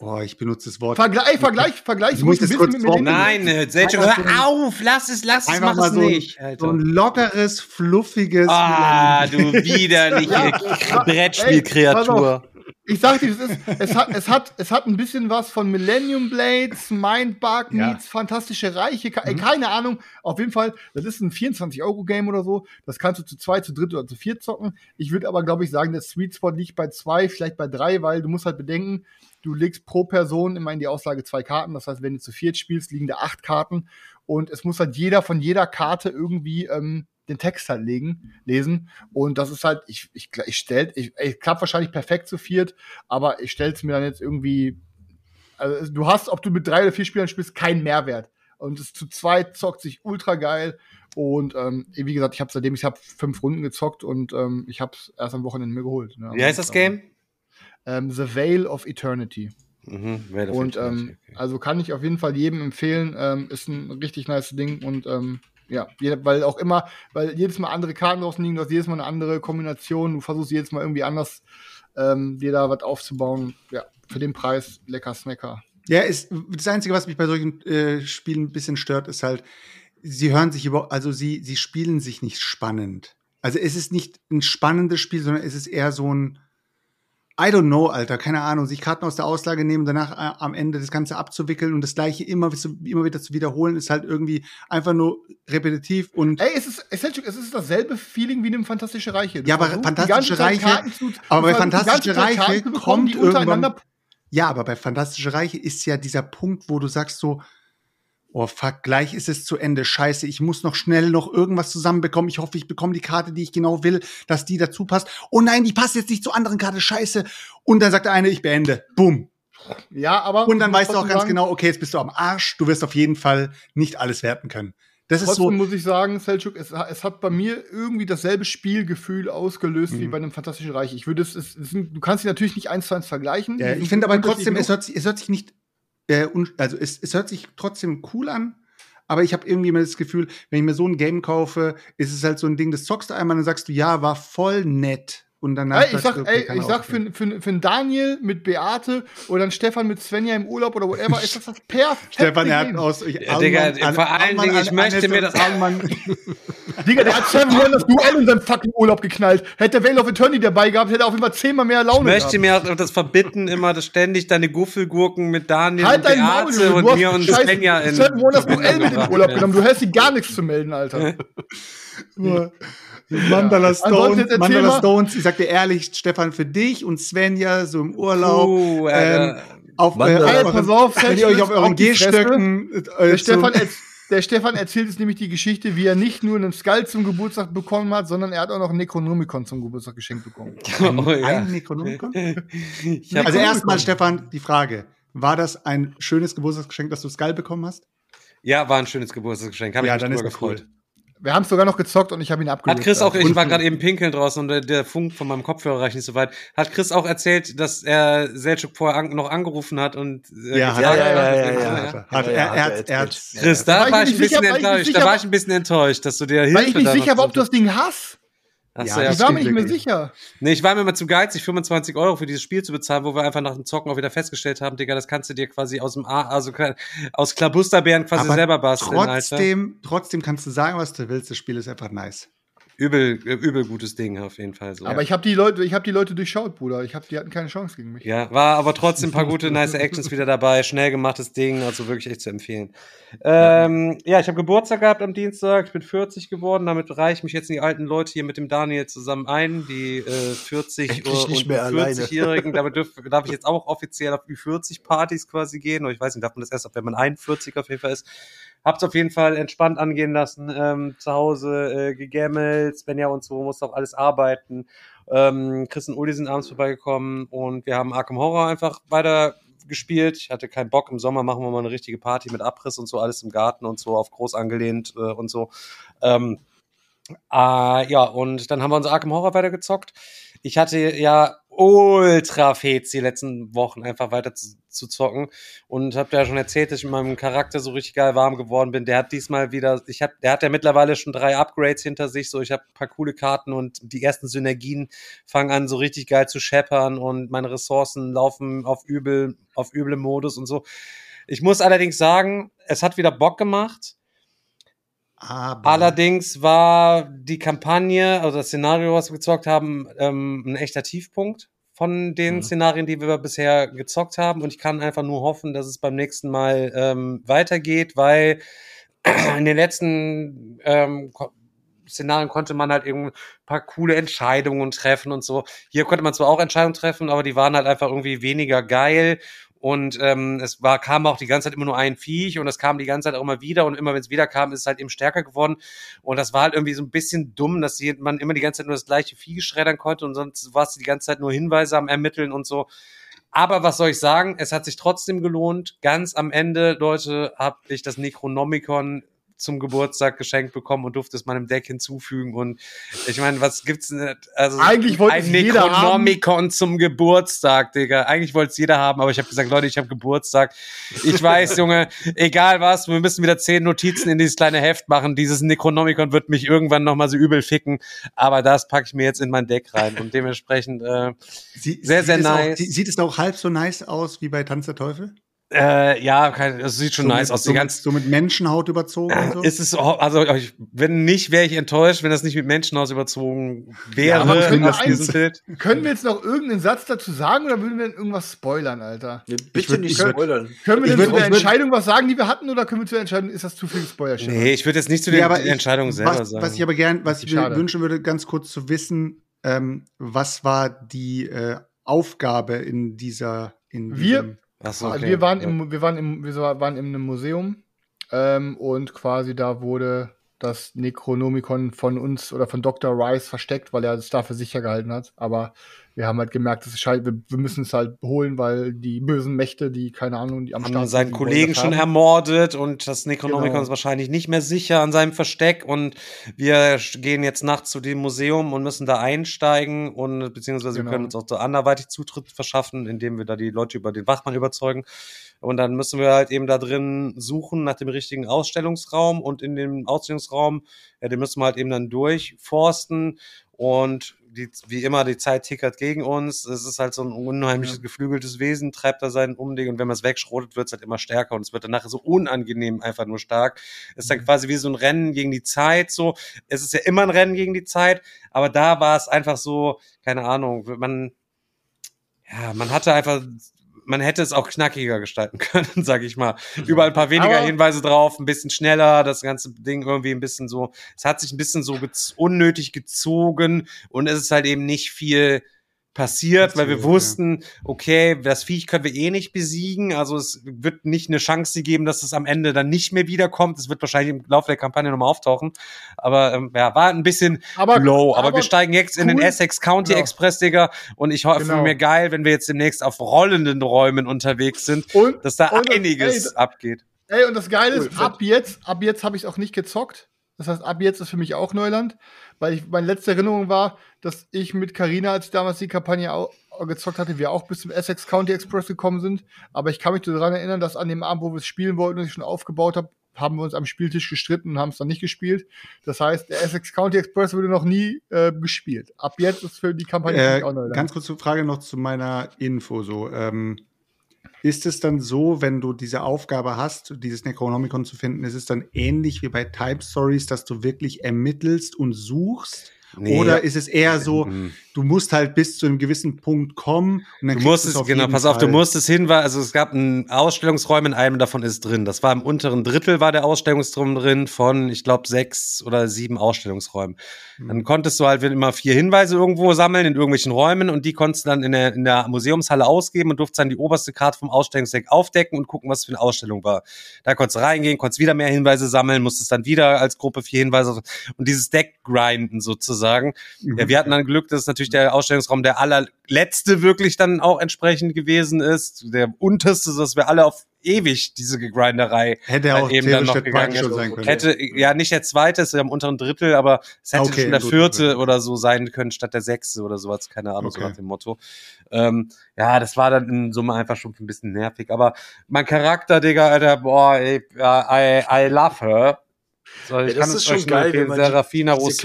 Oh, ich benutze das Wort. Vergleich, Vergleich, Vergleich. Ich muss das kurz mit Nein, äh, Selchuk, hör auf, lass es, lass es, mach es so nicht. Alter. So ein lockeres, fluffiges. Ah, du widerliche ja, Brettspielkreatur. Ich sag dir, es, ist, es, hat, es, hat, es hat ein bisschen was von Millennium Blades, Mindbug ja. meets Fantastische Reiche, mhm. keine Ahnung. Auf jeden Fall, das ist ein 24-Euro-Game oder so. Das kannst du zu zwei, zu dritt oder zu vier zocken. Ich würde aber, glaube ich, sagen, der Sweet Spot liegt bei zwei, vielleicht bei drei, weil du musst halt bedenken, du legst pro Person immer in die Auslage zwei Karten. Das heißt, wenn du zu viert spielst, liegen da acht Karten. Und es muss halt jeder von jeder Karte irgendwie ähm, den Text halt legen, lesen. Und das ist halt, ich, ich, ich stell, ich, ich klappt wahrscheinlich perfekt zu viert, aber ich stell's mir dann jetzt irgendwie, also du hast, ob du mit drei oder vier Spielern spielst, keinen Mehrwert. Und es zu zweit zockt sich ultra geil. Und ähm, wie gesagt, ich habe seitdem ich habe fünf Runden gezockt und ähm, ich habe es erst am Wochenende mir geholt. Ne? Wie heißt das Game? Ähm, The Veil of Eternity. Mhm, und ähm, okay. also kann ich auf jeden Fall jedem empfehlen. Ähm, ist ein richtig nice Ding und ähm, ja, weil auch immer, weil jedes Mal andere Karten draußen liegen, du hast jedes Mal eine andere Kombination, du versuchst jedes Mal irgendwie anders ähm, dir da was aufzubauen. Ja, für den Preis lecker Snacker. Ja, ist, das Einzige, was mich bei solchen äh, Spielen ein bisschen stört, ist halt, sie hören sich über, also sie, sie spielen sich nicht spannend. Also es ist nicht ein spannendes Spiel, sondern es ist eher so ein, I don't know, Alter, keine Ahnung, sich Karten aus der Auslage nehmen, danach äh, am Ende das Ganze abzuwickeln und das Gleiche immer, immer wieder zu wiederholen, ist halt irgendwie einfach nur repetitiv und. Ey, es ist, es ist, es ist dasselbe Feeling wie in einem Fantastische Reiche. Du ja, aber Fantastische Reiche, zu, aber bei Fantastische Reiche kommt irgendwann. Ja, aber bei Fantastische Reiche ist ja dieser Punkt, wo du sagst so, oh fuck, gleich ist es zu Ende, scheiße, ich muss noch schnell noch irgendwas zusammenbekommen, ich hoffe, ich bekomme die Karte, die ich genau will, dass die dazu passt. Oh nein, die passt jetzt nicht zur anderen Karte, scheiße. Und dann sagt der eine, ich beende. Bumm. Ja, aber. Und dann weißt du auch ganz genau, okay, jetzt bist du am Arsch, du wirst auf jeden Fall nicht alles werten können. Das Trotzdem ist so. muss ich sagen, Selchuk, es, es, hat bei mir irgendwie dasselbe Spielgefühl ausgelöst mhm. wie bei einem Fantastischen Reich. Ich würde es, es, es, du kannst sie natürlich nicht eins zu eins vergleichen. Ja, ich finde aber trotzdem, es hört, sich, es hört sich nicht äh, also es, es hört sich trotzdem cool an, aber ich habe irgendwie immer das Gefühl, wenn ich mir so ein Game kaufe, ist es halt so ein Ding, das zockst du einmal, dann sagst du, ja, war voll nett. Und danach ey, ich sag, ey, ich sag für, für, für Daniel mit Beate oder dann Stefan mit Svenja im Urlaub oder whatever, ist das das perfekte Stefan, er hat aus. Ich, ja, Digga, vor allen Dingen, ich möchte mir das. Digga, der hat Seven Wonders Duell in seinem fucking Urlaub geknallt. Hätte Veil of Eternity dabei gehabt, hätte er auf jeden Fall zehnmal mehr Laune Ich möchte gehabt. mir auch das verbitten, immer das ständig deine Guffelgurken mit Daniel halt und Beate Maul, und mir und Svenja in. Seven Wonders Duell mit im Urlaub genommen. Du hast sie gar nichts zu melden, Alter. Mandala, Stone, Mandala Stones, ich sag dir ehrlich, Stefan, für dich und Svenja so im Urlaub. Uh, ähm, auf, äh, auf, pass auf, wenn ihr euch auf euren Gehstöcken. Äh, der, Stefan der Stefan erzählt jetzt nämlich die Geschichte, wie er nicht nur einen Skull zum Geburtstag bekommen hat, sondern er hat auch noch ein Necronomicon zum Geburtstag geschenkt bekommen. Ein, oh, ja. ein Necronomicon? also erstmal, Stefan, die Frage. War das ein schönes Geburtstagsgeschenk, dass du Skull bekommen hast? Ja, war ein schönes Geburtstagsgeschenk. Hab ja, ich mich dann ist gefreut. Cool. Wir haben es sogar noch gezockt und ich habe ihn abgelöst. Hat Chris auch, ich war gerade eben pinkeln draußen und der, der, Funk von meinem Kopfhörer reicht nicht so weit. Hat Chris auch erzählt, dass er Selchuk vorher an, noch angerufen hat und äh, ja, ja, ja, ja, ja, ja, Hat er, er, hat, er, Chris, da war ich ein bisschen enttäuscht. Da war ich ein bisschen enttäuscht, dass du dir Hilfe Weil ich nicht sicher war, ob du das Ding hast. Achso, ja, ich war mir nicht mehr sicher. Nee, ich war mir immer zu geizig, 25 Euro für dieses Spiel zu bezahlen, wo wir einfach nach dem Zocken auch wieder festgestellt haben, Digga, das kannst du dir quasi aus dem A, also aus Klabusterbeeren quasi Aber selber basteln. Trotzdem, Alter. trotzdem kannst du sagen, was du willst, das Spiel ist einfach nice übel, übel gutes Ding auf jeden Fall. So. Aber ich habe die Leute, ich habe die Leute durchschaut, Bruder. Ich habe, die hatten keine Chance gegen mich. Ja, war aber trotzdem ein paar gute, nice Actions wieder dabei. Schnell gemachtes Ding, also wirklich echt zu empfehlen. Ähm, ja, ich habe Geburtstag gehabt am Dienstag. Ich bin 40 geworden. Damit reiche ich mich jetzt in die alten Leute hier mit dem Daniel zusammen ein, die äh, 40 und 40-Jährigen. Damit dürf, darf ich jetzt auch offiziell auf Ü40-Partys quasi gehen. Oder ich weiß nicht, darf man das erst, wenn man 41 auf jeden Fall ist. Hab's auf jeden Fall entspannt angehen lassen, ähm, zu Hause äh, gegammelt, Svenja und so, musste auch alles arbeiten. Ähm, Chris und Uli sind abends vorbeigekommen und wir haben Arkham Horror einfach weiter gespielt. Ich hatte keinen Bock. Im Sommer machen wir mal eine richtige Party mit Abriss und so, alles im Garten und so, auf groß angelehnt äh, und so. Ähm, äh, ja, und dann haben wir uns Arkham Horror weitergezockt. Ich hatte ja ultra fets die letzten Wochen einfach weiter zu, zu zocken und habe ja schon erzählt, dass ich mit meinem Charakter so richtig geil warm geworden bin. Der hat diesmal wieder, ich hab, der hat ja mittlerweile schon drei Upgrades hinter sich, so ich habe ein paar coole Karten und die ersten Synergien fangen an so richtig geil zu scheppern und meine Ressourcen laufen auf übel, auf üble Modus und so. Ich muss allerdings sagen, es hat wieder Bock gemacht. Aber Allerdings war die Kampagne, also das Szenario, was wir gezockt haben, ähm, ein echter Tiefpunkt von den mhm. Szenarien, die wir bisher gezockt haben. Und ich kann einfach nur hoffen, dass es beim nächsten Mal ähm, weitergeht, weil in den letzten ähm, Szenarien konnte man halt irgendwie ein paar coole Entscheidungen treffen und so. Hier konnte man zwar auch Entscheidungen treffen, aber die waren halt einfach irgendwie weniger geil und ähm, es war, kam auch die ganze Zeit immer nur ein Viech und es kam die ganze Zeit auch immer wieder und immer wenn es wieder kam, ist es halt eben stärker geworden. Und das war halt irgendwie so ein bisschen dumm, dass man immer die ganze Zeit nur das gleiche Vieh schreddern konnte und sonst war es die ganze Zeit nur Hinweise am Ermitteln und so. Aber was soll ich sagen? Es hat sich trotzdem gelohnt. Ganz am Ende, Leute, habe ich das Necronomicon zum Geburtstag geschenkt bekommen und durfte es meinem Deck hinzufügen. Und ich meine, was gibt's denn? Also Eigentlich wollte ein Necronomicon zum Geburtstag, Digga. Eigentlich wollte es jeder haben, aber ich habe gesagt, Leute, ich habe Geburtstag. Ich weiß, Junge, egal was, wir müssen wieder zehn Notizen in dieses kleine Heft machen. Dieses Necronomicon wird mich irgendwann nochmal so übel ficken. Aber das packe ich mir jetzt in mein Deck rein. Und dementsprechend äh, Sie, sehr, sehr nice. Auch, sieht es auch halb so nice aus wie bei Tanz der Teufel? Äh, ja, das sieht schon so nice mit, aus. So, ganz, so mit Menschenhaut überzogen und so? Ist es, also, wenn nicht, wäre ich enttäuscht, wenn das nicht mit Menschenhaut überzogen wäre. Ja, können, wir eins, können wir jetzt noch irgendeinen Satz dazu sagen oder würden wir denn irgendwas spoilern, Alter? Ja, bitte würd, nicht spoilern. Können wir denn zu der Entscheidung was sagen, die wir hatten, oder können wir zu der Entscheidung, ist das zu viel Spoiler? Nee, ich würde jetzt nicht zu der Entscheidung selber was, sagen. Was ich aber gern, was ich mir wünschen würde, ganz kurz zu wissen, ähm, was war die äh, Aufgabe in dieser, in wir, so, okay. wir waren im, wir waren im, wir waren in einem Museum ähm, und quasi da wurde das Necronomicon von uns oder von Dr. Rice versteckt, weil er es dafür sicher gehalten hat. Aber wir haben halt gemerkt, das ist halt, wir, wir müssen es halt holen, weil die bösen Mächte, die, keine Ahnung, die am haben Start seinen Kollegen schon ermordet und das Necronomicon genau. ist wahrscheinlich nicht mehr sicher an seinem Versteck und wir gehen jetzt nachts zu dem Museum und müssen da einsteigen und beziehungsweise genau. wir können uns auch so anderweitig Zutritt verschaffen, indem wir da die Leute über den Wachmann überzeugen. Und dann müssen wir halt eben da drin suchen nach dem richtigen Ausstellungsraum und in dem Ausstellungsraum, ja, den müssen wir halt eben dann durchforsten und die, wie immer, die Zeit tickert gegen uns. Es ist halt so ein unheimliches, geflügeltes Wesen, treibt da sein Umding und wenn man es wegschrotet, wird es halt immer stärker und es wird dann nachher so unangenehm einfach nur stark. Es ist dann quasi wie so ein Rennen gegen die Zeit, so. Es ist ja immer ein Rennen gegen die Zeit, aber da war es einfach so, keine Ahnung, man, ja, man hatte einfach man hätte es auch knackiger gestalten können, sag ich mal. Überall ein paar weniger Aber Hinweise drauf, ein bisschen schneller, das ganze Ding irgendwie ein bisschen so, es hat sich ein bisschen so gez unnötig gezogen und es ist halt eben nicht viel passiert, weil wir wussten, okay, das Viech können wir eh nicht besiegen, also es wird nicht eine Chance geben, dass es am Ende dann nicht mehr wiederkommt. Es wird wahrscheinlich im Laufe der Kampagne nochmal auftauchen. Aber ähm, ja, war ein bisschen aber, low. Aber, aber, wir steigen jetzt cool. in den Essex County genau. Express, Digga. Und ich hoffe genau. mir geil, wenn wir jetzt demnächst auf rollenden Räumen unterwegs sind, und, dass da und einiges ey, abgeht. Ey, und das Geile ist, ab jetzt, ab jetzt habe ich auch nicht gezockt. Das heißt, ab jetzt ist für mich auch Neuland weil ich, meine letzte Erinnerung war, dass ich mit Carina, als ich damals die Kampagne auch, gezockt hatte, wir auch bis zum Essex County Express gekommen sind. Aber ich kann mich daran erinnern, dass an dem Abend, wo wir es spielen wollten und ich schon aufgebaut habe, haben wir uns am Spieltisch gestritten und haben es dann nicht gespielt. Das heißt, der Essex County Express wurde noch nie äh, gespielt. Ab jetzt ist für die Kampagne äh, auch neu. Ganz kurze Frage noch zu meiner Info. So, ähm, ist es dann so, wenn du diese Aufgabe hast, dieses Necronomicon zu finden, ist es dann ähnlich wie bei Type Stories, dass du wirklich ermittelst und suchst? Nee. Oder ist es eher so. Du musst halt bis zu einem gewissen Punkt kommen und dann du musst es, genau, pass Fall. auf, du musst es hinweisen, also es gab einen Ausstellungsräum, in einem davon ist drin. Das war im unteren Drittel war der Ausstellungsraum drin von, ich glaube, sechs oder sieben Ausstellungsräumen. Mhm. Dann konntest du halt immer vier Hinweise irgendwo sammeln in irgendwelchen Räumen und die konntest du dann in der, in der Museumshalle ausgeben und durftest dann die oberste Karte vom Ausstellungsdeck aufdecken und gucken, was für eine Ausstellung war. Da konntest du reingehen, konntest wieder mehr Hinweise sammeln, musstest dann wieder als Gruppe vier Hinweise und dieses Deck grinden sozusagen. Mhm. Ja, wir hatten dann Glück, dass natürlich der Ausstellungsraum der allerletzte wirklich dann auch entsprechend gewesen ist. Der unterste, dass wir alle auf ewig diese Gegrinderei hätte auch eben dann noch gegangen schon sein können. Hätte ja nicht der zweite, ist ja im unteren Drittel, aber es hätte okay, schon der vierte gut. oder so sein können statt der sechste oder sowas, keine Ahnung, okay. so nach dem Motto. Ähm, ja, das war dann in Summe einfach schon ein bisschen nervig, aber mein Charakter, Digga, Alter, boah, ey, I, I love her. So, ich ja, das ist schon geil, wenn man Serafina die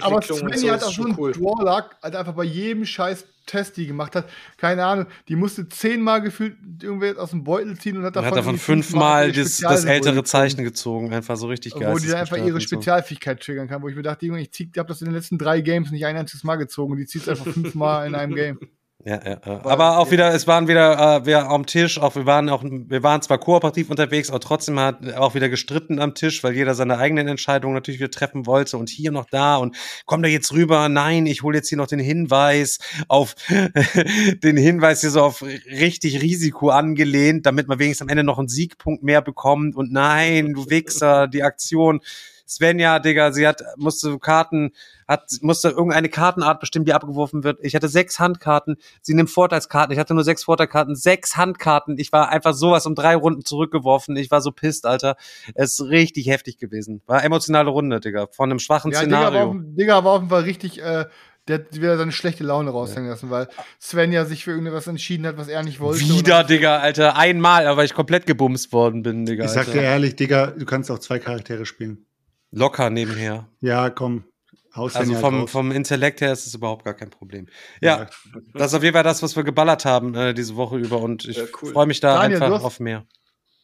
Aber Svenny hat auch schon cool. Warlock, halt einfach bei jedem scheiß Test, die gemacht hat, keine Ahnung, die musste zehnmal gefühlt irgendwie aus dem Beutel ziehen und hat davon, hat davon fünfmal das, das ältere Zeichen gezogen, einfach so richtig geil. Wo die einfach ihre Spezialfähigkeit triggern kann, wo ich mir dachte, ich, zieh, ich habe das in den letzten drei Games nicht ein einziges Mal gezogen und die zieht es einfach fünfmal in einem Game. Ja, ja, ja. Aber auch wieder, es waren wieder äh, wir am Tisch, auch wir waren auch, wir waren zwar kooperativ unterwegs, aber trotzdem hat auch wieder gestritten am Tisch, weil jeder seine eigenen Entscheidungen natürlich wieder treffen wollte und hier noch da und komm da jetzt rüber, nein, ich hole jetzt hier noch den Hinweis auf den Hinweis hier so auf richtig Risiko angelehnt, damit man wenigstens am Ende noch einen Siegpunkt mehr bekommt. Und nein, du Wichser, die Aktion Svenja, Digga, sie hat, musste Karten, hat, musste irgendeine Kartenart bestimmen, die abgeworfen wird. Ich hatte sechs Handkarten, sie nimmt Vorteilskarten, ich hatte nur sechs Vorteilskarten, sechs Handkarten. Ich war einfach sowas um drei Runden zurückgeworfen. Ich war so pisst, Alter. Es ist richtig heftig gewesen. War emotionale Runde, Digga, von einem schwachen ja, Szenario. Digga war, auf, Digga war auf jeden Fall richtig, äh, der hat wieder seine schlechte Laune raushängen lassen, weil Sven ja sich für irgendwas entschieden hat, was er nicht wollte. Wieder, Digga, Alter. Einmal, aber ich komplett gebumst worden bin, Digga. Ich sag dir ehrlich, Digga, du kannst auch zwei Charaktere spielen. Locker nebenher. Ja, komm. Also vom, vom Intellekt her ist es überhaupt gar kein Problem. Ja, ja, das ist auf jeden Fall das, was wir geballert haben äh, diese Woche über und ich ja, cool. freue mich da Daniel, einfach hast, auf mehr.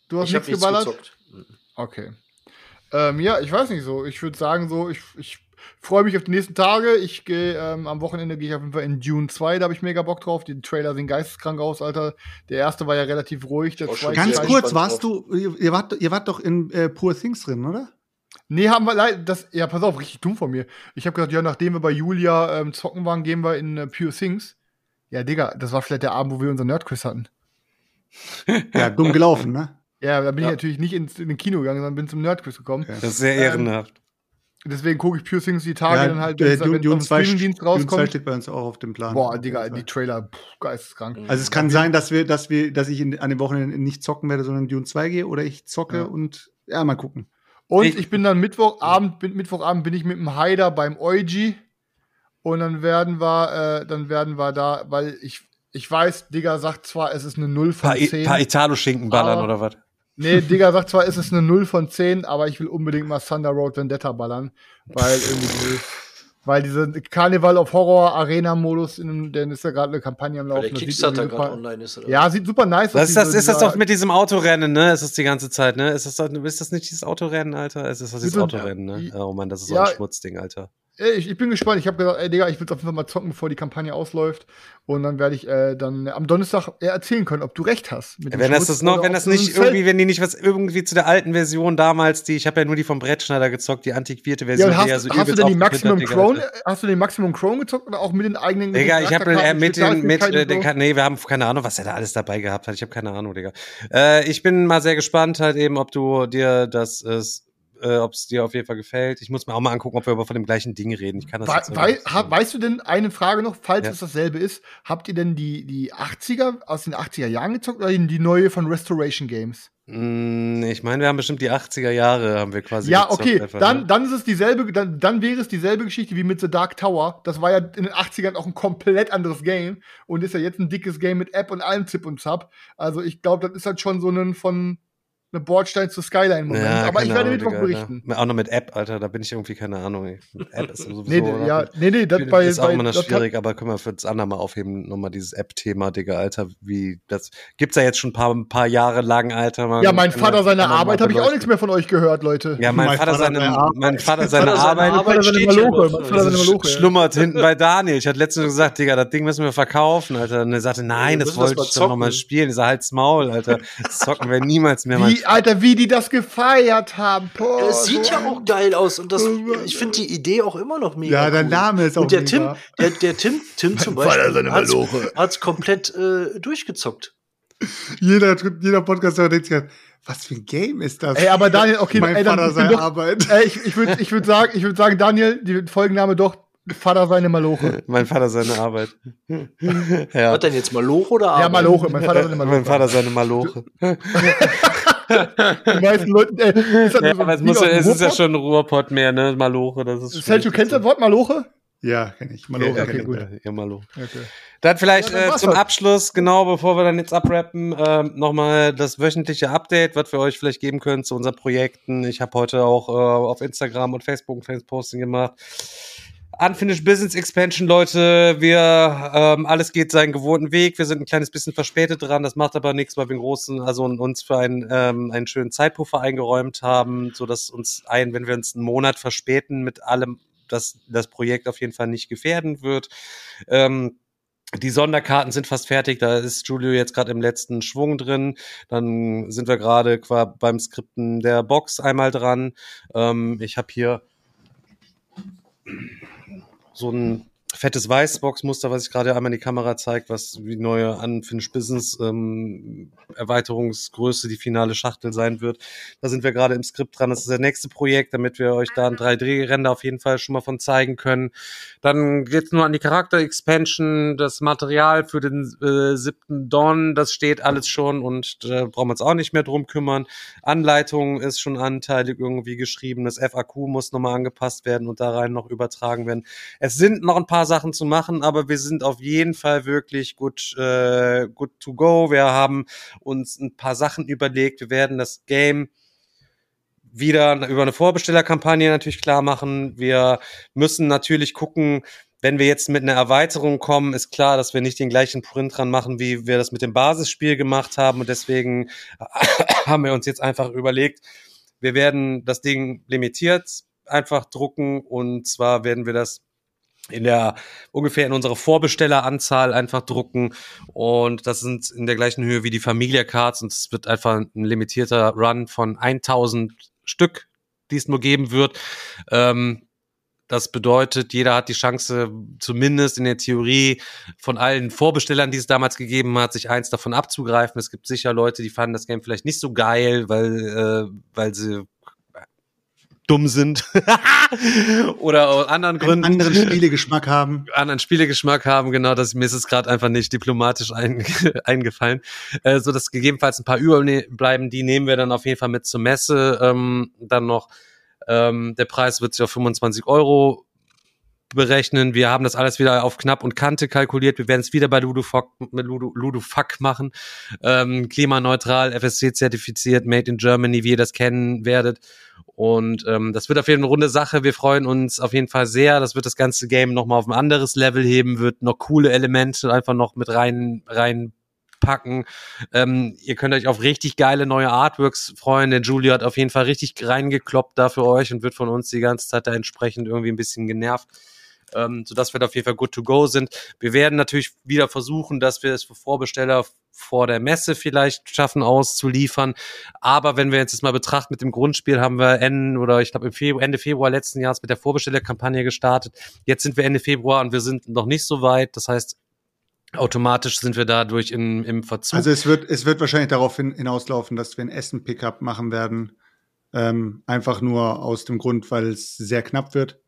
Du hast ich nichts geballert? Gezockt. Okay. Ähm, ja, ich weiß nicht so. Ich würde sagen so, ich, ich freue mich auf die nächsten Tage. Ich gehe ähm, am Wochenende gehe ich auf jeden Fall in Dune 2, da habe ich mega Bock drauf. Die Trailer sehen geisteskrank aus, Alter. Der erste war ja relativ ruhig. Der zweite Ganz kurz, warst du, ihr wart, ihr wart doch in äh, Poor Things drin, oder? Nee, haben wir leider, das, ja, pass auf, richtig dumm von mir. Ich habe gesagt, ja, nachdem wir bei Julia ähm, zocken waren, gehen wir in äh, Pure Things. Ja, Digga, das war vielleicht der Abend, wo wir unser Nerdquiz hatten. ja, dumm gelaufen, ne? Ja, da bin ja. ich natürlich nicht ins, in den Kino gegangen, sondern bin zum Nerdquiz gekommen. Das ist sehr ehrenhaft. Ähm, deswegen gucke ich Pure Things die Tage ja, dann halt, wenn, äh, wenn Dune Streamingdienst rauskommt. Dune 2 steht bei uns auch auf dem Plan. Boah, Digga, die Trailer, pff, geisteskrank. Also es kann sein, dass wir, dass wir, dass ich in, an den Wochenenden nicht zocken werde, sondern Dune 2 gehe oder ich zocke ja. und ja, mal gucken. Und ich, ich bin dann Mittwochabend, bin, Mittwochabend bin ich mit dem Haider beim Eugi. Und dann werden wir, äh, dann werden wir da, weil ich, ich weiß, Digga sagt zwar, es ist eine 0 von 10. Paar Italo-Schinken ballern oder was? Nee, Digga sagt zwar, es ist eine 0 von 10, aber ich will unbedingt mal Thunder Road Vendetta ballern. Weil irgendwie weil diese Carnival of Horror Arena Modus, in, denn ist ja gerade eine Kampagne am Laufen. Weil der Kickstarter gerade online ist, oder? Ja, sieht super nice aus. Ist das, ist das doch mit diesem Autorennen, ne? Ist das die ganze Zeit, ne? Ist das, ist das nicht dieses Autorennen, Alter? Ist das dieses Autorennen, ne? Oh Mann, das ist so ein Schmutzding, Alter. Ich, ich bin gespannt. Ich habe gesagt, ey Digga, ich will es auf jeden Fall mal zocken, bevor die Kampagne ausläuft. Und dann werde ich äh, dann am Donnerstag erzählen können, ob du recht hast. wenn das, das noch, wenn das nicht irgendwie, wenn die nicht was irgendwie zu der alten Version damals, die ich habe ja nur die vom Brettschneider gezockt, die antiquierte Version. Ja, hast, ja so hast du denn die Maximum Crown? Hast du den Maximum Crown gezockt oder auch mit den eigenen? Digga, ich habe äh, mit den, mit, äh, den, nee, wir haben keine Ahnung, was er da alles dabei gehabt hat. Ich habe keine Ahnung, Digga. Äh, ich bin mal sehr gespannt halt eben, ob du dir das ist äh, ob es dir auf jeden Fall gefällt. Ich muss mir auch mal angucken, ob wir aber von dem gleichen Ding reden. Ich kann das We wei ha, Weißt du denn, eine Frage noch, falls ja. es dasselbe ist, habt ihr denn die, die 80er aus den 80er Jahren gezockt oder die neue von Restoration Games? Mm, ich meine, wir haben bestimmt die 80er Jahre, haben wir quasi. Ja, okay, dann, ne? dann ist es dieselbe, dann, dann wäre es dieselbe Geschichte wie mit The Dark Tower. Das war ja in den 80ern auch ein komplett anderes Game und ist ja jetzt ein dickes Game mit App und allem Zip und Zap. Also ich glaube, das ist halt schon so ein von eine Bordstein zu Skyline-Moment. Ja, aber ich werde Ahnung, Mittwoch berichten. Ne? Auch noch mit App, Alter, da bin ich irgendwie keine Ahnung. Ey. App ist sowieso. nee, ja, nee, nee, das bei, ist auch immer noch schwierig, aber können wir für das andere mal aufheben, nochmal dieses App-Thema, Digga, Alter, wie, das gibt's ja jetzt schon ein paar, ein paar Jahre lang, Alter. Man, ja, mein Vater seine Arbeit habe ich auch nichts mehr von euch gehört, Leute. Ja, mein, mein Vater, Vater, seine, mein Vater seine Arbeit, Arbeit seine Maloche, schlummert hinten bei Daniel. Ich hatte letztens gesagt, Digga, das Ding müssen wir verkaufen, Alter. Und er sagte, nein, das wollte ich doch nochmal spielen. Ich sag, halt's Maul, Alter. Das zocken wir niemals mehr. Wie, Alter, wie die das das gefeiert haben. Boah, es sieht ja auch geil aus und das, ich finde die Idee auch immer noch mega. Ja, der Name ist auch und der mega. Tim, der, der Tim, Tim zum Beispiel, hat es komplett äh, durchgezockt. Jeder, jeder Podcaster denkt sich, was für ein Game ist das? Ey, aber Daniel, okay, mein ey, Vater seine Arbeit. Ey, ich, ich würde ich würd sagen, ich würd sagen, Daniel, die Folgenname doch Vater seine Maloche. mein Vater seine Arbeit. ja. Was denn jetzt Maloche oder Arbeit? Ja, Maloche. Mein Vater seine Maloche. Mein Vater seine Maloche. Die meisten Leute, ey, ist ja, so aber es, muss, es ist ja schon ein Ruhrpott mehr, ne? Maloche, das ist kennst du das Wort Maloche? Ja, kenne ich. Maloche, ja, okay, gut. Ja, Maloche. Okay. Dann vielleicht ja, dann äh, zum halt. Abschluss, genau bevor wir dann jetzt abrappen, äh, nochmal das wöchentliche Update, was wir euch vielleicht geben können zu unseren Projekten. Ich habe heute auch äh, auf Instagram und Facebook ein Face-Posting gemacht. Unfinished Business Expansion, Leute. Wir, ähm, alles geht seinen gewohnten Weg. Wir sind ein kleines bisschen verspätet dran. Das macht aber nichts, weil wir einen großen, also uns für einen, ähm, einen schönen Zeitpuffer eingeräumt haben, so dass uns ein, wenn wir uns einen Monat verspäten mit allem, dass das Projekt auf jeden Fall nicht gefährden wird. Ähm, die Sonderkarten sind fast fertig, da ist Julio jetzt gerade im letzten Schwung drin. Dann sind wir gerade beim Skripten der Box einmal dran. Ähm, ich habe hier so ein fettes Weißboxmuster, was ich gerade einmal in die Kamera zeigt, was wie neue Unfinished Business ähm, Erweiterungsgröße die finale Schachtel sein wird. Da sind wir gerade im Skript dran. Das ist das nächste Projekt, damit wir euch da ein 3D-Render auf jeden Fall schon mal von zeigen können. Dann geht's nur an die Charakter-Expansion, das Material für den äh, siebten Dawn, das steht alles schon und da äh, brauchen wir uns auch nicht mehr drum kümmern. Anleitung ist schon anteilig irgendwie geschrieben. Das FAQ muss nochmal angepasst werden und da rein noch übertragen werden. Es sind noch ein paar Sachen zu machen, aber wir sind auf jeden Fall wirklich gut, äh, good to go. Wir haben uns ein paar Sachen überlegt. Wir werden das Game wieder über eine Vorbestellerkampagne natürlich klar machen. Wir müssen natürlich gucken, wenn wir jetzt mit einer Erweiterung kommen, ist klar, dass wir nicht den gleichen Print dran machen, wie wir das mit dem Basisspiel gemacht haben. Und deswegen haben wir uns jetzt einfach überlegt, wir werden das Ding limitiert einfach drucken und zwar werden wir das in der ungefähr in unserer Vorbestelleranzahl einfach drucken und das sind in der gleichen Höhe wie die Familia Cards und es wird einfach ein limitierter Run von 1000 Stück, die es nur geben wird. Ähm, das bedeutet, jeder hat die Chance, zumindest in der Theorie von allen Vorbestellern, die es damals gegeben hat, sich eins davon abzugreifen. Es gibt sicher Leute, die fanden das Game vielleicht nicht so geil, weil, äh, weil sie dumm sind oder aus anderen Gründen. Einen anderen Spielegeschmack haben. Anderen Spielegeschmack haben, genau. Das, mir ist es gerade einfach nicht diplomatisch ein, eingefallen. Äh, so dass gegebenenfalls ein paar überbleiben, die nehmen wir dann auf jeden Fall mit zur Messe. Ähm, dann noch, ähm, der Preis wird sich auf 25 Euro berechnen. Wir haben das alles wieder auf knapp und Kante kalkuliert. Wir werden es wieder bei Ludofuck, Ludo, Ludofuck machen. Ähm, klimaneutral, FSC zertifiziert, made in Germany, wie ihr das kennen werdet. Und ähm, das wird auf jeden Fall eine runde Sache. Wir freuen uns auf jeden Fall sehr. Das wird das ganze Game nochmal auf ein anderes Level heben, wird noch coole Elemente einfach noch mit rein, rein packen. Ähm, ihr könnt euch auf richtig geile neue Artworks freuen. Der Julio hat auf jeden Fall richtig reingekloppt da für euch und wird von uns die ganze Zeit da entsprechend irgendwie ein bisschen genervt ähm, sodass wir da auf jeden Fall good to go sind. Wir werden natürlich wieder versuchen, dass wir es für Vorbesteller vor der Messe vielleicht schaffen auszuliefern. Aber wenn wir jetzt das mal betrachten mit dem Grundspiel, haben wir Ende oder ich glaube Februar, Ende Februar letzten Jahres mit der Vorbestellerkampagne gestartet. Jetzt sind wir Ende Februar und wir sind noch nicht so weit. Das heißt, automatisch sind wir dadurch im, im Verzug. Also es wird, es wird wahrscheinlich darauf hinauslaufen, dass wir ein Essen-Pickup machen werden. Ähm, einfach nur aus dem Grund, weil es sehr knapp wird.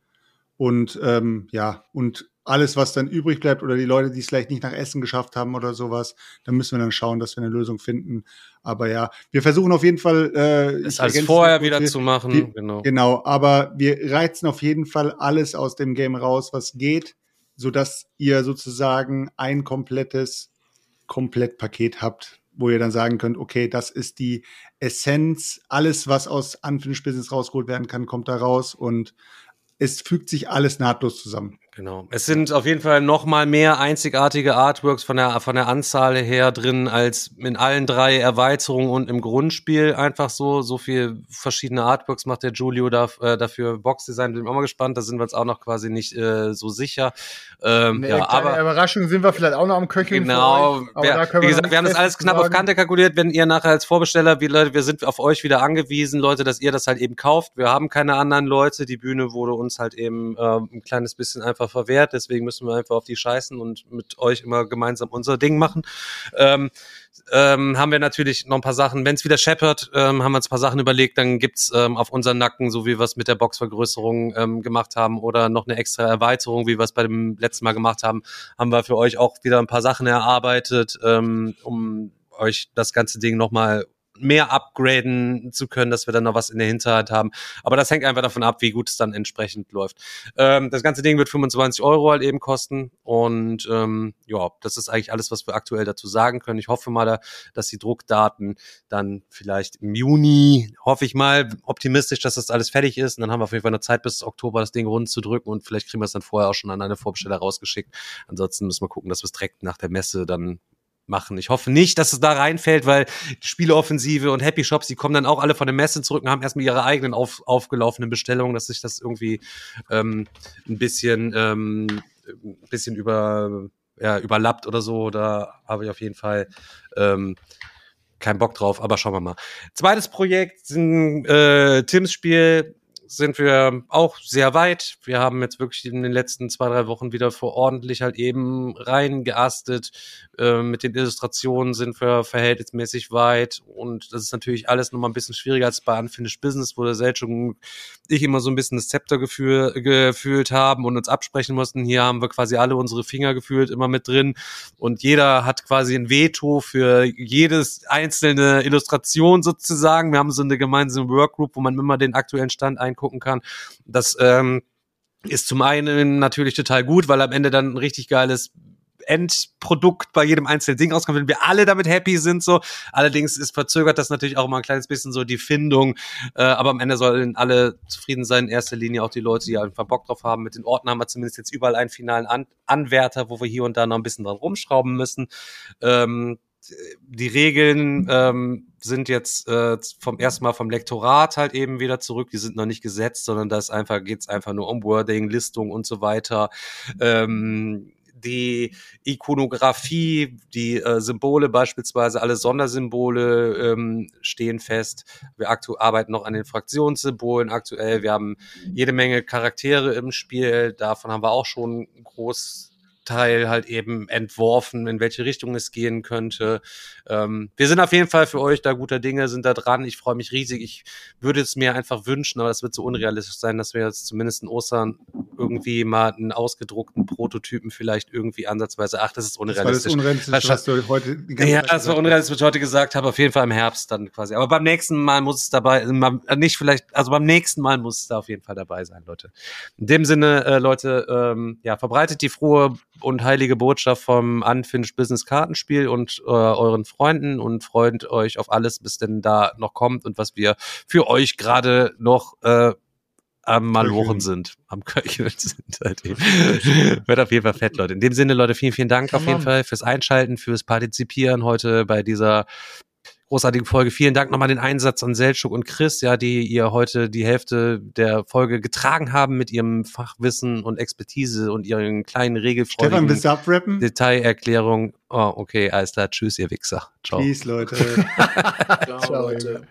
Und ähm, ja, und alles, was dann übrig bleibt oder die Leute, die es vielleicht nicht nach Essen geschafft haben oder sowas, dann müssen wir dann schauen, dass wir eine Lösung finden. Aber ja, wir versuchen auf jeden Fall, äh, es als vorher wieder wir, zu machen. Wir, genau. Genau, aber wir reizen auf jeden Fall alles aus dem Game raus, was geht, so dass ihr sozusagen ein komplettes Komplettpaket habt, wo ihr dann sagen könnt, okay, das ist die Essenz, alles, was aus Unfinished Business rausgeholt werden kann, kommt da raus und es fügt sich alles nahtlos zusammen. Genau. Es sind auf jeden Fall noch mal mehr einzigartige Artworks von der von der Anzahl her drin als in allen drei Erweiterungen und im Grundspiel einfach so so viel verschiedene Artworks macht der Julio da, äh, dafür Boxdesign. Bin ich auch mal gespannt. Da sind wir uns auch noch quasi nicht äh, so sicher. Ähm, ja, aber Überraschung sind wir vielleicht auch noch am Köcheln. Genau. Wir, wie gesagt, wir haben das alles knapp sagen. auf Kante kalkuliert. Wenn ihr nachher als Vorbesteller, wie Leute, wir sind auf euch wieder angewiesen, Leute, dass ihr das halt eben kauft. Wir haben keine anderen Leute. Die Bühne wurde uns halt eben äh, ein kleines bisschen einfach einfach verwehrt. Deswegen müssen wir einfach auf die scheißen und mit euch immer gemeinsam unser Ding machen. Ähm, ähm, haben wir natürlich noch ein paar Sachen. Wenn es wieder scheppert, ähm, haben wir uns ein paar Sachen überlegt. Dann gibt's ähm, auf unseren Nacken, so wie wir es mit der Boxvergrößerung ähm, gemacht haben, oder noch eine extra Erweiterung, wie wir es bei dem letzten Mal gemacht haben, haben wir für euch auch wieder ein paar Sachen erarbeitet, ähm, um euch das ganze Ding nochmal mehr upgraden zu können, dass wir dann noch was in der Hinterhand haben. Aber das hängt einfach davon ab, wie gut es dann entsprechend läuft. Ähm, das ganze Ding wird 25 Euro halt eben kosten. Und ähm, ja, das ist eigentlich alles, was wir aktuell dazu sagen können. Ich hoffe mal, dass die Druckdaten dann vielleicht im Juni, hoffe ich mal, optimistisch, dass das alles fertig ist. Und dann haben wir auf jeden Fall eine Zeit bis Oktober, das Ding rund zu drücken und vielleicht kriegen wir es dann vorher auch schon an eine Vorbesteller rausgeschickt. Ansonsten müssen wir gucken, dass wir es direkt nach der Messe dann machen. Ich hoffe nicht, dass es da reinfällt, weil Spieleoffensive und Happy Shops, die kommen dann auch alle von der Messe zurück und haben erstmal ihre eigenen auf, aufgelaufenen Bestellungen, dass sich das irgendwie ähm, ein bisschen, ähm, ein bisschen über, ja, überlappt oder so. Da habe ich auf jeden Fall ähm, keinen Bock drauf, aber schauen wir mal. Zweites Projekt sind äh, Tims Spiel sind wir auch sehr weit. Wir haben jetzt wirklich in den letzten zwei, drei Wochen wieder vor ordentlich halt eben reingeastet. Äh, mit den Illustrationen sind wir verhältnismäßig weit. Und das ist natürlich alles nochmal ein bisschen schwieriger als bei Unfinished Business, wo der Selchuk ich immer so ein bisschen das Zepter gefühl, gefühlt haben und uns absprechen mussten. Hier haben wir quasi alle unsere Finger gefühlt immer mit drin. Und jeder hat quasi ein Veto für jedes einzelne Illustration sozusagen. Wir haben so eine gemeinsame Workgroup, wo man immer den aktuellen Stand ein reingucken kann. Das ähm, ist zum einen natürlich total gut, weil am Ende dann ein richtig geiles Endprodukt bei jedem einzelnen Ding rauskommt, wenn wir alle damit happy sind, so. Allerdings ist verzögert das natürlich auch immer ein kleines bisschen so die Findung, äh, aber am Ende sollen alle zufrieden sein, in erster Linie auch die Leute, die einfach Bock drauf haben. Mit den Orten haben wir zumindest jetzt überall einen finalen An Anwärter, wo wir hier und da noch ein bisschen dran rumschrauben müssen. Ähm, die Regeln ähm, sind jetzt äh, vom ersten Mal vom Lektorat halt eben wieder zurück. Die sind noch nicht gesetzt, sondern das einfach geht's einfach nur um Wording, Listung und so weiter. Ähm, die Ikonografie, die äh, Symbole beispielsweise, alle Sondersymbole ähm, stehen fest. Wir arbeiten noch an den Fraktionssymbolen aktuell. Wir haben jede Menge Charaktere im Spiel. Davon haben wir auch schon groß Teil halt eben entworfen, in welche Richtung es gehen könnte. Ähm, wir sind auf jeden Fall für euch da guter Dinge, sind da dran. Ich freue mich riesig. Ich würde es mir einfach wünschen, aber das wird so unrealistisch sein, dass wir jetzt zumindest in Ostern irgendwie mal einen ausgedruckten Prototypen vielleicht irgendwie ansatzweise, ach, das ist unrealistisch. Das war das unrealistisch, was, du heute Ja, das war unrealistisch, was ich heute gesagt habe, auf jeden Fall im Herbst dann quasi. Aber beim nächsten Mal muss es dabei, äh, nicht vielleicht, also beim nächsten Mal muss es da auf jeden Fall dabei sein, Leute. In dem Sinne, äh, Leute, ähm, ja, verbreitet die frohe und heilige Botschaft vom Unfinished Business Kartenspiel und äh, euren Freunden und freut euch auf alles, bis denn da noch kommt und was wir für euch gerade noch äh, am Malochen sind, am Köcheln sind. Halt Wird auf jeden Fall fett, Leute. In dem Sinne, Leute, vielen, vielen Dank Come auf jeden on. Fall fürs Einschalten, fürs Partizipieren heute bei dieser großartige Folge. Vielen Dank nochmal den Einsatz an Selchuk und Chris, ja, die ihr heute die Hälfte der Folge getragen haben mit ihrem Fachwissen und Expertise und ihren kleinen regelfreudigen Stefan, willst du abrappen? Detailerklärung. Oh, okay, alles klar. Tschüss, ihr Wichser. Ciao. Peace, Leute. Ciao, Ciao, Leute.